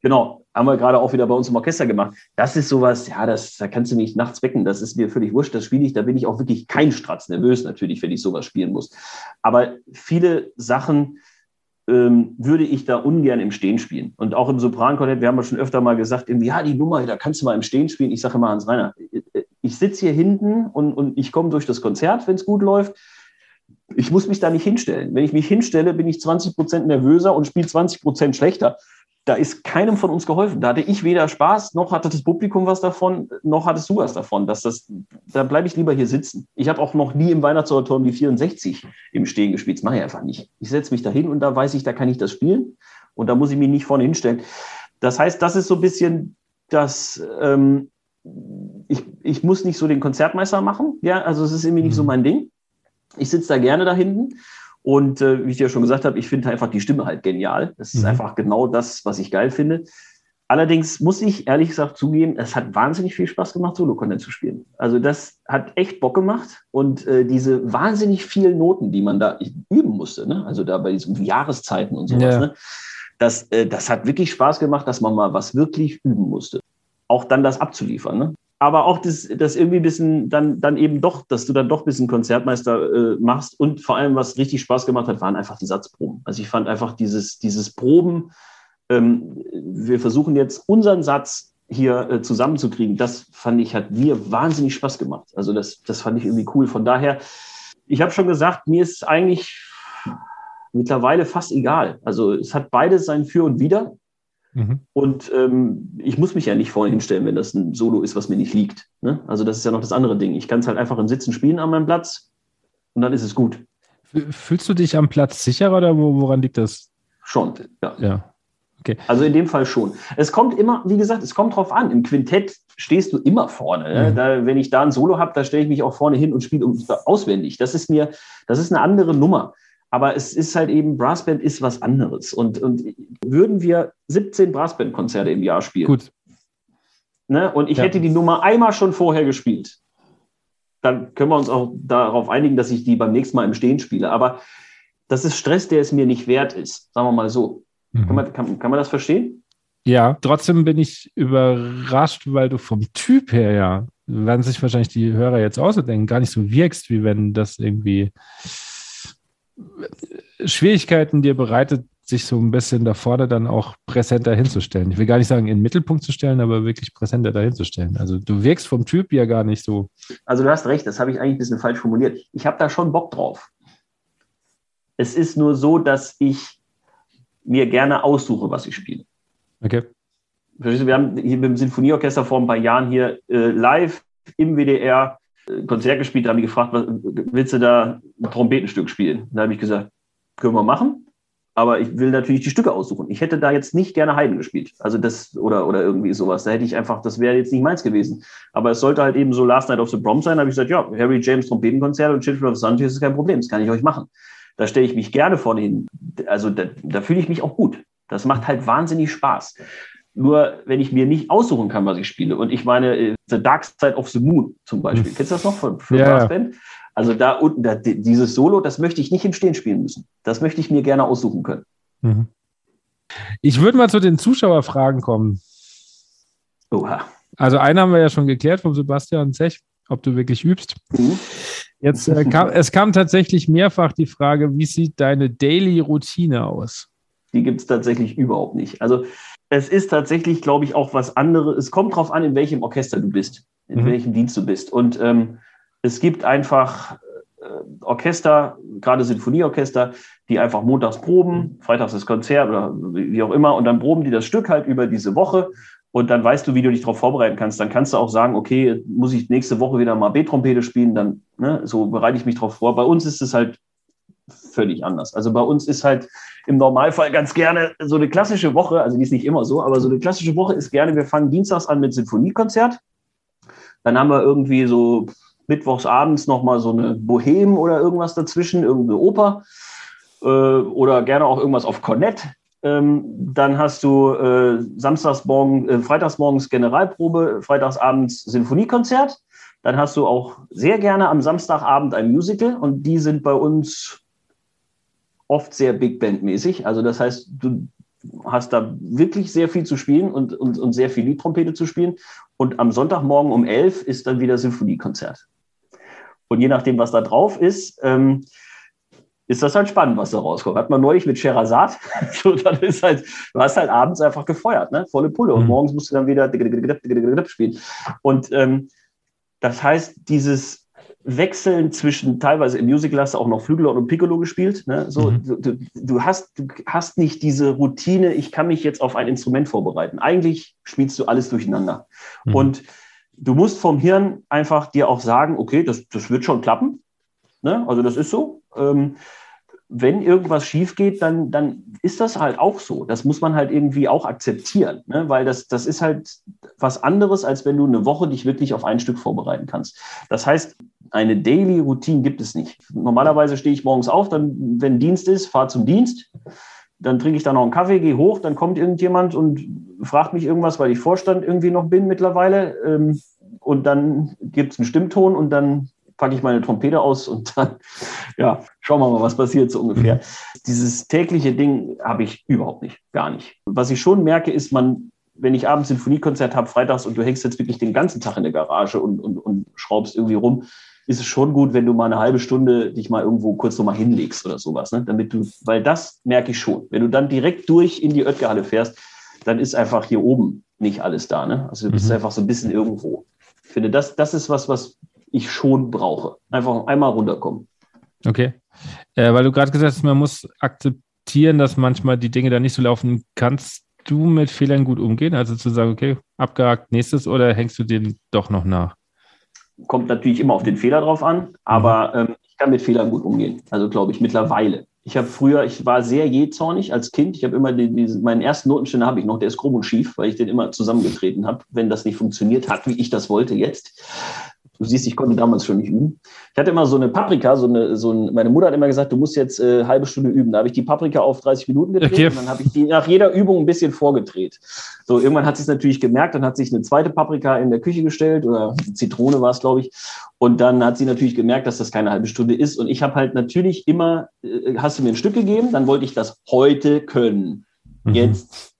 Genau, haben wir gerade auch wieder bei uns im Orchester gemacht. Das ist sowas, ja, das, da kannst du mich nachts wecken, das ist mir völlig wurscht, das spiele ich, da bin ich auch wirklich kein Stratz nervös natürlich, wenn ich sowas spielen muss. Aber viele Sachen ähm, würde ich da ungern im Stehen spielen. Und auch im Soprankornett, wir haben ja schon öfter mal gesagt, irgendwie, ja, die Nummer, da kannst du mal im Stehen spielen. Ich sage immer, Hans Reiner, ich sitze hier hinten und, und ich komme durch das Konzert, wenn es gut läuft. Ich muss mich da nicht hinstellen. Wenn ich mich hinstelle, bin ich 20 Prozent nervöser und spiele 20 Prozent schlechter da ist keinem von uns geholfen. Da hatte ich weder Spaß, noch hatte das Publikum was davon, noch hattest du was davon. Dass das, da bleibe ich lieber hier sitzen. Ich habe auch noch nie im Weihnachtsoratorium die 64 im Stehen gespielt. Das mache ich einfach nicht. Ich setze mich da hin und da weiß ich, da kann ich das spielen. Und da muss ich mich nicht vorne hinstellen. Das heißt, das ist so ein bisschen das, ähm, ich, ich muss nicht so den Konzertmeister machen. Ja, also es ist irgendwie nicht so mhm. mein Ding. Ich sitze da gerne da hinten und äh, wie ich dir schon gesagt habe, ich finde einfach die Stimme halt genial. Das ist mhm. einfach genau das, was ich geil finde. Allerdings muss ich ehrlich gesagt zugeben, es hat wahnsinnig viel Spaß gemacht, Solo-Content zu spielen. Also das hat echt Bock gemacht und äh, diese wahnsinnig vielen Noten, die man da üben musste, ne? also da bei diesen Jahreszeiten und sowas, ja. ne? das, äh, das hat wirklich Spaß gemacht, dass man mal was wirklich üben musste. Auch dann das abzuliefern. Ne? Aber auch das, das irgendwie ein bisschen dann, dann eben doch, dass du dann doch ein bisschen Konzertmeister äh, machst. Und vor allem, was richtig Spaß gemacht hat, waren einfach die Satzproben. Also ich fand einfach dieses, dieses Proben, ähm, wir versuchen jetzt unseren Satz hier äh, zusammenzukriegen, das fand ich, hat mir wahnsinnig Spaß gemacht. Also das, das fand ich irgendwie cool. Von daher, ich habe schon gesagt, mir ist eigentlich mittlerweile fast egal. Also es hat beides sein Für und Wider. Mhm. Und ähm, ich muss mich ja nicht vorne hinstellen, wenn das ein Solo ist, was mir nicht liegt. Ne? Also das ist ja noch das andere Ding. Ich kann es halt einfach im Sitzen spielen an meinem Platz und dann ist es gut. Fühlst du dich am Platz sicherer oder woran liegt das? Schon, ja. ja. Okay. Also in dem Fall schon. Es kommt immer, wie gesagt, es kommt drauf an. Im Quintett stehst du immer vorne. Ne? Mhm. Da, wenn ich da ein Solo habe, da stelle ich mich auch vorne hin und spiele auswendig. Das ist mir, das ist eine andere Nummer. Aber es ist halt eben, Brassband ist was anderes. Und, und würden wir 17 Brassband-Konzerte im Jahr spielen. Gut. Ne, und ich ja. hätte die Nummer einmal schon vorher gespielt. Dann können wir uns auch darauf einigen, dass ich die beim nächsten Mal im Stehen spiele. Aber das ist Stress, der es mir nicht wert ist. Sagen wir mal so. Mhm. Kann, man, kann, kann man das verstehen? Ja, trotzdem bin ich überrascht, weil du vom Typ her ja, werden sich wahrscheinlich die Hörer jetzt ausdenken, gar nicht so wirkst, wie wenn das irgendwie Schwierigkeiten dir bereitet, sich so ein bisschen da vorne dann auch präsenter hinzustellen. Ich will gar nicht sagen, in den Mittelpunkt zu stellen, aber wirklich präsenter dahinzustellen. Also du wirkst vom Typ ja gar nicht so. Also du hast recht, das habe ich eigentlich ein bisschen falsch formuliert. Ich habe da schon Bock drauf. Es ist nur so, dass ich mir gerne aussuche, was ich spiele. Okay. Wir haben hier mit dem Sinfonieorchester vor ein paar Jahren hier äh, live im WDR Konzert gespielt, da haben die gefragt, was, willst du da ein Trompetenstück spielen? Da habe ich gesagt, können wir machen, aber ich will natürlich die Stücke aussuchen. Ich hätte da jetzt nicht gerne Haydn gespielt, also das oder, oder irgendwie sowas. Da hätte ich einfach, das wäre jetzt nicht meins gewesen. Aber es sollte halt eben so Last Night of the Prom sein. Da habe ich gesagt, ja, Harry James Trompetenkonzert und Children of Sunday ist kein Problem, das kann ich euch machen. Da stelle ich mich gerne vorne hin. Also da, da fühle ich mich auch gut. Das macht halt wahnsinnig Spaß. Nur wenn ich mir nicht aussuchen kann, was ich spiele. Und ich meine, äh, The Dark Side of the Moon zum Beispiel. Hm. Kennst du das noch von, von ja. Brassband? Also da unten, da, dieses Solo, das möchte ich nicht im Stehen spielen müssen. Das möchte ich mir gerne aussuchen können. Mhm. Ich würde mal zu den Zuschauerfragen kommen. Oha. Also einen haben wir ja schon geklärt vom Sebastian Zech, ob du wirklich übst. Mhm. Jetzt äh, kam, es kam tatsächlich mehrfach die Frage, wie sieht deine Daily Routine aus? Die gibt es tatsächlich überhaupt nicht. Also es ist tatsächlich, glaube ich, auch was anderes. Es kommt darauf an, in welchem Orchester du bist, in mhm. welchem Dienst du bist. Und ähm, es gibt einfach äh, Orchester, gerade Sinfonieorchester, die einfach montags proben, freitags das Konzert oder wie auch immer, und dann proben die das Stück halt über diese Woche. Und dann weißt du, wie du dich darauf vorbereiten kannst. Dann kannst du auch sagen, okay, muss ich nächste Woche wieder mal B-Trompete spielen, dann ne, so bereite ich mich darauf vor. Bei uns ist es halt völlig anders. Also bei uns ist halt im Normalfall ganz gerne so eine klassische Woche, also die ist nicht immer so, aber so eine klassische Woche ist gerne, wir fangen dienstags an mit Sinfoniekonzert. Dann haben wir irgendwie so mittwochs abends nochmal so eine Bohem oder irgendwas dazwischen, irgendeine Oper äh, oder gerne auch irgendwas auf Cornett. Ähm, dann hast du äh, samstagsmorgen, äh, freitagsmorgens Generalprobe, freitagsabends Sinfoniekonzert. Dann hast du auch sehr gerne am Samstagabend ein Musical und die sind bei uns oft sehr Big Band-mäßig. Also das heißt, du hast da wirklich sehr viel zu spielen und, und, und sehr viel Liedtrompete zu spielen. Und am Sonntagmorgen um elf ist dann wieder Symphoniekonzert. Und je nachdem, was da drauf ist, ähm, ist das halt spannend, was da rauskommt. Hat man neulich mit Sherazad, so, dann ist halt, du hast halt abends einfach gefeuert, ne? volle Pulle. Und mhm. morgens musst du dann wieder spielen. Und ähm, das heißt, dieses Wechseln zwischen, teilweise im Musical hast du auch noch Flügel und Piccolo gespielt. Ne? So, mhm. du, du, hast, du hast nicht diese Routine, ich kann mich jetzt auf ein Instrument vorbereiten. Eigentlich spielst du alles durcheinander. Mhm. Und du musst vom Hirn einfach dir auch sagen, okay, das, das wird schon klappen. Ne? Also das ist so. Ähm, wenn irgendwas schief geht, dann, dann ist das halt auch so. Das muss man halt irgendwie auch akzeptieren, ne? weil das, das ist halt was anderes, als wenn du eine Woche dich wirklich auf ein Stück vorbereiten kannst. Das heißt, eine Daily Routine gibt es nicht. Normalerweise stehe ich morgens auf, dann, wenn Dienst ist, fahre zum Dienst, dann trinke ich da noch einen Kaffee, gehe hoch, dann kommt irgendjemand und fragt mich irgendwas, weil ich Vorstand irgendwie noch bin mittlerweile. Ähm, und dann gibt es einen Stimmton und dann packe ich meine Trompete aus und dann, ja, schauen wir mal, was passiert so ungefähr. Mhm. Dieses tägliche Ding habe ich überhaupt nicht, gar nicht. Was ich schon merke, ist, man, wenn ich abends Sinfoniekonzert habe, freitags und du hängst jetzt wirklich den ganzen Tag in der Garage und, und, und schraubst irgendwie rum, ist es schon gut, wenn du mal eine halbe Stunde dich mal irgendwo kurz nochmal hinlegst oder sowas, ne? damit du, weil das merke ich schon. Wenn du dann direkt durch in die Oetkerhalle fährst, dann ist einfach hier oben nicht alles da. Ne? Also du bist mhm. einfach so ein bisschen irgendwo. Ich finde, das, das ist was, was ich schon brauche. Einfach einmal runterkommen. Okay. Äh, weil du gerade gesagt hast, man muss akzeptieren, dass manchmal die Dinge da nicht so laufen. Kannst du mit Fehlern gut umgehen? Also zu sagen, okay, abgehakt, nächstes oder hängst du den doch noch nach? Kommt natürlich immer auf den Fehler drauf an, aber mhm. ähm, ich kann mit Fehlern gut umgehen. Also glaube ich mittlerweile. Ich habe früher, ich war sehr jähzornig als Kind. Ich habe immer die, die, meinen ersten Notenständer habe ich noch, der ist krumm und schief, weil ich den immer zusammengetreten habe, wenn das nicht funktioniert hat, wie ich das wollte jetzt. Du siehst, ich konnte damals schon nicht üben. Ich hatte immer so eine Paprika, so eine, so ein, meine Mutter hat immer gesagt, du musst jetzt äh, halbe Stunde üben. Da habe ich die Paprika auf 30 Minuten gedreht okay. und dann habe ich die nach jeder Übung ein bisschen vorgedreht. So, irgendwann hat sie es natürlich gemerkt, dann hat sich eine zweite Paprika in der Küche gestellt oder Zitrone war es, glaube ich. Und dann hat sie natürlich gemerkt, dass das keine halbe Stunde ist. Und ich habe halt natürlich immer, äh, hast du mir ein Stück gegeben, dann wollte ich das heute können. Mhm. Jetzt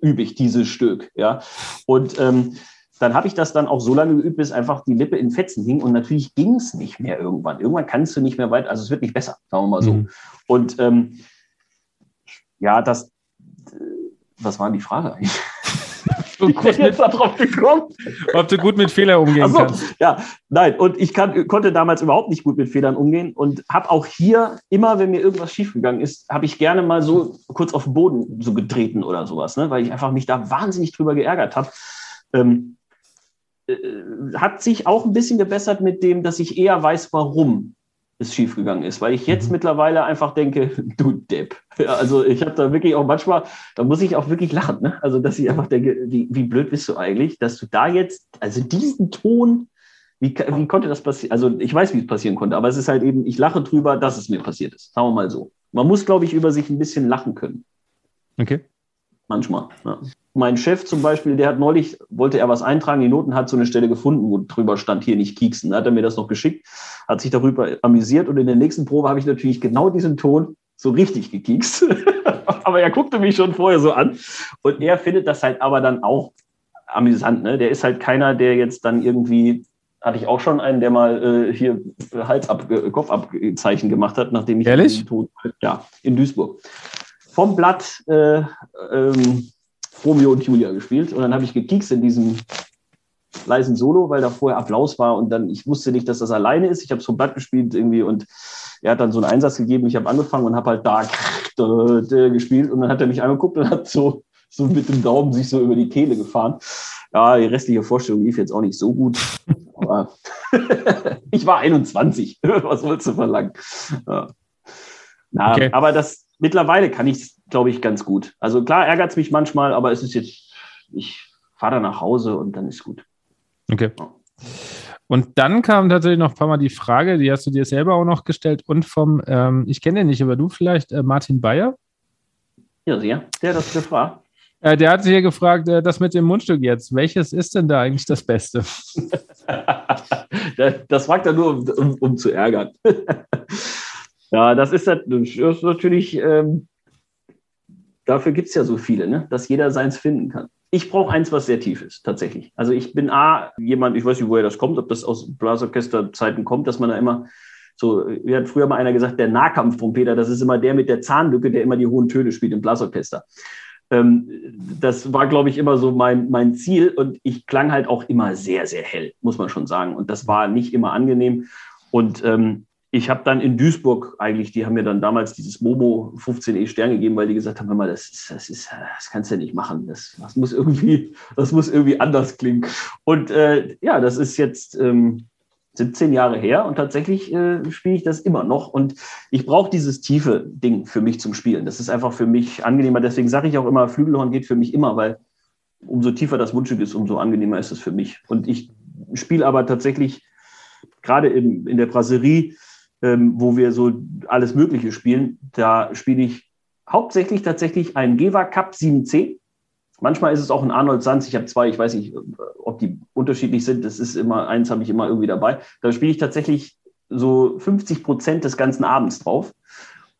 übe ich dieses Stück, ja. Und ähm, dann habe ich das dann auch so lange geübt, bis einfach die Lippe in Fetzen hing. Und natürlich ging es nicht mehr irgendwann. Irgendwann kannst du nicht mehr weiter, also es wird nicht besser, sagen wir mal so. Mhm. Und ähm, ja, das, was war die Frage eigentlich? du gut mit, jetzt darauf gekommen? Ob du gut mit Fehlern umgehen so, kannst. Ja, nein, und ich kann, konnte damals überhaupt nicht gut mit Fehlern umgehen und habe auch hier immer, wenn mir irgendwas schiefgegangen ist, habe ich gerne mal so kurz auf den Boden so getreten oder sowas, ne? weil ich einfach mich da wahnsinnig drüber geärgert habe. Ähm, äh, hat sich auch ein bisschen gebessert mit dem, dass ich eher weiß, warum es schiefgegangen ist, weil ich jetzt mhm. mittlerweile einfach denke, du Depp. Ja, also ich habe da wirklich auch manchmal, da muss ich auch wirklich lachen, ne? also dass ich einfach denke, wie, wie blöd bist du eigentlich, dass du da jetzt, also diesen Ton, wie, wie konnte das passieren? Also ich weiß, wie es passieren konnte, aber es ist halt eben, ich lache drüber, dass es mir passiert ist. Sagen wir mal so. Man muss, glaube ich, über sich ein bisschen lachen können. Okay. Manchmal. Ja. Mein Chef zum Beispiel, der hat neulich, wollte er was eintragen, die Noten hat so eine Stelle gefunden, wo drüber stand, hier nicht kieksen. Da hat er mir das noch geschickt, hat sich darüber amüsiert und in der nächsten Probe habe ich natürlich genau diesen Ton so richtig gekiekst. aber er guckte mich schon vorher so an und er findet das halt aber dann auch amüsant. Ne? Der ist halt keiner, der jetzt dann irgendwie hatte ich auch schon einen, der mal äh, hier Hals ab, Kopfabzeichen gemacht hat, nachdem ich Ehrlich? Tod, ja, in Duisburg vom Blatt äh, ähm, Romeo und Julia gespielt. Und dann habe ich gekiekst in diesem leisen Solo, weil da vorher Applaus war und dann, ich wusste nicht, dass das alleine ist. Ich habe es vom Blatt gespielt irgendwie und er hat dann so einen Einsatz gegeben. Ich habe angefangen und habe halt da gespielt und dann hat er mich angeguckt und hat so, so mit dem Daumen sich so über die Kehle gefahren. Ja, die restliche Vorstellung lief jetzt auch nicht so gut. Aber ich war 21. Was wolltest du verlangen? Ja. Na, okay. aber das, mittlerweile kann ich es, glaube ich, ganz gut. Also klar ärgert es mich manchmal, aber es ist jetzt, ich fahre da nach Hause und dann ist gut. Okay. Ja. Und dann kam tatsächlich noch ein paar Mal die Frage, die hast du dir selber auch noch gestellt und vom, ähm, ich kenne den nicht, aber du vielleicht, äh, Martin Bayer? Ja, sehr. Der hat das gefragt. Äh, der hat sich hier gefragt, äh, das mit dem Mundstück jetzt, welches ist denn da eigentlich das Beste? das fragt er nur, um, um, um zu ärgern. Ja, das ist, das ist natürlich, ähm, dafür gibt es ja so viele, ne? dass jeder seins finden kann. Ich brauche eins, was sehr tief ist, tatsächlich. Also ich bin A, jemand, ich weiß nicht, woher das kommt, ob das aus Blasorchester-Zeiten kommt, dass man da immer so, wie hat früher mal einer gesagt, der Nahkampftrompeter, das ist immer der mit der Zahnlücke, der immer die hohen Töne spielt im Blasorchester. Ähm, das war, glaube ich, immer so mein, mein Ziel und ich klang halt auch immer sehr, sehr hell, muss man schon sagen. Und das war nicht immer angenehm. Und ähm, ich habe dann in Duisburg eigentlich, die haben mir dann damals dieses Momo 15e Stern gegeben, weil die gesagt haben, mal, das, ist, das, ist, das kannst du ja nicht machen. Das, das, muss irgendwie, das muss irgendwie anders klingen. Und äh, ja, das ist jetzt ähm, 17 Jahre her und tatsächlich äh, spiele ich das immer noch. Und ich brauche dieses tiefe Ding für mich zum Spielen. Das ist einfach für mich angenehmer. Deswegen sage ich auch immer, Flügelhorn geht für mich immer, weil umso tiefer das Wunschstück ist, umso angenehmer ist es für mich. Und ich spiele aber tatsächlich gerade in, in der Brasserie ähm, wo wir so alles Mögliche spielen. Da spiele ich hauptsächlich tatsächlich einen Geva Cup 7C. Manchmal ist es auch ein Arnold Sanz. Ich habe zwei, ich weiß nicht, ob die unterschiedlich sind. Das ist immer, eins habe ich immer irgendwie dabei. Da spiele ich tatsächlich so 50 Prozent des ganzen Abends drauf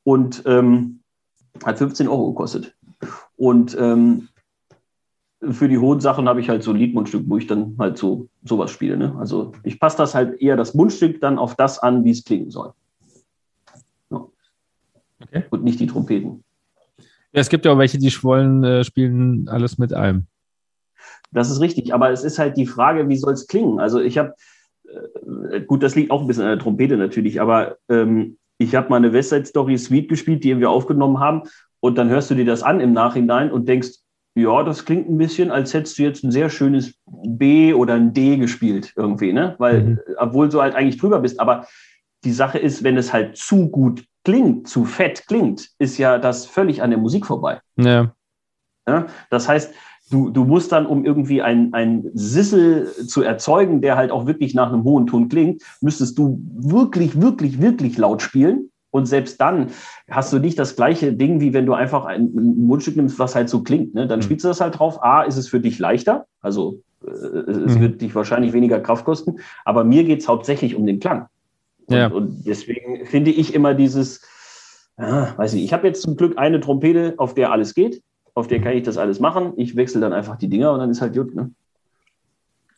und ähm, hat 15 Euro gekostet. Und ähm, für die hohen Sachen habe ich halt so ein Liedmundstück, wo ich dann halt so sowas spiele. Ne? Also ich passe das halt eher das Mundstück dann auf das an, wie es klingen soll. Ja. Okay. Und nicht die Trompeten. Ja, es gibt ja auch welche, die wollen äh, spielen alles mit allem. Das ist richtig, aber es ist halt die Frage, wie soll es klingen? Also ich habe, äh, gut, das liegt auch ein bisschen an der Trompete natürlich, aber ähm, ich habe mal eine Westside Story Suite gespielt, die wir aufgenommen haben und dann hörst du dir das an im Nachhinein und denkst, ja, das klingt ein bisschen, als hättest du jetzt ein sehr schönes B oder ein D gespielt irgendwie, ne? Weil, mhm. obwohl du halt eigentlich drüber bist. Aber die Sache ist, wenn es halt zu gut klingt, zu fett klingt, ist ja das völlig an der Musik vorbei. Ja. ja? Das heißt, du, du musst dann, um irgendwie ein, ein Sissel zu erzeugen, der halt auch wirklich nach einem hohen Ton klingt, müsstest du wirklich, wirklich, wirklich laut spielen. Und selbst dann hast du nicht das gleiche Ding, wie wenn du einfach ein, Mundstück nimmst, was halt so klingt. Ne? Dann mhm. spielst du das halt drauf. A, ist es für dich leichter. Also äh, es mhm. wird dich wahrscheinlich weniger Kraft kosten. Aber mir geht es hauptsächlich um den Klang. Und, ja. und deswegen finde ich immer dieses, ah, weiß ich, ich habe jetzt zum Glück eine Trompete, auf der alles geht. Auf der kann ich das alles machen. Ich wechsle dann einfach die Dinger und dann ist halt gut. Ne?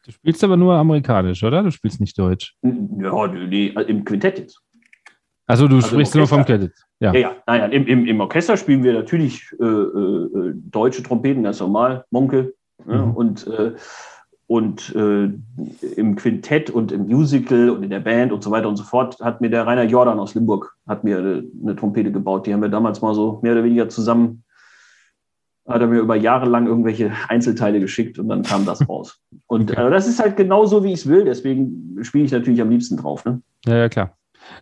Du spielst aber nur amerikanisch, oder? Du spielst nicht Deutsch. Ja, nee, im Quintett jetzt. Also du also sprichst nur vom Credit. Ja, ja, ja. Naja, im, im, im Orchester spielen wir natürlich äh, äh, deutsche Trompeten, ganz normal, Monke, Ne? Mhm. Und, äh, und äh, im Quintett und im Musical und in der Band und so weiter und so fort hat mir der Rainer Jordan aus Limburg hat mir eine, eine Trompete gebaut. Die haben wir damals mal so mehr oder weniger zusammen hat er mir über Jahre lang irgendwelche Einzelteile geschickt und dann kam das raus. Und okay. äh, das ist halt genau so, wie ich es will. Deswegen spiele ich natürlich am liebsten drauf. Ne? Ja, ja, klar.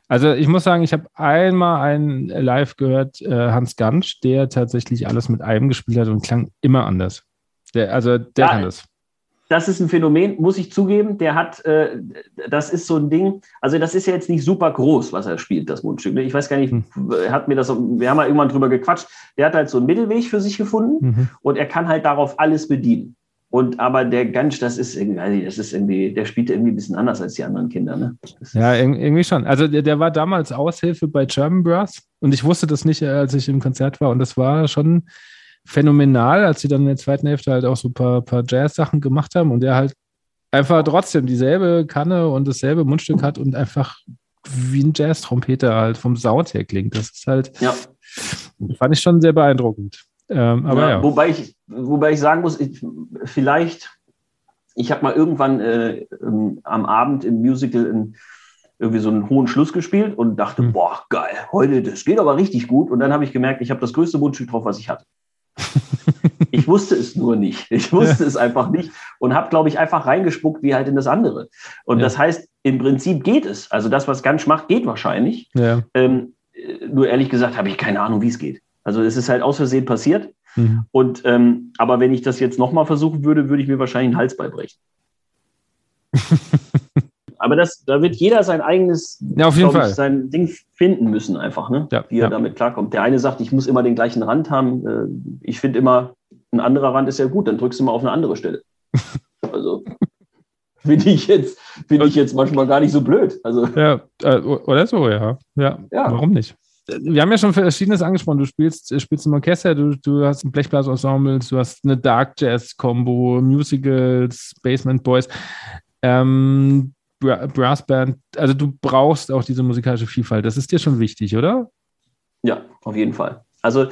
Also ich muss sagen, ich habe einmal einen Live gehört, äh, Hans Gansch, der tatsächlich alles mit einem gespielt hat und klang immer anders. Der, also der ja, kann das das ist ein Phänomen, muss ich zugeben. Der hat, äh, das ist so ein Ding. Also das ist ja jetzt nicht super groß, was er spielt, das Mundstück. Ne? Ich weiß gar nicht, hm. hat mir das, wir haben mal irgendwann drüber gequatscht. Der hat halt so einen Mittelweg für sich gefunden mhm. und er kann halt darauf alles bedienen. Und aber der Gansch, das ist irgendwie, das ist irgendwie, der spielt irgendwie ein bisschen anders als die anderen Kinder, ne? Ja, irgendwie schon. Also der, der war damals Aushilfe bei German Brass und ich wusste das nicht, als ich im Konzert war. Und das war schon phänomenal, als sie dann in der zweiten Hälfte halt auch so ein paar, paar Jazz-Sachen gemacht haben und er halt einfach trotzdem dieselbe Kanne und dasselbe Mundstück hat und einfach wie ein Jazz-Trompeter halt vom Sound her klingt. Das ist halt, ja. fand ich schon sehr beeindruckend. Ähm, aber ja, ja. Wobei, ich, wobei ich sagen muss, ich, vielleicht, ich habe mal irgendwann äh, ähm, am Abend im Musical in, irgendwie so einen hohen Schluss gespielt und dachte, mhm. boah, geil, heute, das geht aber richtig gut. Und dann habe ich gemerkt, ich habe das größte Mundstück drauf, was ich hatte. Ich wusste es nur nicht. Ich wusste ja. es einfach nicht und habe, glaube ich, einfach reingespuckt wie halt in das andere. Und ja. das heißt, im Prinzip geht es. Also das, was Gansch macht, geht wahrscheinlich. Ja. Ähm, nur ehrlich gesagt habe ich keine Ahnung, wie es geht. Also es ist halt aus Versehen passiert. Mhm. Und ähm, aber wenn ich das jetzt nochmal versuchen würde, würde ich mir wahrscheinlich einen Hals beibrechen. aber das, da wird jeder sein eigenes, ja, auf jeden Fall. Ich, sein Ding finden müssen, einfach, ne? Ja, wie er ja. damit klarkommt. Der eine sagt, ich muss immer den gleichen Rand haben. Äh, ich finde immer, ein anderer Rand ist ja gut, dann drückst du mal auf eine andere Stelle. also finde ich jetzt, finde ich jetzt manchmal gar nicht so blöd. Also, ja, äh, oder so, ja. ja. Ja, warum nicht? Wir haben ja schon Verschiedenes angesprochen. Du spielst, spielst im Orchester, du, du hast ein Blechblasensemble, du hast eine Dark Jazz-Kombo, Musicals, Basement Boys. Ähm, Brassband, also du brauchst auch diese musikalische Vielfalt. Das ist dir schon wichtig, oder? Ja, auf jeden Fall. Also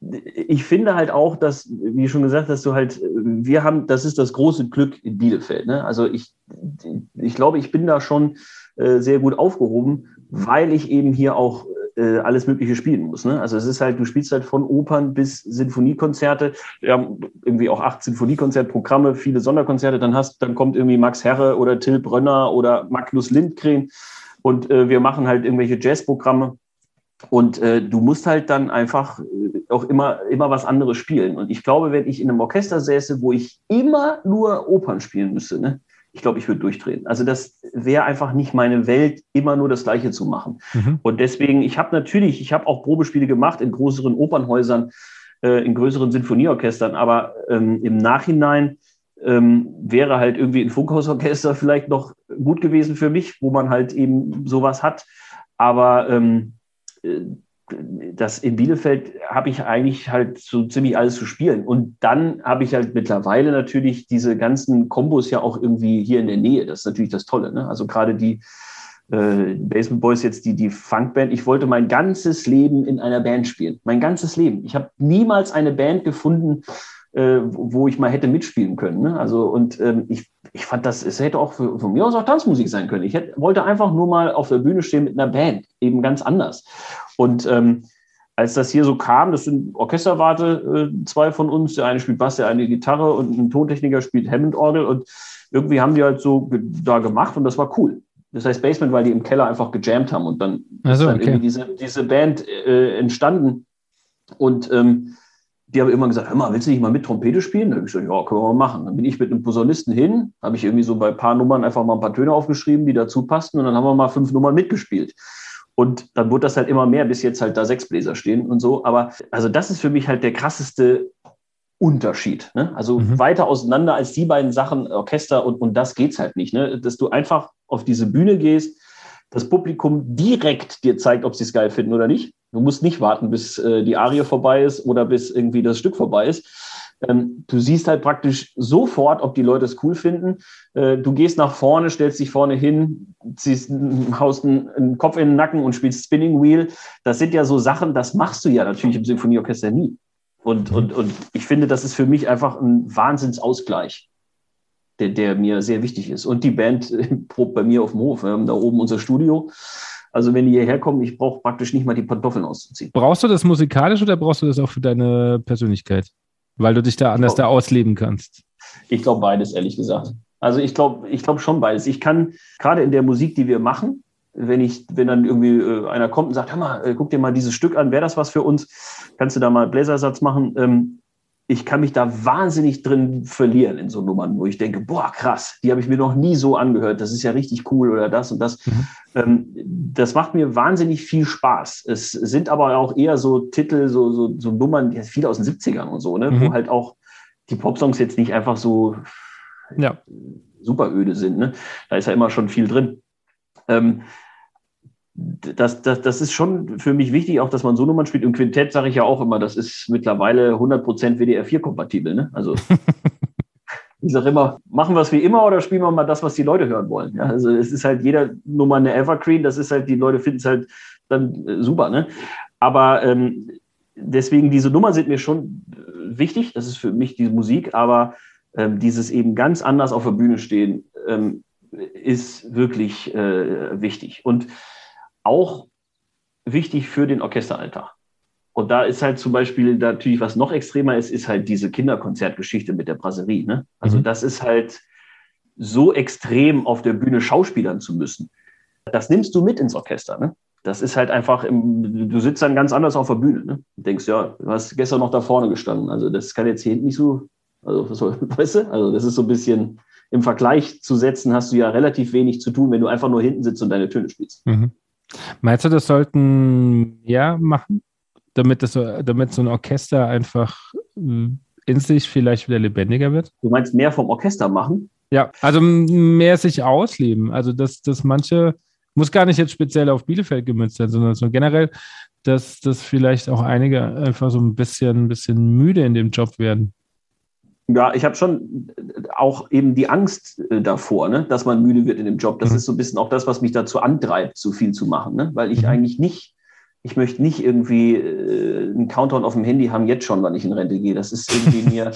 ich finde halt auch, dass, wie schon gesagt hast, du halt, wir haben, das ist das große Glück in Bielefeld. Ne? Also ich, ich glaube, ich bin da schon äh, sehr gut aufgehoben, weil ich eben hier auch äh, alles Mögliche spielen muss. Ne? Also es ist halt, du spielst halt von Opern bis Sinfoniekonzerte. Wir haben irgendwie auch acht Sinfoniekonzertprogramme, viele Sonderkonzerte. Dann hast, dann kommt irgendwie Max Herre oder Till Brönner oder Magnus Lindgren und äh, wir machen halt irgendwelche Jazzprogramme. Und äh, du musst halt dann einfach äh, auch immer, immer was anderes spielen. Und ich glaube, wenn ich in einem Orchester säße, wo ich immer nur Opern spielen müsste, ne, ich glaube, ich würde durchdrehen. Also das wäre einfach nicht meine Welt, immer nur das Gleiche zu machen. Mhm. Und deswegen, ich habe natürlich, ich habe auch Probespiele gemacht in größeren Opernhäusern, äh, in größeren Sinfonieorchestern, aber ähm, im Nachhinein ähm, wäre halt irgendwie ein Funkhausorchester vielleicht noch gut gewesen für mich, wo man halt eben sowas hat. Aber ähm, äh, das in Bielefeld habe ich eigentlich halt so ziemlich alles zu spielen. Und dann habe ich halt mittlerweile natürlich diese ganzen Kombos ja auch irgendwie hier in der Nähe. Das ist natürlich das Tolle. Ne? Also gerade die äh, Basement Boys jetzt die, die Funkband. Ich wollte mein ganzes Leben in einer Band spielen. Mein ganzes Leben. Ich habe niemals eine Band gefunden, äh, wo ich mal hätte mitspielen können. Ne? Also und ähm, ich, ich fand das, es hätte auch für, von mir aus auch Tanzmusik sein können. Ich hätte, wollte einfach nur mal auf der Bühne stehen mit einer Band, eben ganz anders. Und ähm, als das hier so kam, das sind Orchesterwarte, äh, zwei von uns, der eine spielt Bass, der eine Gitarre und ein Tontechniker spielt Hammond-Orgel und irgendwie haben die halt so da gemacht und das war cool. Das heißt Basement, weil die im Keller einfach gejammt haben und dann also, ist dann okay. irgendwie diese, diese Band äh, entstanden. Und ähm, die haben immer gesagt, hör mal, willst du nicht mal mit Trompete spielen? Da habe ich gesagt, ja, können wir mal machen. Dann bin ich mit einem Posaunisten hin, habe ich irgendwie so bei ein paar Nummern einfach mal ein paar Töne aufgeschrieben, die dazu passten und dann haben wir mal fünf Nummern mitgespielt. Und dann wurde das halt immer mehr, bis jetzt halt da sechs Bläser stehen und so. Aber also das ist für mich halt der krasseste Unterschied. Ne? Also mhm. weiter auseinander als die beiden Sachen, Orchester und, und das geht's halt nicht. Ne? Dass du einfach auf diese Bühne gehst, das Publikum direkt dir zeigt, ob sie es geil finden oder nicht. Du musst nicht warten, bis äh, die Arie vorbei ist oder bis irgendwie das Stück vorbei ist. Ähm, du siehst halt praktisch sofort, ob die Leute es cool finden. Äh, du gehst nach vorne, stellst dich vorne hin, ziehst, haust einen, einen, Kopf in den Nacken und spielst Spinning Wheel. Das sind ja so Sachen, das machst du ja natürlich im Symphonieorchester nie. Und, mhm. und, und ich finde, das ist für mich einfach ein Wahnsinnsausgleich, der, der mir sehr wichtig ist. Und die Band probt bei mir auf dem Hof. Wir haben da oben unser Studio. Also wenn die hierher kommen, ich brauche praktisch nicht mal die Pantoffeln auszuziehen. Brauchst du das musikalisch oder brauchst du das auch für deine Persönlichkeit? Weil du dich da anders da ausleben kannst. Ich glaube beides, ehrlich gesagt. Also ich glaube ich glaub schon beides. Ich kann gerade in der Musik, die wir machen, wenn ich, wenn dann irgendwie äh, einer kommt und sagt, hör mal, äh, guck dir mal dieses Stück an, wäre das was für uns? Kannst du da mal Bläsersatz machen? Ähm, ich kann mich da wahnsinnig drin verlieren in so Nummern, wo ich denke, boah, krass, die habe ich mir noch nie so angehört, das ist ja richtig cool oder das und das. Mhm. Ähm, das macht mir wahnsinnig viel Spaß. Es sind aber auch eher so Titel, so, so, so Nummern, die viele aus den 70ern und so, ne, mhm. wo halt auch die Popsongs jetzt nicht einfach so ja. super öde sind. Ne? Da ist ja immer schon viel drin. Ähm, das, das, das ist schon für mich wichtig, auch dass man so Nummern spielt. Im Quintett sage ich ja auch immer, das ist mittlerweile 100% WDR4-kompatibel. Ne? Also ich sage immer, machen wir es wie immer oder spielen wir mal das, was die Leute hören wollen. Ja? Also es ist halt jeder Nummer eine Evergreen, das ist halt, die Leute finden es halt dann äh, super. Ne? Aber ähm, deswegen, diese Nummern sind mir schon wichtig, das ist für mich die Musik, aber ähm, dieses eben ganz anders auf der Bühne stehen, ähm, ist wirklich äh, wichtig. Und auch wichtig für den Orchesteralltag. Und da ist halt zum Beispiel natürlich, was noch extremer ist, ist halt diese Kinderkonzertgeschichte mit der Brasserie. Ne? Also mhm. das ist halt so extrem auf der Bühne schauspielern zu müssen. Das nimmst du mit ins Orchester. Ne? Das ist halt einfach, im, du sitzt dann ganz anders auf der Bühne. Ne? Du denkst, ja, du hast gestern noch da vorne gestanden. Also das kann jetzt hier hinten nicht so, also so, weißt du? Also das ist so ein bisschen im Vergleich zu setzen, hast du ja relativ wenig zu tun, wenn du einfach nur hinten sitzt und deine Töne spielst. Mhm. Meinst du, das sollten mehr machen, damit, das, damit so ein Orchester einfach äh, in sich vielleicht wieder lebendiger wird? Du meinst mehr vom Orchester machen? Ja, also mehr sich ausleben. Also, dass, dass manche, muss gar nicht jetzt speziell auf Bielefeld gemünzt sein, sondern so generell, dass, dass vielleicht auch einige einfach so ein bisschen, ein bisschen müde in dem Job werden. Ja, ich habe schon auch eben die Angst äh, davor, ne, dass man müde wird in dem Job. Das mhm. ist so ein bisschen auch das, was mich dazu antreibt, so viel zu machen, ne? weil ich mhm. eigentlich nicht, ich möchte nicht irgendwie äh, einen Countdown auf dem Handy haben, jetzt schon, wann ich in Rente gehe. Das ist irgendwie mir,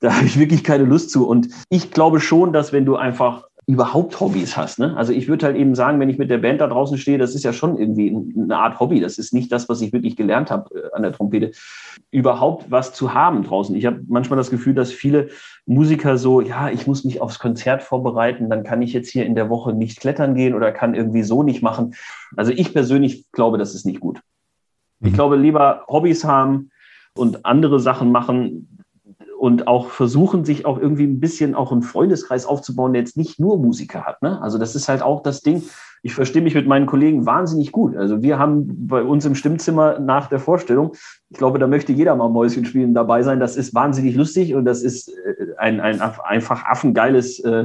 da habe ich wirklich keine Lust zu. Und ich glaube schon, dass wenn du einfach überhaupt Hobbys hast. Ne? Also ich würde halt eben sagen, wenn ich mit der Band da draußen stehe, das ist ja schon irgendwie eine Art Hobby. Das ist nicht das, was ich wirklich gelernt habe äh, an der Trompete. Überhaupt was zu haben draußen. Ich habe manchmal das Gefühl, dass viele Musiker so, ja, ich muss mich aufs Konzert vorbereiten, dann kann ich jetzt hier in der Woche nicht klettern gehen oder kann irgendwie so nicht machen. Also ich persönlich glaube, das ist nicht gut. Ich mhm. glaube, lieber Hobbys haben und andere Sachen machen, und auch versuchen, sich auch irgendwie ein bisschen auch einen Freundeskreis aufzubauen, der jetzt nicht nur Musiker hat. Ne? Also das ist halt auch das Ding. Ich verstehe mich mit meinen Kollegen wahnsinnig gut. Also wir haben bei uns im Stimmzimmer nach der Vorstellung, ich glaube, da möchte jeder mal Mäuschen spielen dabei sein. Das ist wahnsinnig lustig und das ist äh, ein, ein einfach affengeiles äh,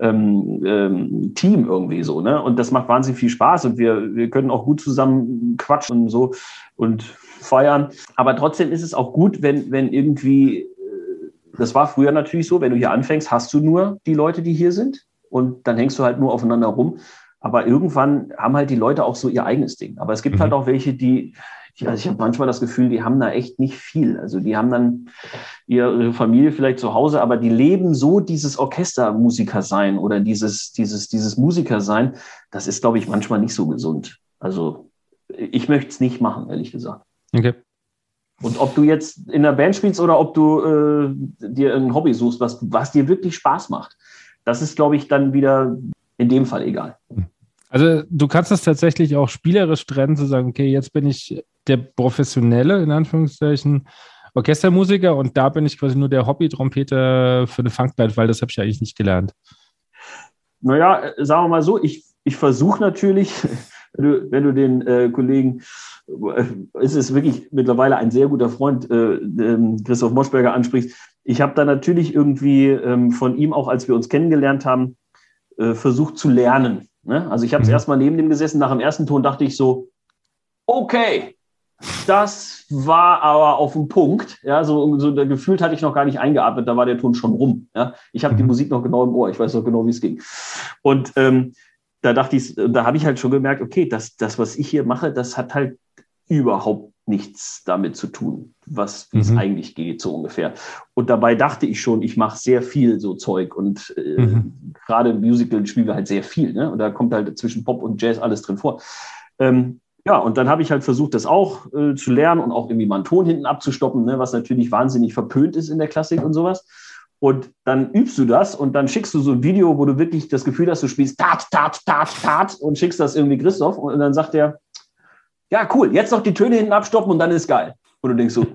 ähm, ähm, Team irgendwie so. Ne? Und das macht wahnsinnig viel Spaß und wir, wir können auch gut zusammen quatschen und so und feiern. Aber trotzdem ist es auch gut, wenn, wenn irgendwie das war früher natürlich so, wenn du hier anfängst, hast du nur die Leute, die hier sind und dann hängst du halt nur aufeinander rum. Aber irgendwann haben halt die Leute auch so ihr eigenes Ding. Aber es gibt halt mhm. halt auch welche, die, die also ich habe manchmal das Gefühl, die haben da echt nicht viel. Also die haben dann ihre Familie vielleicht zu Hause, aber die leben so dieses Orchestermusiker sein oder dieses, dieses, dieses Musiker sein. Das ist, glaube ich, manchmal nicht so gesund. Also ich möchte es nicht machen, ehrlich gesagt. Okay. Und ob du jetzt in der Band spielst oder ob du äh, dir ein Hobby suchst, was, was dir wirklich Spaß macht, das ist, glaube ich, dann wieder in dem Fall egal. Also du kannst das tatsächlich auch spielerisch trennen, zu sagen, okay, jetzt bin ich der professionelle, in Anführungszeichen, Orchestermusiker und da bin ich quasi nur der Hobby-Trompeter für eine Funkband, weil das habe ich ja eigentlich nicht gelernt. Naja, sagen wir mal so, ich, ich versuche natürlich, wenn du, wenn du den äh, Kollegen es ist wirklich mittlerweile ein sehr guter Freund, äh, ähm, Christoph Moschberger anspricht. Ich habe da natürlich irgendwie ähm, von ihm, auch als wir uns kennengelernt haben, äh, versucht zu lernen. Ne? Also ich habe es mhm. erstmal neben dem gesessen, nach dem ersten Ton dachte ich so, okay, das war aber auf dem Punkt. Ja, so, so gefühlt hatte ich noch gar nicht eingeatmet, da war der Ton schon rum. Ja? Ich habe mhm. die Musik noch genau im Ohr, ich weiß noch genau, wie es ging. Und ähm, da dachte ich, da habe ich halt schon gemerkt, okay, das, das, was ich hier mache, das hat halt überhaupt nichts damit zu tun, was wie es mhm. eigentlich geht, so ungefähr. Und dabei dachte ich schon, ich mache sehr viel so Zeug und äh, mhm. gerade im Musical spielen wir halt sehr viel. Ne? Und da kommt halt zwischen Pop und Jazz alles drin vor. Ähm, ja, und dann habe ich halt versucht, das auch äh, zu lernen und auch irgendwie mal einen Ton hinten abzustoppen, ne? was natürlich wahnsinnig verpönt ist in der Klassik und sowas. Und dann übst du das und dann schickst du so ein Video, wo du wirklich das Gefühl hast, du spielst Tat, Tat, Tat, Tat und schickst das irgendwie Christoph und dann sagt er, ja, cool, jetzt noch die Töne hinten abstoppen und dann ist geil. Und du denkst so,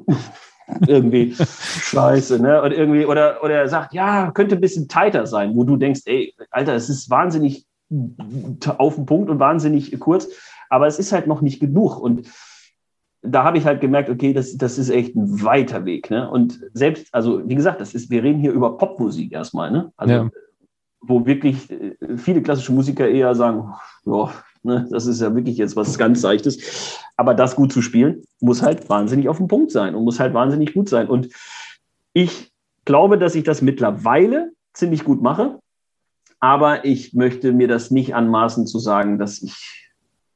irgendwie scheiße, ne? Und irgendwie, oder, oder er sagt, ja, könnte ein bisschen tighter sein, wo du denkst, ey, Alter, es ist wahnsinnig auf den Punkt und wahnsinnig kurz, aber es ist halt noch nicht genug. Und da habe ich halt gemerkt, okay, das, das ist echt ein weiter Weg. Ne? Und selbst, also wie gesagt, das ist, wir reden hier über Popmusik erstmal, ne? Also, ja. wo wirklich äh, viele klassische Musiker eher sagen, oh, ne, das ist ja wirklich jetzt was ganz Seichtes. Aber das gut zu spielen, muss halt wahnsinnig auf den Punkt sein und muss halt wahnsinnig gut sein. Und ich glaube, dass ich das mittlerweile ziemlich gut mache. Aber ich möchte mir das nicht anmaßen zu sagen, dass ich,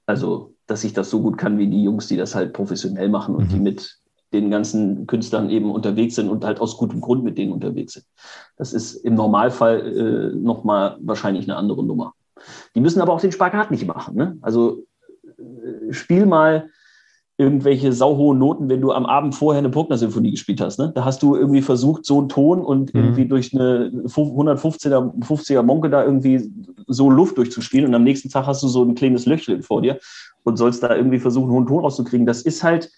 also dass ich das so gut kann wie die Jungs, die das halt professionell machen und mhm. die mit den ganzen Künstlern eben unterwegs sind und halt aus gutem Grund mit denen unterwegs sind. Das ist im Normalfall äh, nochmal wahrscheinlich eine andere Nummer. Die müssen aber auch den Spagat nicht machen. Ne? Also äh, spiel mal irgendwelche sauhohen Noten, wenn du am Abend vorher eine Bruckner-Symphonie gespielt hast. Ne? Da hast du irgendwie versucht, so einen Ton und mhm. irgendwie durch eine 115er 50er Monke da irgendwie so Luft durchzuspielen und am nächsten Tag hast du so ein kleines Löchchen vor dir und sollst da irgendwie versuchen, einen hohen Ton rauszukriegen. Das ist halt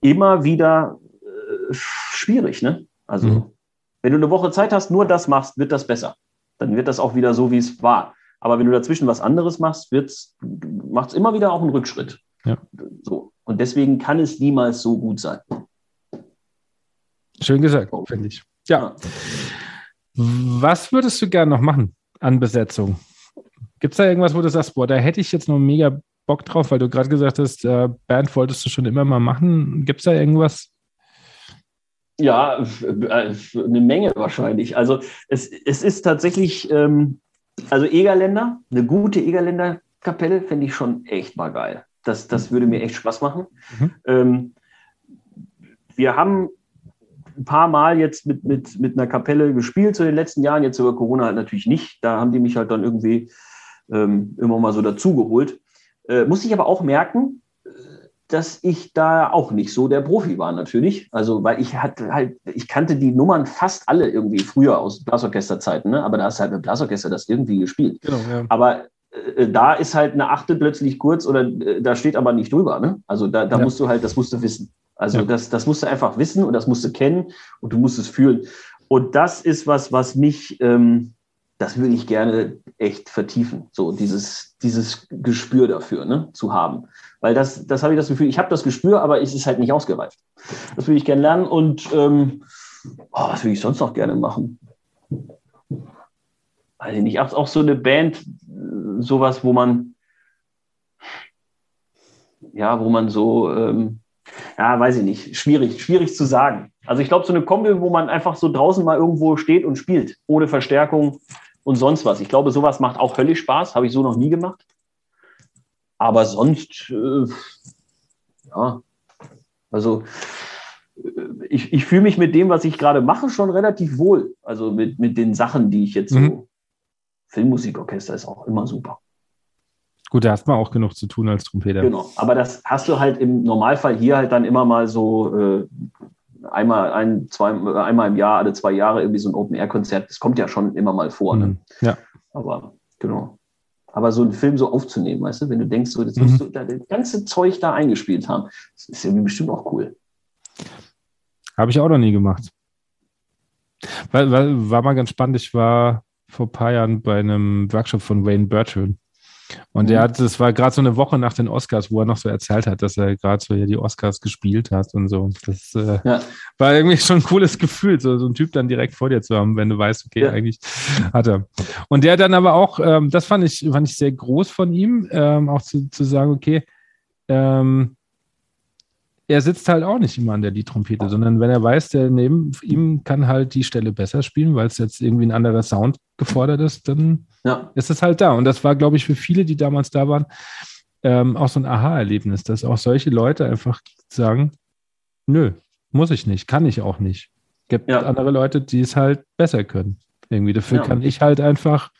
immer wieder äh, schwierig. Ne? Also, mhm. wenn du eine Woche Zeit hast, nur das machst, wird das besser. Dann wird das auch wieder so, wie es war. Aber wenn du dazwischen was anderes machst, macht es immer wieder auch einen Rückschritt. Ja. So. Und deswegen kann es niemals so gut sein. Schön gesagt, finde ich. Ja. Was würdest du gerne noch machen an Besetzung? Gibt es da irgendwas, wo du sagst, boah, da hätte ich jetzt noch mega Bock drauf, weil du gerade gesagt hast, äh, Band wolltest du schon immer mal machen. Gibt es da irgendwas? Ja, äh, eine Menge wahrscheinlich. Also es, es ist tatsächlich, ähm, also Egerländer, eine gute Egerländer Kapelle fände ich schon echt mal geil. Das, das würde mir echt Spaß machen. Mhm. Ähm, wir haben ein paar Mal jetzt mit, mit, mit einer Kapelle gespielt zu den letzten Jahren, jetzt über Corona halt natürlich nicht. Da haben die mich halt dann irgendwie ähm, immer mal so dazugeholt. Äh, muss ich aber auch merken, dass ich da auch nicht so der Profi war natürlich. Also, weil ich hatte halt, ich kannte die Nummern fast alle irgendwie früher aus Blasorchesterzeiten, ne? aber da ist halt mit Blasorchester das irgendwie gespielt. Genau, ja. Aber äh, da ist halt eine Achte plötzlich kurz oder äh, da steht aber nicht drüber. Ne? Also da, da ja. musst du halt, das musst du wissen. Also ja. das, das musst du einfach wissen und das musst du kennen und du musst es fühlen. Und das ist was, was mich, ähm, das würde ich gerne echt vertiefen, so dieses, dieses Gespür dafür ne, zu haben. Weil das, das habe ich das Gefühl, ich habe das Gespür, aber es ist halt nicht ausgereift. Das würde ich gerne lernen und ähm, oh, was würde ich sonst noch gerne machen? Weiß ich nicht, auch, auch so eine Band, sowas, wo man, ja, wo man so, ähm, ja, weiß ich nicht, schwierig, schwierig zu sagen. Also ich glaube, so eine Kombi, wo man einfach so draußen mal irgendwo steht und spielt, ohne Verstärkung und sonst was. Ich glaube, sowas macht auch höllisch Spaß, habe ich so noch nie gemacht. Aber sonst, äh, ja, also äh, ich, ich fühle mich mit dem, was ich gerade mache, schon relativ wohl. Also mit, mit den Sachen, die ich jetzt mhm. so. Filmmusikorchester ist auch immer super. Gut, da hast man auch genug zu tun als Trompeter. Genau, aber das hast du halt im Normalfall hier halt dann immer mal so äh, einmal, ein, zwei, einmal im Jahr, alle zwei Jahre irgendwie so ein Open-Air-Konzert. Das kommt ja schon immer mal vor. Ne? Mhm. Ja. Aber genau. Aber so einen Film so aufzunehmen, weißt du, wenn du denkst, so, jetzt mhm. musst du da das ganze Zeug da eingespielt haben, das ist ja bestimmt auch cool. Habe ich auch noch nie gemacht. Weil, weil, war mal ganz spannend, ich war vor ein paar Jahren bei einem Workshop von Wayne Bertrand. Und mhm. er hat, es war gerade so eine Woche nach den Oscars, wo er noch so erzählt hat, dass er gerade so ja die Oscars gespielt hat und so. Das äh, ja. war irgendwie schon ein cooles Gefühl, so, so einen Typ dann direkt vor dir zu haben, wenn du weißt, okay, ja. eigentlich hat er. Und der dann aber auch, ähm, das fand ich, fand ich sehr groß von ihm, ähm, auch zu, zu sagen, okay, ähm, er sitzt halt auch nicht immer an der Liedtrompete, sondern wenn er weiß, der neben ihm kann halt die Stelle besser spielen, weil es jetzt irgendwie ein anderer Sound gefordert ist, dann ja. ist es halt da. Und das war, glaube ich, für viele, die damals da waren, ähm, auch so ein Aha-Erlebnis, dass auch solche Leute einfach sagen, nö, muss ich nicht, kann ich auch nicht. Gibt ja. andere Leute, die es halt besser können. Irgendwie dafür ja. kann ich halt einfach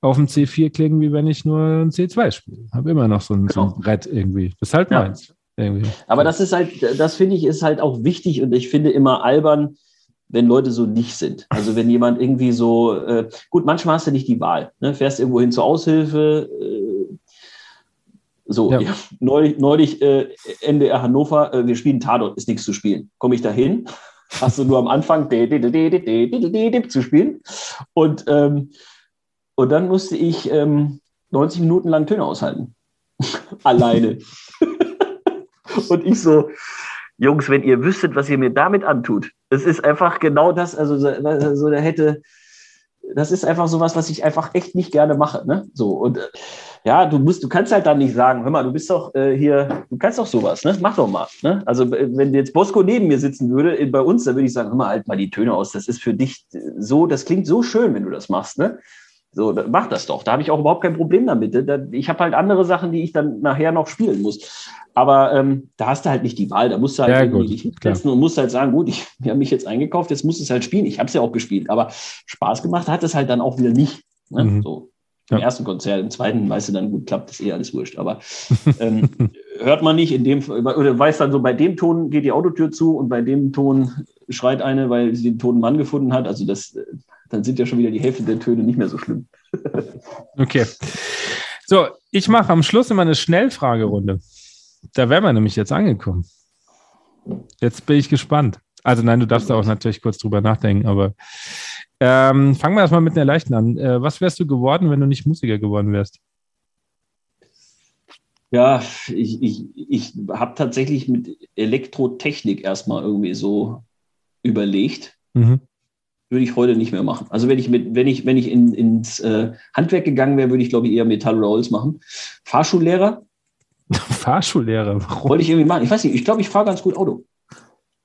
auf dem C4 klingen, wie wenn ich nur ein C2 spiele. Habe immer noch so ein, genau. so ein, genau. Brett irgendwie. Das ist halt meins. Irgendwie. Aber das ist halt, das finde ich, ist halt auch wichtig und ich finde immer albern, wenn Leute so nicht sind. Also wenn jemand irgendwie so, äh, gut, manchmal hast du nicht die Wahl. Ne? Fährst irgendwo hin zur Aushilfe. Äh, so, ja. Ja, neulich, neulich äh, NDR Hannover, äh, wir spielen Tatort, ist nichts zu spielen. Komme ich da hin, hast du nur am Anfang zu spielen. Und ähm, und dann musste ich ähm, 90 Minuten lang Töne aushalten. Alleine. und ich so, Jungs, wenn ihr wüsstet, was ihr mir damit antut. Es ist einfach genau das, also, also da hätte, das ist einfach sowas, was ich einfach echt nicht gerne mache. Ne? So, und ja, du musst, du kannst halt dann nicht sagen, hör mal, du bist doch äh, hier, du kannst doch sowas, ne? Mach doch mal. Ne? Also, wenn jetzt Bosco neben mir sitzen würde, in, bei uns, dann würde ich sagen, hör mal, halt mal die Töne aus. Das ist für dich so, das klingt so schön, wenn du das machst, ne? So, mach das doch. Da habe ich auch überhaupt kein Problem damit. Ich habe halt andere Sachen, die ich dann nachher noch spielen muss. Aber ähm, da hast du halt nicht die Wahl. Da musst du halt ja, irgendwie dich hinsetzen und musst halt sagen, gut, ich habe mich jetzt eingekauft, jetzt muss es halt spielen. Ich habe es ja auch gespielt. Aber Spaß gemacht hat es halt dann auch wieder nicht. Ne? Mhm. So. Im ja. ersten Konzert, im zweiten, weißt du, dann gut klappt, ist eh alles wurscht. Aber ähm, hört man nicht in dem, oder weiß dann so, bei dem Ton geht die Autotür zu und bei dem Ton schreit eine, weil sie den toten Mann gefunden hat. Also das, dann sind ja schon wieder die Hälfte der Töne nicht mehr so schlimm. okay. So, ich mache am Schluss immer eine Schnellfragerunde. Da wären wir nämlich jetzt angekommen. Jetzt bin ich gespannt. Also nein, du darfst da auch natürlich kurz drüber nachdenken, aber ähm, fangen wir erstmal mit einer leichten an. Äh, was wärst du geworden, wenn du nicht Musiker geworden wärst? Ja, ich, ich, ich habe tatsächlich mit Elektrotechnik erstmal irgendwie so überlegt. Mhm. Würde ich heute nicht mehr machen. Also wenn ich mit, wenn ich, wenn ich in, ins äh, Handwerk gegangen wäre, würde ich, glaube ich, eher Metall oder Holz machen. Fahrschullehrer. Fahrschullehrer, warum? Wollte ich irgendwie machen. Ich weiß nicht, ich glaube, ich fahre ganz gut Auto.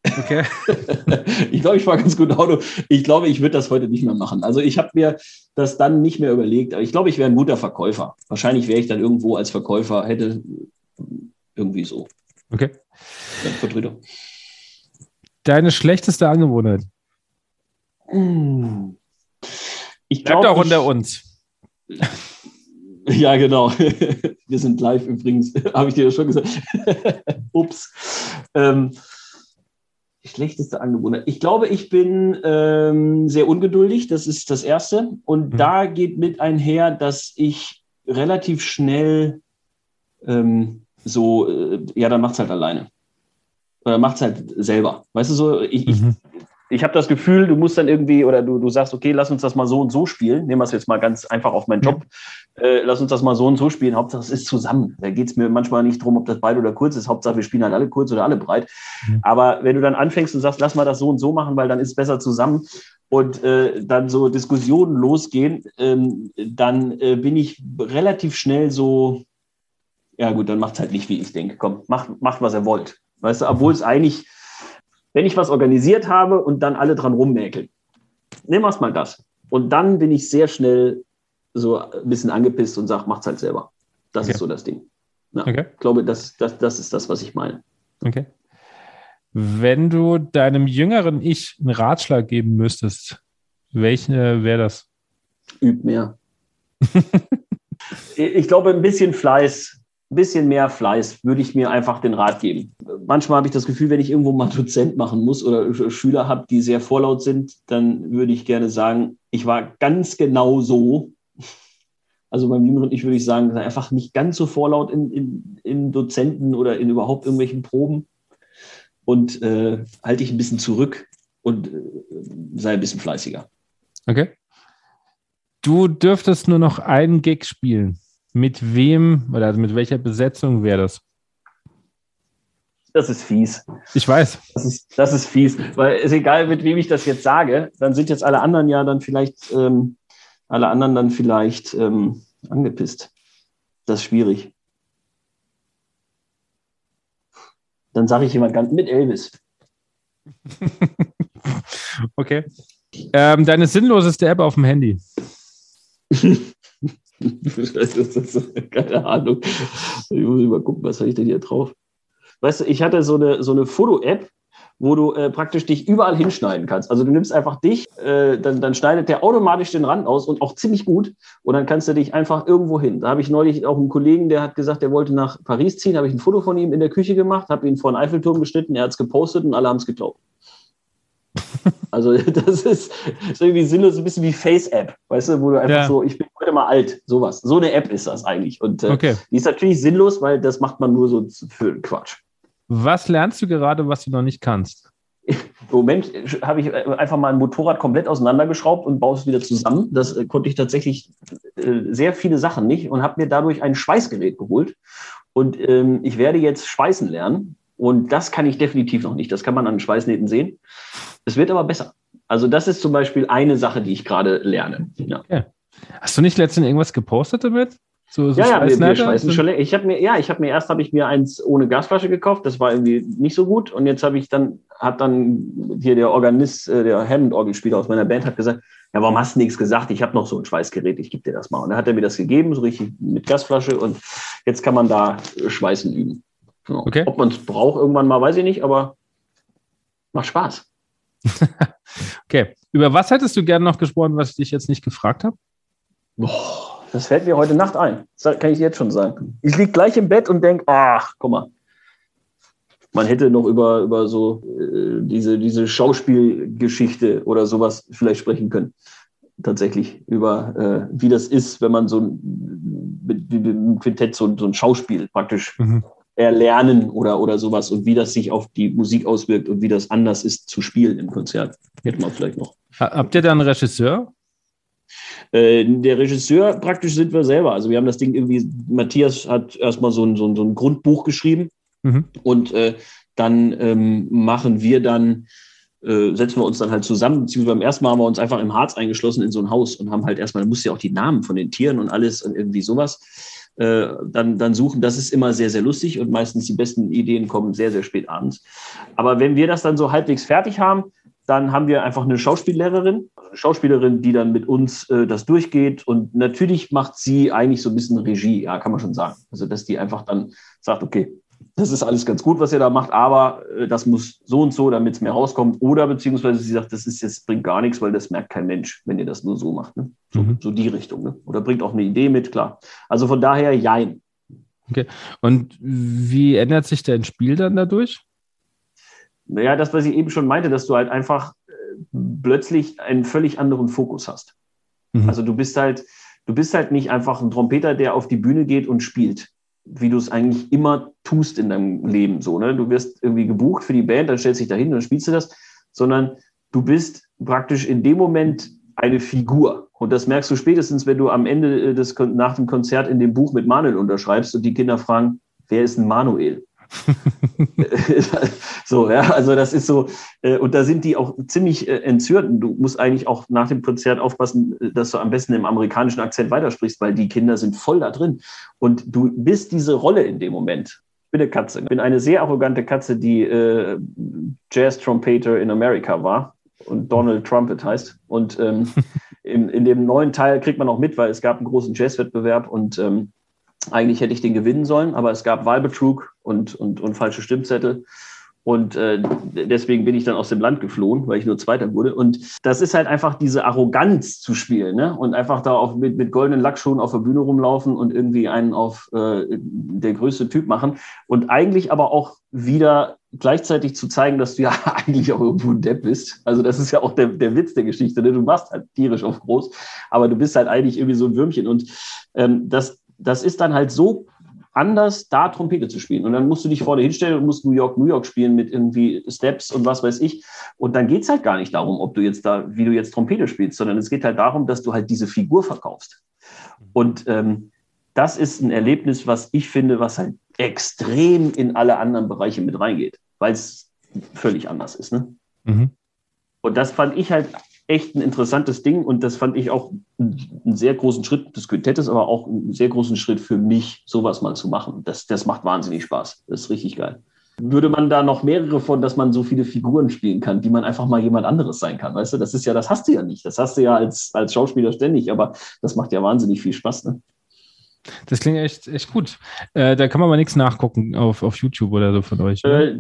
Okay. ich glaube, ich fahre ganz gut Auto. Ich glaube, ich würde das heute nicht mehr machen. Also ich habe mir das dann nicht mehr überlegt. Aber ich glaube, ich wäre ein guter Verkäufer. Wahrscheinlich wäre ich dann irgendwo als Verkäufer, hätte irgendwie so. Okay. Vertreter. Deine schlechteste Angewohnheit? Ich glaube auch unter uns. Ja, genau. Wir sind live übrigens, habe ich dir ja schon gesagt. Ups. Ähm, schlechteste Angewohnheit. Ich glaube, ich bin ähm, sehr ungeduldig. Das ist das Erste. Und mhm. da geht mit einher, dass ich relativ schnell ähm, so, äh, ja, dann macht es halt alleine. Oder macht es halt selber. Weißt du so, ich, mhm. ich ich habe das Gefühl, du musst dann irgendwie oder du, du sagst, okay, lass uns das mal so und so spielen. Nehmen wir es jetzt mal ganz einfach auf meinen Job. Ja. Äh, lass uns das mal so und so spielen. Hauptsache, es ist zusammen. Da geht es mir manchmal nicht darum, ob das breit oder kurz ist. Hauptsache, wir spielen halt alle kurz oder alle breit. Ja. Aber wenn du dann anfängst und sagst, lass mal das so und so machen, weil dann ist es besser zusammen und äh, dann so Diskussionen losgehen, ähm, dann äh, bin ich relativ schnell so, ja gut, dann macht es halt nicht, wie ich denke. Komm, macht, macht, was er wollt. Weißt du, obwohl es eigentlich wenn ich was organisiert habe und dann alle dran rummäkeln. Nehmen wir es mal das. Und dann bin ich sehr schnell so ein bisschen angepisst und sage, macht's halt selber. Das okay. ist so das Ding. Ja, okay. Ich glaube, das, das, das ist das, was ich meine. Okay. Wenn du deinem jüngeren Ich einen Ratschlag geben müsstest, welche wäre das? Üb mehr. ich glaube, ein bisschen Fleiß bisschen mehr Fleiß würde ich mir einfach den Rat geben. Manchmal habe ich das Gefühl, wenn ich irgendwo mal Dozent machen muss oder Schüler habe, die sehr vorlaut sind, dann würde ich gerne sagen, ich war ganz genau so. Also beim Jüngeren, ich würde ich sagen, einfach nicht ganz so vorlaut in, in, in Dozenten oder in überhaupt irgendwelchen Proben und äh, halte ich ein bisschen zurück und äh, sei ein bisschen fleißiger. Okay. Du dürftest nur noch einen Gig spielen. Mit wem oder also mit welcher Besetzung wäre das? Das ist fies. Ich weiß. Das ist, das ist fies, weil es ist egal, mit wem ich das jetzt sage, dann sind jetzt alle anderen ja dann vielleicht, ähm, alle anderen dann vielleicht ähm, angepisst. Das ist schwierig. Dann sage ich jemand ganz mit Elvis. okay. Ähm, deine sinnloseste App auf dem Handy. Keine Ahnung. Ich muss mal gucken, was habe ich denn hier drauf? Weißt du, ich hatte so eine, so eine Foto-App, wo du äh, praktisch dich überall hinschneiden kannst. Also du nimmst einfach dich, äh, dann, dann schneidet der automatisch den Rand aus und auch ziemlich gut. Und dann kannst du dich einfach irgendwo hin. Da habe ich neulich auch einen Kollegen, der hat gesagt, der wollte nach Paris ziehen. habe ich ein Foto von ihm in der Küche gemacht, habe ihn vor den Eiffelturm geschnitten, er hat es gepostet und alle haben es geglaubt. Also das ist, ist, irgendwie sinnlos, ein bisschen wie Face-App, weißt du, wo du einfach ja. so, ich bin heute mal alt, sowas. So eine App ist das eigentlich. Und äh, okay. die ist natürlich sinnlos, weil das macht man nur so für Quatsch. Was lernst du gerade, was du noch nicht kannst? Im Moment habe ich einfach mal ein Motorrad komplett auseinandergeschraubt und baue es wieder zusammen. Das äh, konnte ich tatsächlich äh, sehr viele Sachen nicht und habe mir dadurch ein Schweißgerät geholt. Und ähm, ich werde jetzt schweißen lernen. Und das kann ich definitiv noch nicht. Das kann man an Schweißnähten sehen. Es wird aber besser. Also das ist zum Beispiel eine Sache, die ich gerade lerne. Ja. Okay. Hast du nicht letztens irgendwas gepostet damit? So, so ja, ja, wir, wir schweißen schon. Ich habe mir, ja, ich habe mir erst habe ich mir eins ohne Gasflasche gekauft. Das war irgendwie nicht so gut. Und jetzt habe ich dann, hat dann hier der Organist, äh, der Hammond-Orgelspieler aus meiner Band hat gesagt, ja, warum hast du nichts gesagt? Ich habe noch so ein Schweißgerät, ich gebe dir das mal. Und dann hat er mir das gegeben, so richtig mit Gasflasche. Und jetzt kann man da Schweißen üben. Genau. Okay. Ob man es braucht irgendwann mal, weiß ich nicht, aber macht Spaß. okay. Über was hättest du gerne noch gesprochen, was ich dich jetzt nicht gefragt habe? Das fällt mir heute Nacht ein. Das kann ich jetzt schon sagen. Ich liege gleich im Bett und denke, ach, guck mal. Man hätte noch über, über so äh, diese, diese Schauspielgeschichte oder sowas vielleicht sprechen können. Tatsächlich über, äh, wie das ist, wenn man so ein, mit, mit einem Quintett so, so ein Schauspiel praktisch mhm. Erlernen oder, oder sowas und wie das sich auf die Musik auswirkt und wie das anders ist zu spielen im Konzert. Hätte man vielleicht noch. Habt ihr da einen Regisseur? Äh, der Regisseur praktisch sind wir selber. Also wir haben das Ding irgendwie, Matthias hat erstmal so ein, so ein, so ein Grundbuch geschrieben mhm. und äh, dann ähm, machen wir dann, äh, setzen wir uns dann halt zusammen, beziehungsweise beim ersten Mal haben wir uns einfach im Harz eingeschlossen in so ein Haus und haben halt erstmal, da musst ja auch die Namen von den Tieren und alles und irgendwie sowas äh, dann, dann suchen. Das ist immer sehr, sehr lustig und meistens die besten Ideen kommen sehr, sehr spät abends. Aber wenn wir das dann so halbwegs fertig haben, dann haben wir einfach eine Schauspiellehrerin, eine Schauspielerin, die dann mit uns äh, das durchgeht. Und natürlich macht sie eigentlich so ein bisschen Regie, ja, kann man schon sagen. Also, dass die einfach dann sagt, okay, das ist alles ganz gut, was ihr da macht, aber äh, das muss so und so, damit es mehr rauskommt. Oder beziehungsweise sie sagt, das ist jetzt, bringt gar nichts, weil das merkt kein Mensch, wenn ihr das nur so macht. Ne? So, mhm. so die Richtung. Ne? Oder bringt auch eine Idee mit, klar. Also von daher, jein. Okay. Und wie ändert sich dein Spiel dann dadurch? Naja, das, was ich eben schon meinte, dass du halt einfach äh, plötzlich einen völlig anderen Fokus hast. Mhm. Also du bist halt, du bist halt nicht einfach ein Trompeter, der auf die Bühne geht und spielt, wie du es eigentlich immer tust in deinem Leben. So, ne? Du wirst irgendwie gebucht für die Band, dann stellst du dich da hin, dann spielst du das, sondern du bist praktisch in dem Moment eine Figur. Und das merkst du spätestens, wenn du am Ende äh, des, nach dem Konzert in dem Buch mit Manuel unterschreibst und die Kinder fragen, wer ist ein Manuel? so, ja, also das ist so, äh, und da sind die auch ziemlich äh, entzürnt. Du musst eigentlich auch nach dem Konzert aufpassen, äh, dass du am besten im amerikanischen Akzent weitersprichst, weil die Kinder sind voll da drin. Und du bist diese Rolle in dem Moment. Ich bin eine Katze. Ich bin eine sehr arrogante Katze, die äh, Jazz-Trompeter in Amerika war und Donald Trumpet heißt. Und ähm, in, in dem neuen Teil kriegt man auch mit, weil es gab einen großen Jazzwettbewerb und ähm, eigentlich hätte ich den gewinnen sollen, aber es gab Wahlbetrug und, und, und falsche Stimmzettel. Und äh, deswegen bin ich dann aus dem Land geflohen, weil ich nur Zweiter wurde. Und das ist halt einfach diese Arroganz zu spielen, ne? Und einfach da auf, mit, mit goldenen Lackschuhen auf der Bühne rumlaufen und irgendwie einen auf äh, der größte Typ machen. Und eigentlich aber auch wieder gleichzeitig zu zeigen, dass du ja eigentlich auch irgendwo ein Depp bist. Also das ist ja auch der, der Witz der Geschichte. Ne? Du machst halt tierisch auf groß, aber du bist halt eigentlich irgendwie so ein Würmchen. Und ähm, das, das ist dann halt so anders, da Trompete zu spielen. Und dann musst du dich vorne hinstellen und musst New York, New York spielen mit irgendwie Steps und was weiß ich. Und dann geht es halt gar nicht darum, ob du jetzt da, wie du jetzt Trompete spielst, sondern es geht halt darum, dass du halt diese Figur verkaufst. Und ähm, das ist ein Erlebnis, was ich finde, was halt extrem in alle anderen Bereiche mit reingeht, weil es völlig anders ist. Ne? Mhm. Und das fand ich halt echt ein interessantes Ding und das fand ich auch einen sehr großen Schritt des Quintettes, aber auch einen sehr großen Schritt für mich, sowas mal zu machen. Das, das macht wahnsinnig Spaß. Das ist richtig geil. Würde man da noch mehrere von, dass man so viele Figuren spielen kann, die man einfach mal jemand anderes sein kann, weißt du? Das ist ja, das hast du ja nicht. Das hast du ja als, als Schauspieler ständig, aber das macht ja wahnsinnig viel Spaß, ne? Das klingt echt, echt gut. Äh, da kann man aber nichts nachgucken auf, auf YouTube oder so von euch. Äh,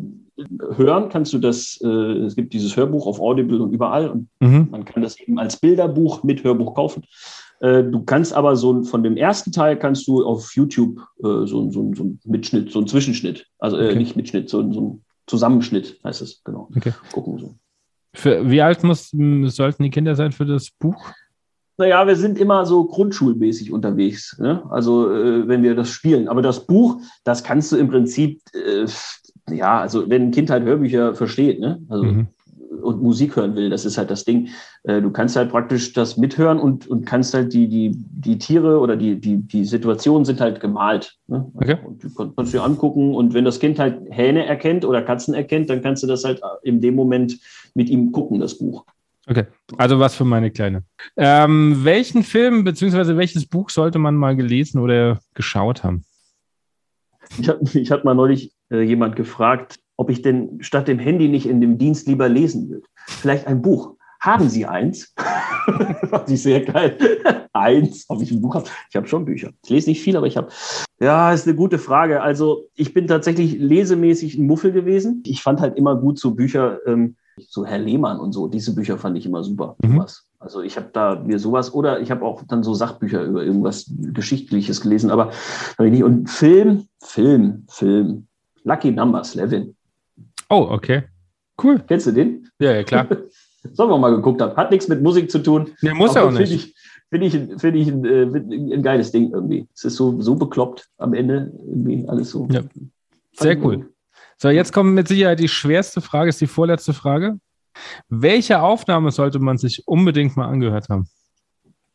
hören kannst du das, äh, es gibt dieses Hörbuch auf Audible und überall und mhm. man kann das eben als Bilderbuch mit Hörbuch kaufen. Äh, du kannst aber so von dem ersten Teil kannst du auf YouTube äh, so, so, so einen Mitschnitt, so einen Zwischenschnitt, also äh, okay. nicht Mitschnitt, so, so einen Zusammenschnitt heißt es, genau. Okay. Gucken so. Für, wie alt muss, sollten die Kinder sein für das Buch? Naja, wir sind immer so grundschulmäßig unterwegs, ne? also äh, wenn wir das spielen. Aber das Buch, das kannst du im Prinzip, äh, ja, also wenn ein Kind halt Hörbücher versteht, ne? also mhm und Musik hören will. Das ist halt das Ding. Äh, du kannst halt praktisch das mithören und, und kannst halt die, die, die Tiere oder die, die, die Situationen sind halt gemalt. Ne? Okay. Und du kannst dir angucken und wenn das Kind halt Hähne erkennt oder Katzen erkennt, dann kannst du das halt in dem Moment mit ihm gucken, das Buch. Okay, also was für meine Kleine. Ähm, welchen Film bzw. welches Buch sollte man mal gelesen oder geschaut haben? Ich hatte ich hab mal neulich äh, jemand gefragt, ob ich denn statt dem Handy nicht in dem Dienst lieber lesen will. Vielleicht ein Buch. Haben Sie eins? Fand ich sehr geil. eins, ob ich ein Buch habe. Ich habe schon Bücher. Ich lese nicht viel, aber ich habe. Ja, ist eine gute Frage. Also ich bin tatsächlich lesemäßig ein Muffel gewesen. Ich fand halt immer gut so Bücher, ähm, so Herr Lehmann und so. Diese Bücher fand ich immer super. Mhm. Also ich habe da mir sowas oder ich habe auch dann so Sachbücher über irgendwas Geschichtliches gelesen, aber und Film, Film, Film. Lucky Numbers, Levin. Oh, okay. Cool. Kennst du den? Ja, ja, klar. Sollen wir mal geguckt haben. Hat nichts mit Musik zu tun. Nee, muss ja auch nicht. Finde ich, find ich, find ich ein, äh, ein, geiles Ding irgendwie. Es ist so, so bekloppt am Ende, irgendwie alles so. Ja. Sehr cool. So, jetzt kommt mit Sicherheit die schwerste Frage, ist die vorletzte Frage. Welche Aufnahme sollte man sich unbedingt mal angehört haben?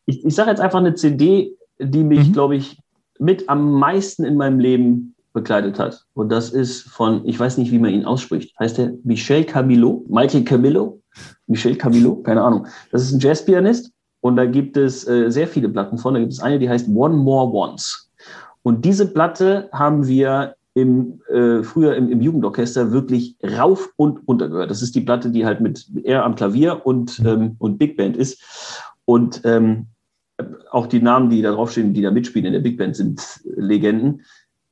Ich, ich sage jetzt einfach eine CD, die mich, mhm. glaube ich, mit am meisten in meinem Leben begleitet hat. Und das ist von, ich weiß nicht, wie man ihn ausspricht. Heißt der Michel Camilo? Michael Camillo? Michel Camilo? Keine Ahnung. Das ist ein Jazzpianist. Und da gibt es äh, sehr viele Platten von. Da gibt es eine, die heißt One More Once. Und diese Platte haben wir im, äh, früher im, im, Jugendorchester wirklich rauf und runter gehört. Das ist die Platte, die halt mit er am Klavier und, ähm, und Big Band ist. Und ähm, auch die Namen, die da draufstehen, die da mitspielen in der Big Band, sind Legenden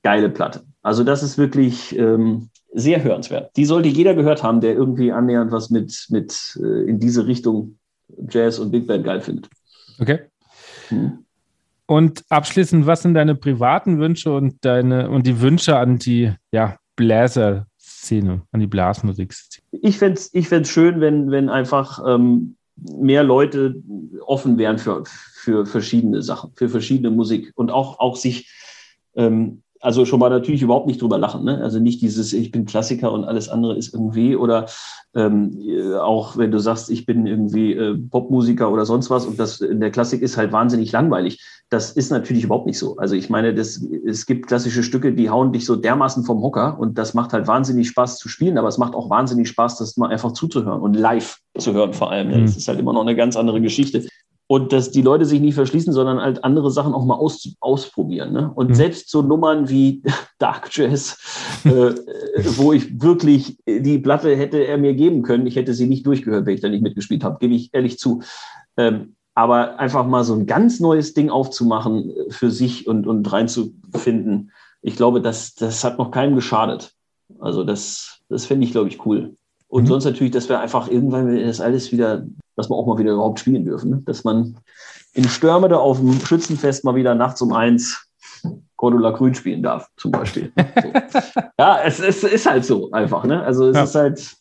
geile Platte. Also das ist wirklich ähm, sehr hörenswert. Die sollte jeder gehört haben, der irgendwie annähernd was mit, mit äh, in diese Richtung Jazz und Big Band geil findet. Okay. Hm. Und abschließend, was sind deine privaten Wünsche und deine und die Wünsche an die ja, Bläser-Szene, an die Blasmusik-Szene? Ich fände es ich schön, wenn, wenn einfach ähm, mehr Leute offen wären für, für verschiedene Sachen, für verschiedene Musik und auch, auch sich ähm, also schon mal natürlich überhaupt nicht drüber lachen. Ne? Also nicht dieses, ich bin Klassiker und alles andere ist irgendwie oder ähm, auch wenn du sagst, ich bin irgendwie äh, Popmusiker oder sonst was und das in der Klassik ist halt wahnsinnig langweilig. Das ist natürlich überhaupt nicht so. Also ich meine, das, es gibt klassische Stücke, die hauen dich so dermaßen vom Hocker und das macht halt wahnsinnig Spaß zu spielen, aber es macht auch wahnsinnig Spaß, das mal einfach zuzuhören und live zu hören vor allem. Ne? Das ist halt immer noch eine ganz andere Geschichte und dass die Leute sich nicht verschließen, sondern halt andere Sachen auch mal aus, ausprobieren. Ne? Und mhm. selbst so Nummern wie Dark Jazz, äh, wo ich wirklich die Platte hätte er mir geben können, ich hätte sie nicht durchgehört, wenn ich da nicht mitgespielt habe, gebe ich ehrlich zu. Ähm, aber einfach mal so ein ganz neues Ding aufzumachen für sich und, und reinzufinden, ich glaube, das, das hat noch keinem geschadet. Also das, das fände ich, glaube ich, cool. Und mhm. sonst natürlich, dass wir einfach irgendwann das alles wieder, dass wir auch mal wieder überhaupt spielen dürfen. Ne? Dass man in Stürme da auf dem Schützenfest mal wieder nachts um eins Cordula Grün spielen darf, zum Beispiel. So. ja, es, es, ist halt so einfach. Ne? Also es ja. ist halt,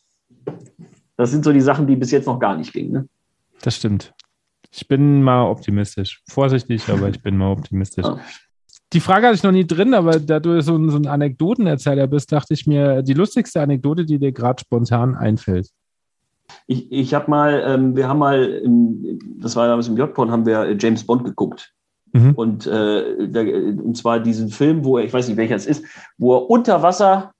das sind so die Sachen, die bis jetzt noch gar nicht gingen. Ne? Das stimmt. Ich bin mal optimistisch. Vorsichtig, aber ich bin mal optimistisch. Ja die Frage hatte ich noch nie drin, aber da du so ein, so ein Anekdotenerzähler bist, dachte ich mir, die lustigste Anekdote, die dir gerade spontan einfällt. Ich, ich habe mal, ähm, wir haben mal, im, das war damals im J-Porn, haben wir James Bond geguckt. Mhm. Und, äh, da, und zwar diesen Film, wo er, ich weiß nicht welcher es ist, wo er unter Wasser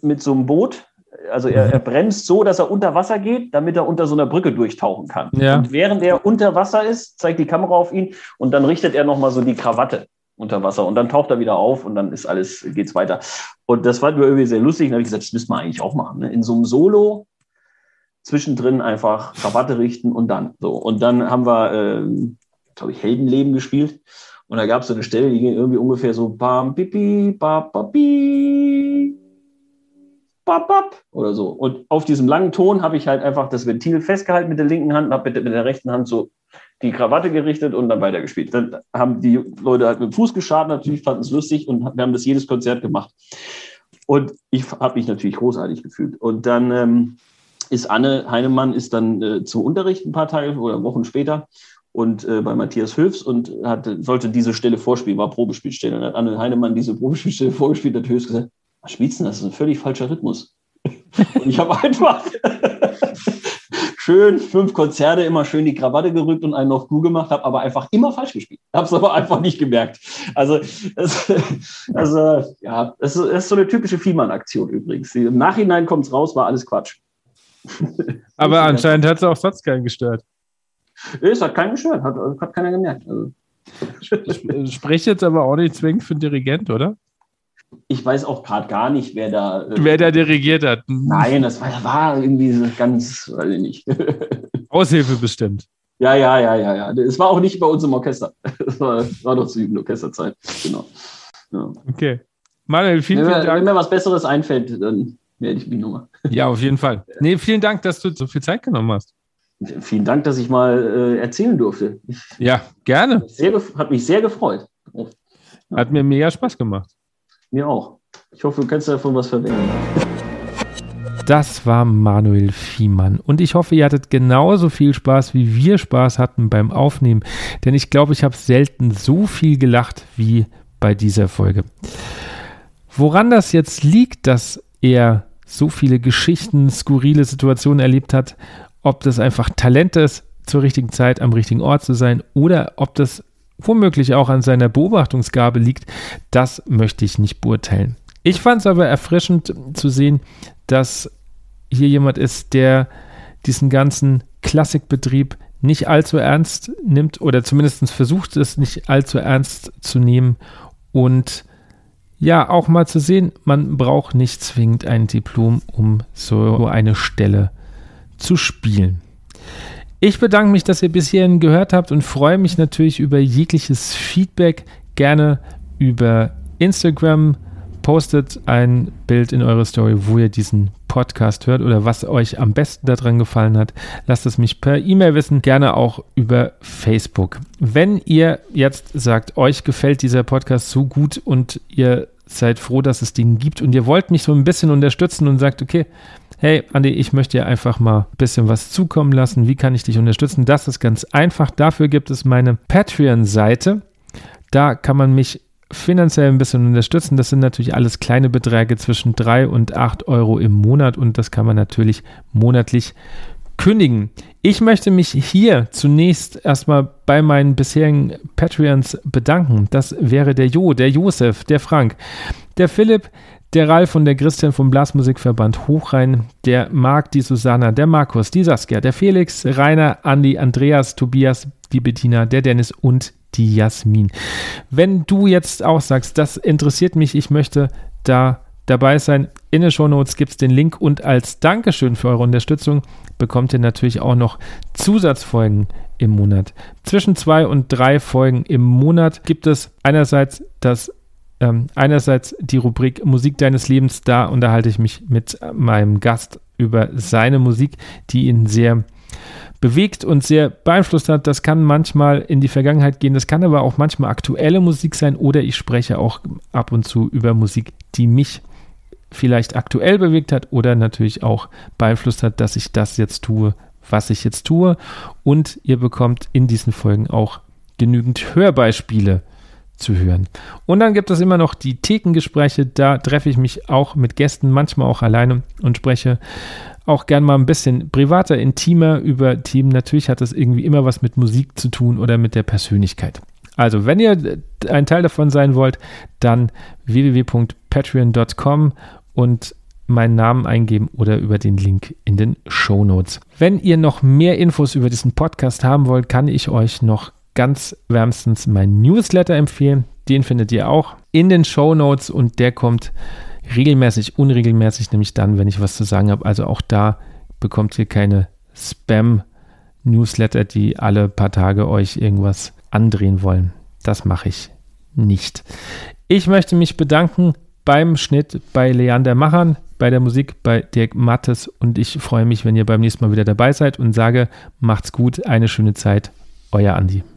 mit so einem Boot, also er, er, bremst so, dass er unter Wasser geht, damit er unter so einer Brücke durchtauchen kann. Ja. Und während er unter Wasser ist, zeigt die Kamera auf ihn und dann richtet er nochmal so die Krawatte unter Wasser und dann taucht er wieder auf und dann ist alles, geht's weiter. Und das fand mir irgendwie sehr lustig. Und habe ich gesagt, das müssen wir eigentlich auch machen. Ne? In so einem Solo zwischendrin einfach Krawatte richten und dann so. Und dann haben wir, äh, glaube ich, Heldenleben gespielt. Und da gab es so eine Stelle, die ging irgendwie ungefähr so bam, pipi, bap, bi, bap, bap, oder so. Und auf diesem langen Ton habe ich halt einfach das Ventil festgehalten mit der linken Hand, habe mit, mit der rechten Hand so die Krawatte gerichtet und dann weitergespielt. Dann haben die Leute halt mit dem Fuß geschadet, natürlich fanden es lustig und wir haben das jedes Konzert gemacht. Und ich habe mich natürlich großartig gefühlt. Und dann ähm, ist Anne Heinemann ist dann äh, zum Unterricht ein paar Tage oder Wochen später und äh, bei Matthias Höfs und hatte, sollte diese Stelle vorspielen, war Probespielstelle. Und dann hat Anne Heinemann diese Probespielstelle vorgespielt, hat Höfs gesagt, was spielst du denn? Das ist ein völlig falscher Rhythmus. und ich habe einfach schön fünf Konzerte, immer schön die Krawatte gerückt und einen auf Crew gemacht, habe aber einfach immer falsch gespielt. Habe es aber einfach nicht gemerkt. Also, es, also ja, es ist so eine typische Fiemann-Aktion übrigens. Im Nachhinein kommt es raus, war alles Quatsch. Aber anscheinend hat es auch sonst keinen gestört. Es hat keinen gestört, hat, hat keiner gemerkt. Also. Spricht jetzt aber auch nicht zwingend für einen Dirigent, oder? Ich weiß auch gerade gar nicht, wer da. Äh, wer da dirigiert hat. Nein, das war, war irgendwie ganz, weiß ich nicht. Aushilfe bestimmt. Ja, ja, ja, ja, ja. Es war auch nicht bei uns im Orchester. Es war, war doch zu Jugendorchesterzeit. Genau. Ja. Okay. Manuel, vielen, wenn, vielen Dank. Wenn mir was Besseres einfällt, dann melde ich mich nochmal. Ja, auf jeden Fall. Nee, vielen Dank, dass du so viel Zeit genommen hast. Vielen Dank, dass ich mal äh, erzählen durfte. Ja, gerne. Sehr, hat mich sehr gefreut. Ja. Hat mir mega Spaß gemacht. Mir auch. Ich hoffe, du kannst davon was verwenden. Das war Manuel Fiemann. Und ich hoffe, ihr hattet genauso viel Spaß, wie wir Spaß hatten beim Aufnehmen. Denn ich glaube, ich habe selten so viel gelacht wie bei dieser Folge. Woran das jetzt liegt, dass er so viele Geschichten, skurrile Situationen erlebt hat, ob das einfach Talent ist, zur richtigen Zeit am richtigen Ort zu sein oder ob das womöglich auch an seiner Beobachtungsgabe liegt, das möchte ich nicht beurteilen. Ich fand es aber erfrischend zu sehen, dass hier jemand ist, der diesen ganzen Klassikbetrieb nicht allzu ernst nimmt oder zumindest versucht es nicht allzu ernst zu nehmen und ja, auch mal zu sehen, man braucht nicht zwingend ein Diplom, um so eine Stelle zu spielen. Ich bedanke mich, dass ihr bis hierhin gehört habt und freue mich natürlich über jegliches Feedback. Gerne über Instagram. Postet ein Bild in eure Story, wo ihr diesen Podcast hört oder was euch am besten daran gefallen hat. Lasst es mich per E-Mail wissen, gerne auch über Facebook. Wenn ihr jetzt sagt, euch gefällt dieser Podcast so gut und ihr seid froh, dass es den gibt und ihr wollt mich so ein bisschen unterstützen und sagt, okay, hey Andi, ich möchte dir einfach mal ein bisschen was zukommen lassen. Wie kann ich dich unterstützen? Das ist ganz einfach. Dafür gibt es meine Patreon-Seite. Da kann man mich finanziell ein bisschen unterstützen. Das sind natürlich alles kleine Beträge zwischen 3 und 8 Euro im Monat und das kann man natürlich monatlich kündigen. Ich möchte mich hier zunächst erstmal bei meinen bisherigen Patreons bedanken. Das wäre der Jo, der Josef, der Frank, der Philipp, der Ralf und der Christian vom Blasmusikverband Hochrhein, der Marc, die Susanna, der Markus, die Saskia, der Felix, Rainer, Andi, Andreas, Tobias, die Bettina, der Dennis und die Jasmin. Wenn du jetzt auch sagst, das interessiert mich, ich möchte da dabei sein, in den Shownotes gibt es den Link und als Dankeschön für eure Unterstützung bekommt ihr natürlich auch noch Zusatzfolgen im Monat. Zwischen zwei und drei Folgen im Monat gibt es einerseits das ähm, einerseits die Rubrik Musik deines Lebens, da unterhalte ich mich mit meinem Gast über seine Musik, die ihn sehr bewegt und sehr beeinflusst hat. Das kann manchmal in die Vergangenheit gehen, das kann aber auch manchmal aktuelle Musik sein oder ich spreche auch ab und zu über Musik, die mich vielleicht aktuell bewegt hat oder natürlich auch beeinflusst hat, dass ich das jetzt tue, was ich jetzt tue. Und ihr bekommt in diesen Folgen auch genügend Hörbeispiele zu hören. Und dann gibt es immer noch die Thekengespräche. Da treffe ich mich auch mit Gästen, manchmal auch alleine und spreche auch gern mal ein bisschen privater, intimer über Themen. Natürlich hat das irgendwie immer was mit Musik zu tun oder mit der Persönlichkeit. Also, wenn ihr ein Teil davon sein wollt, dann www.patreon.com und meinen Namen eingeben oder über den Link in den Show Notes. Wenn ihr noch mehr Infos über diesen Podcast haben wollt, kann ich euch noch ganz wärmstens meinen Newsletter empfehlen. Den findet ihr auch in den Show Notes und der kommt regelmäßig, unregelmäßig, nämlich dann, wenn ich was zu sagen habe. Also auch da bekommt ihr keine Spam-Newsletter, die alle paar Tage euch irgendwas andrehen wollen. das mache ich nicht. Ich möchte mich bedanken beim Schnitt bei Leander Machern, bei der Musik bei Dirk Mattes und ich freue mich, wenn ihr beim nächsten Mal wieder dabei seid und sage, macht's gut, eine schöne Zeit, euer Andi.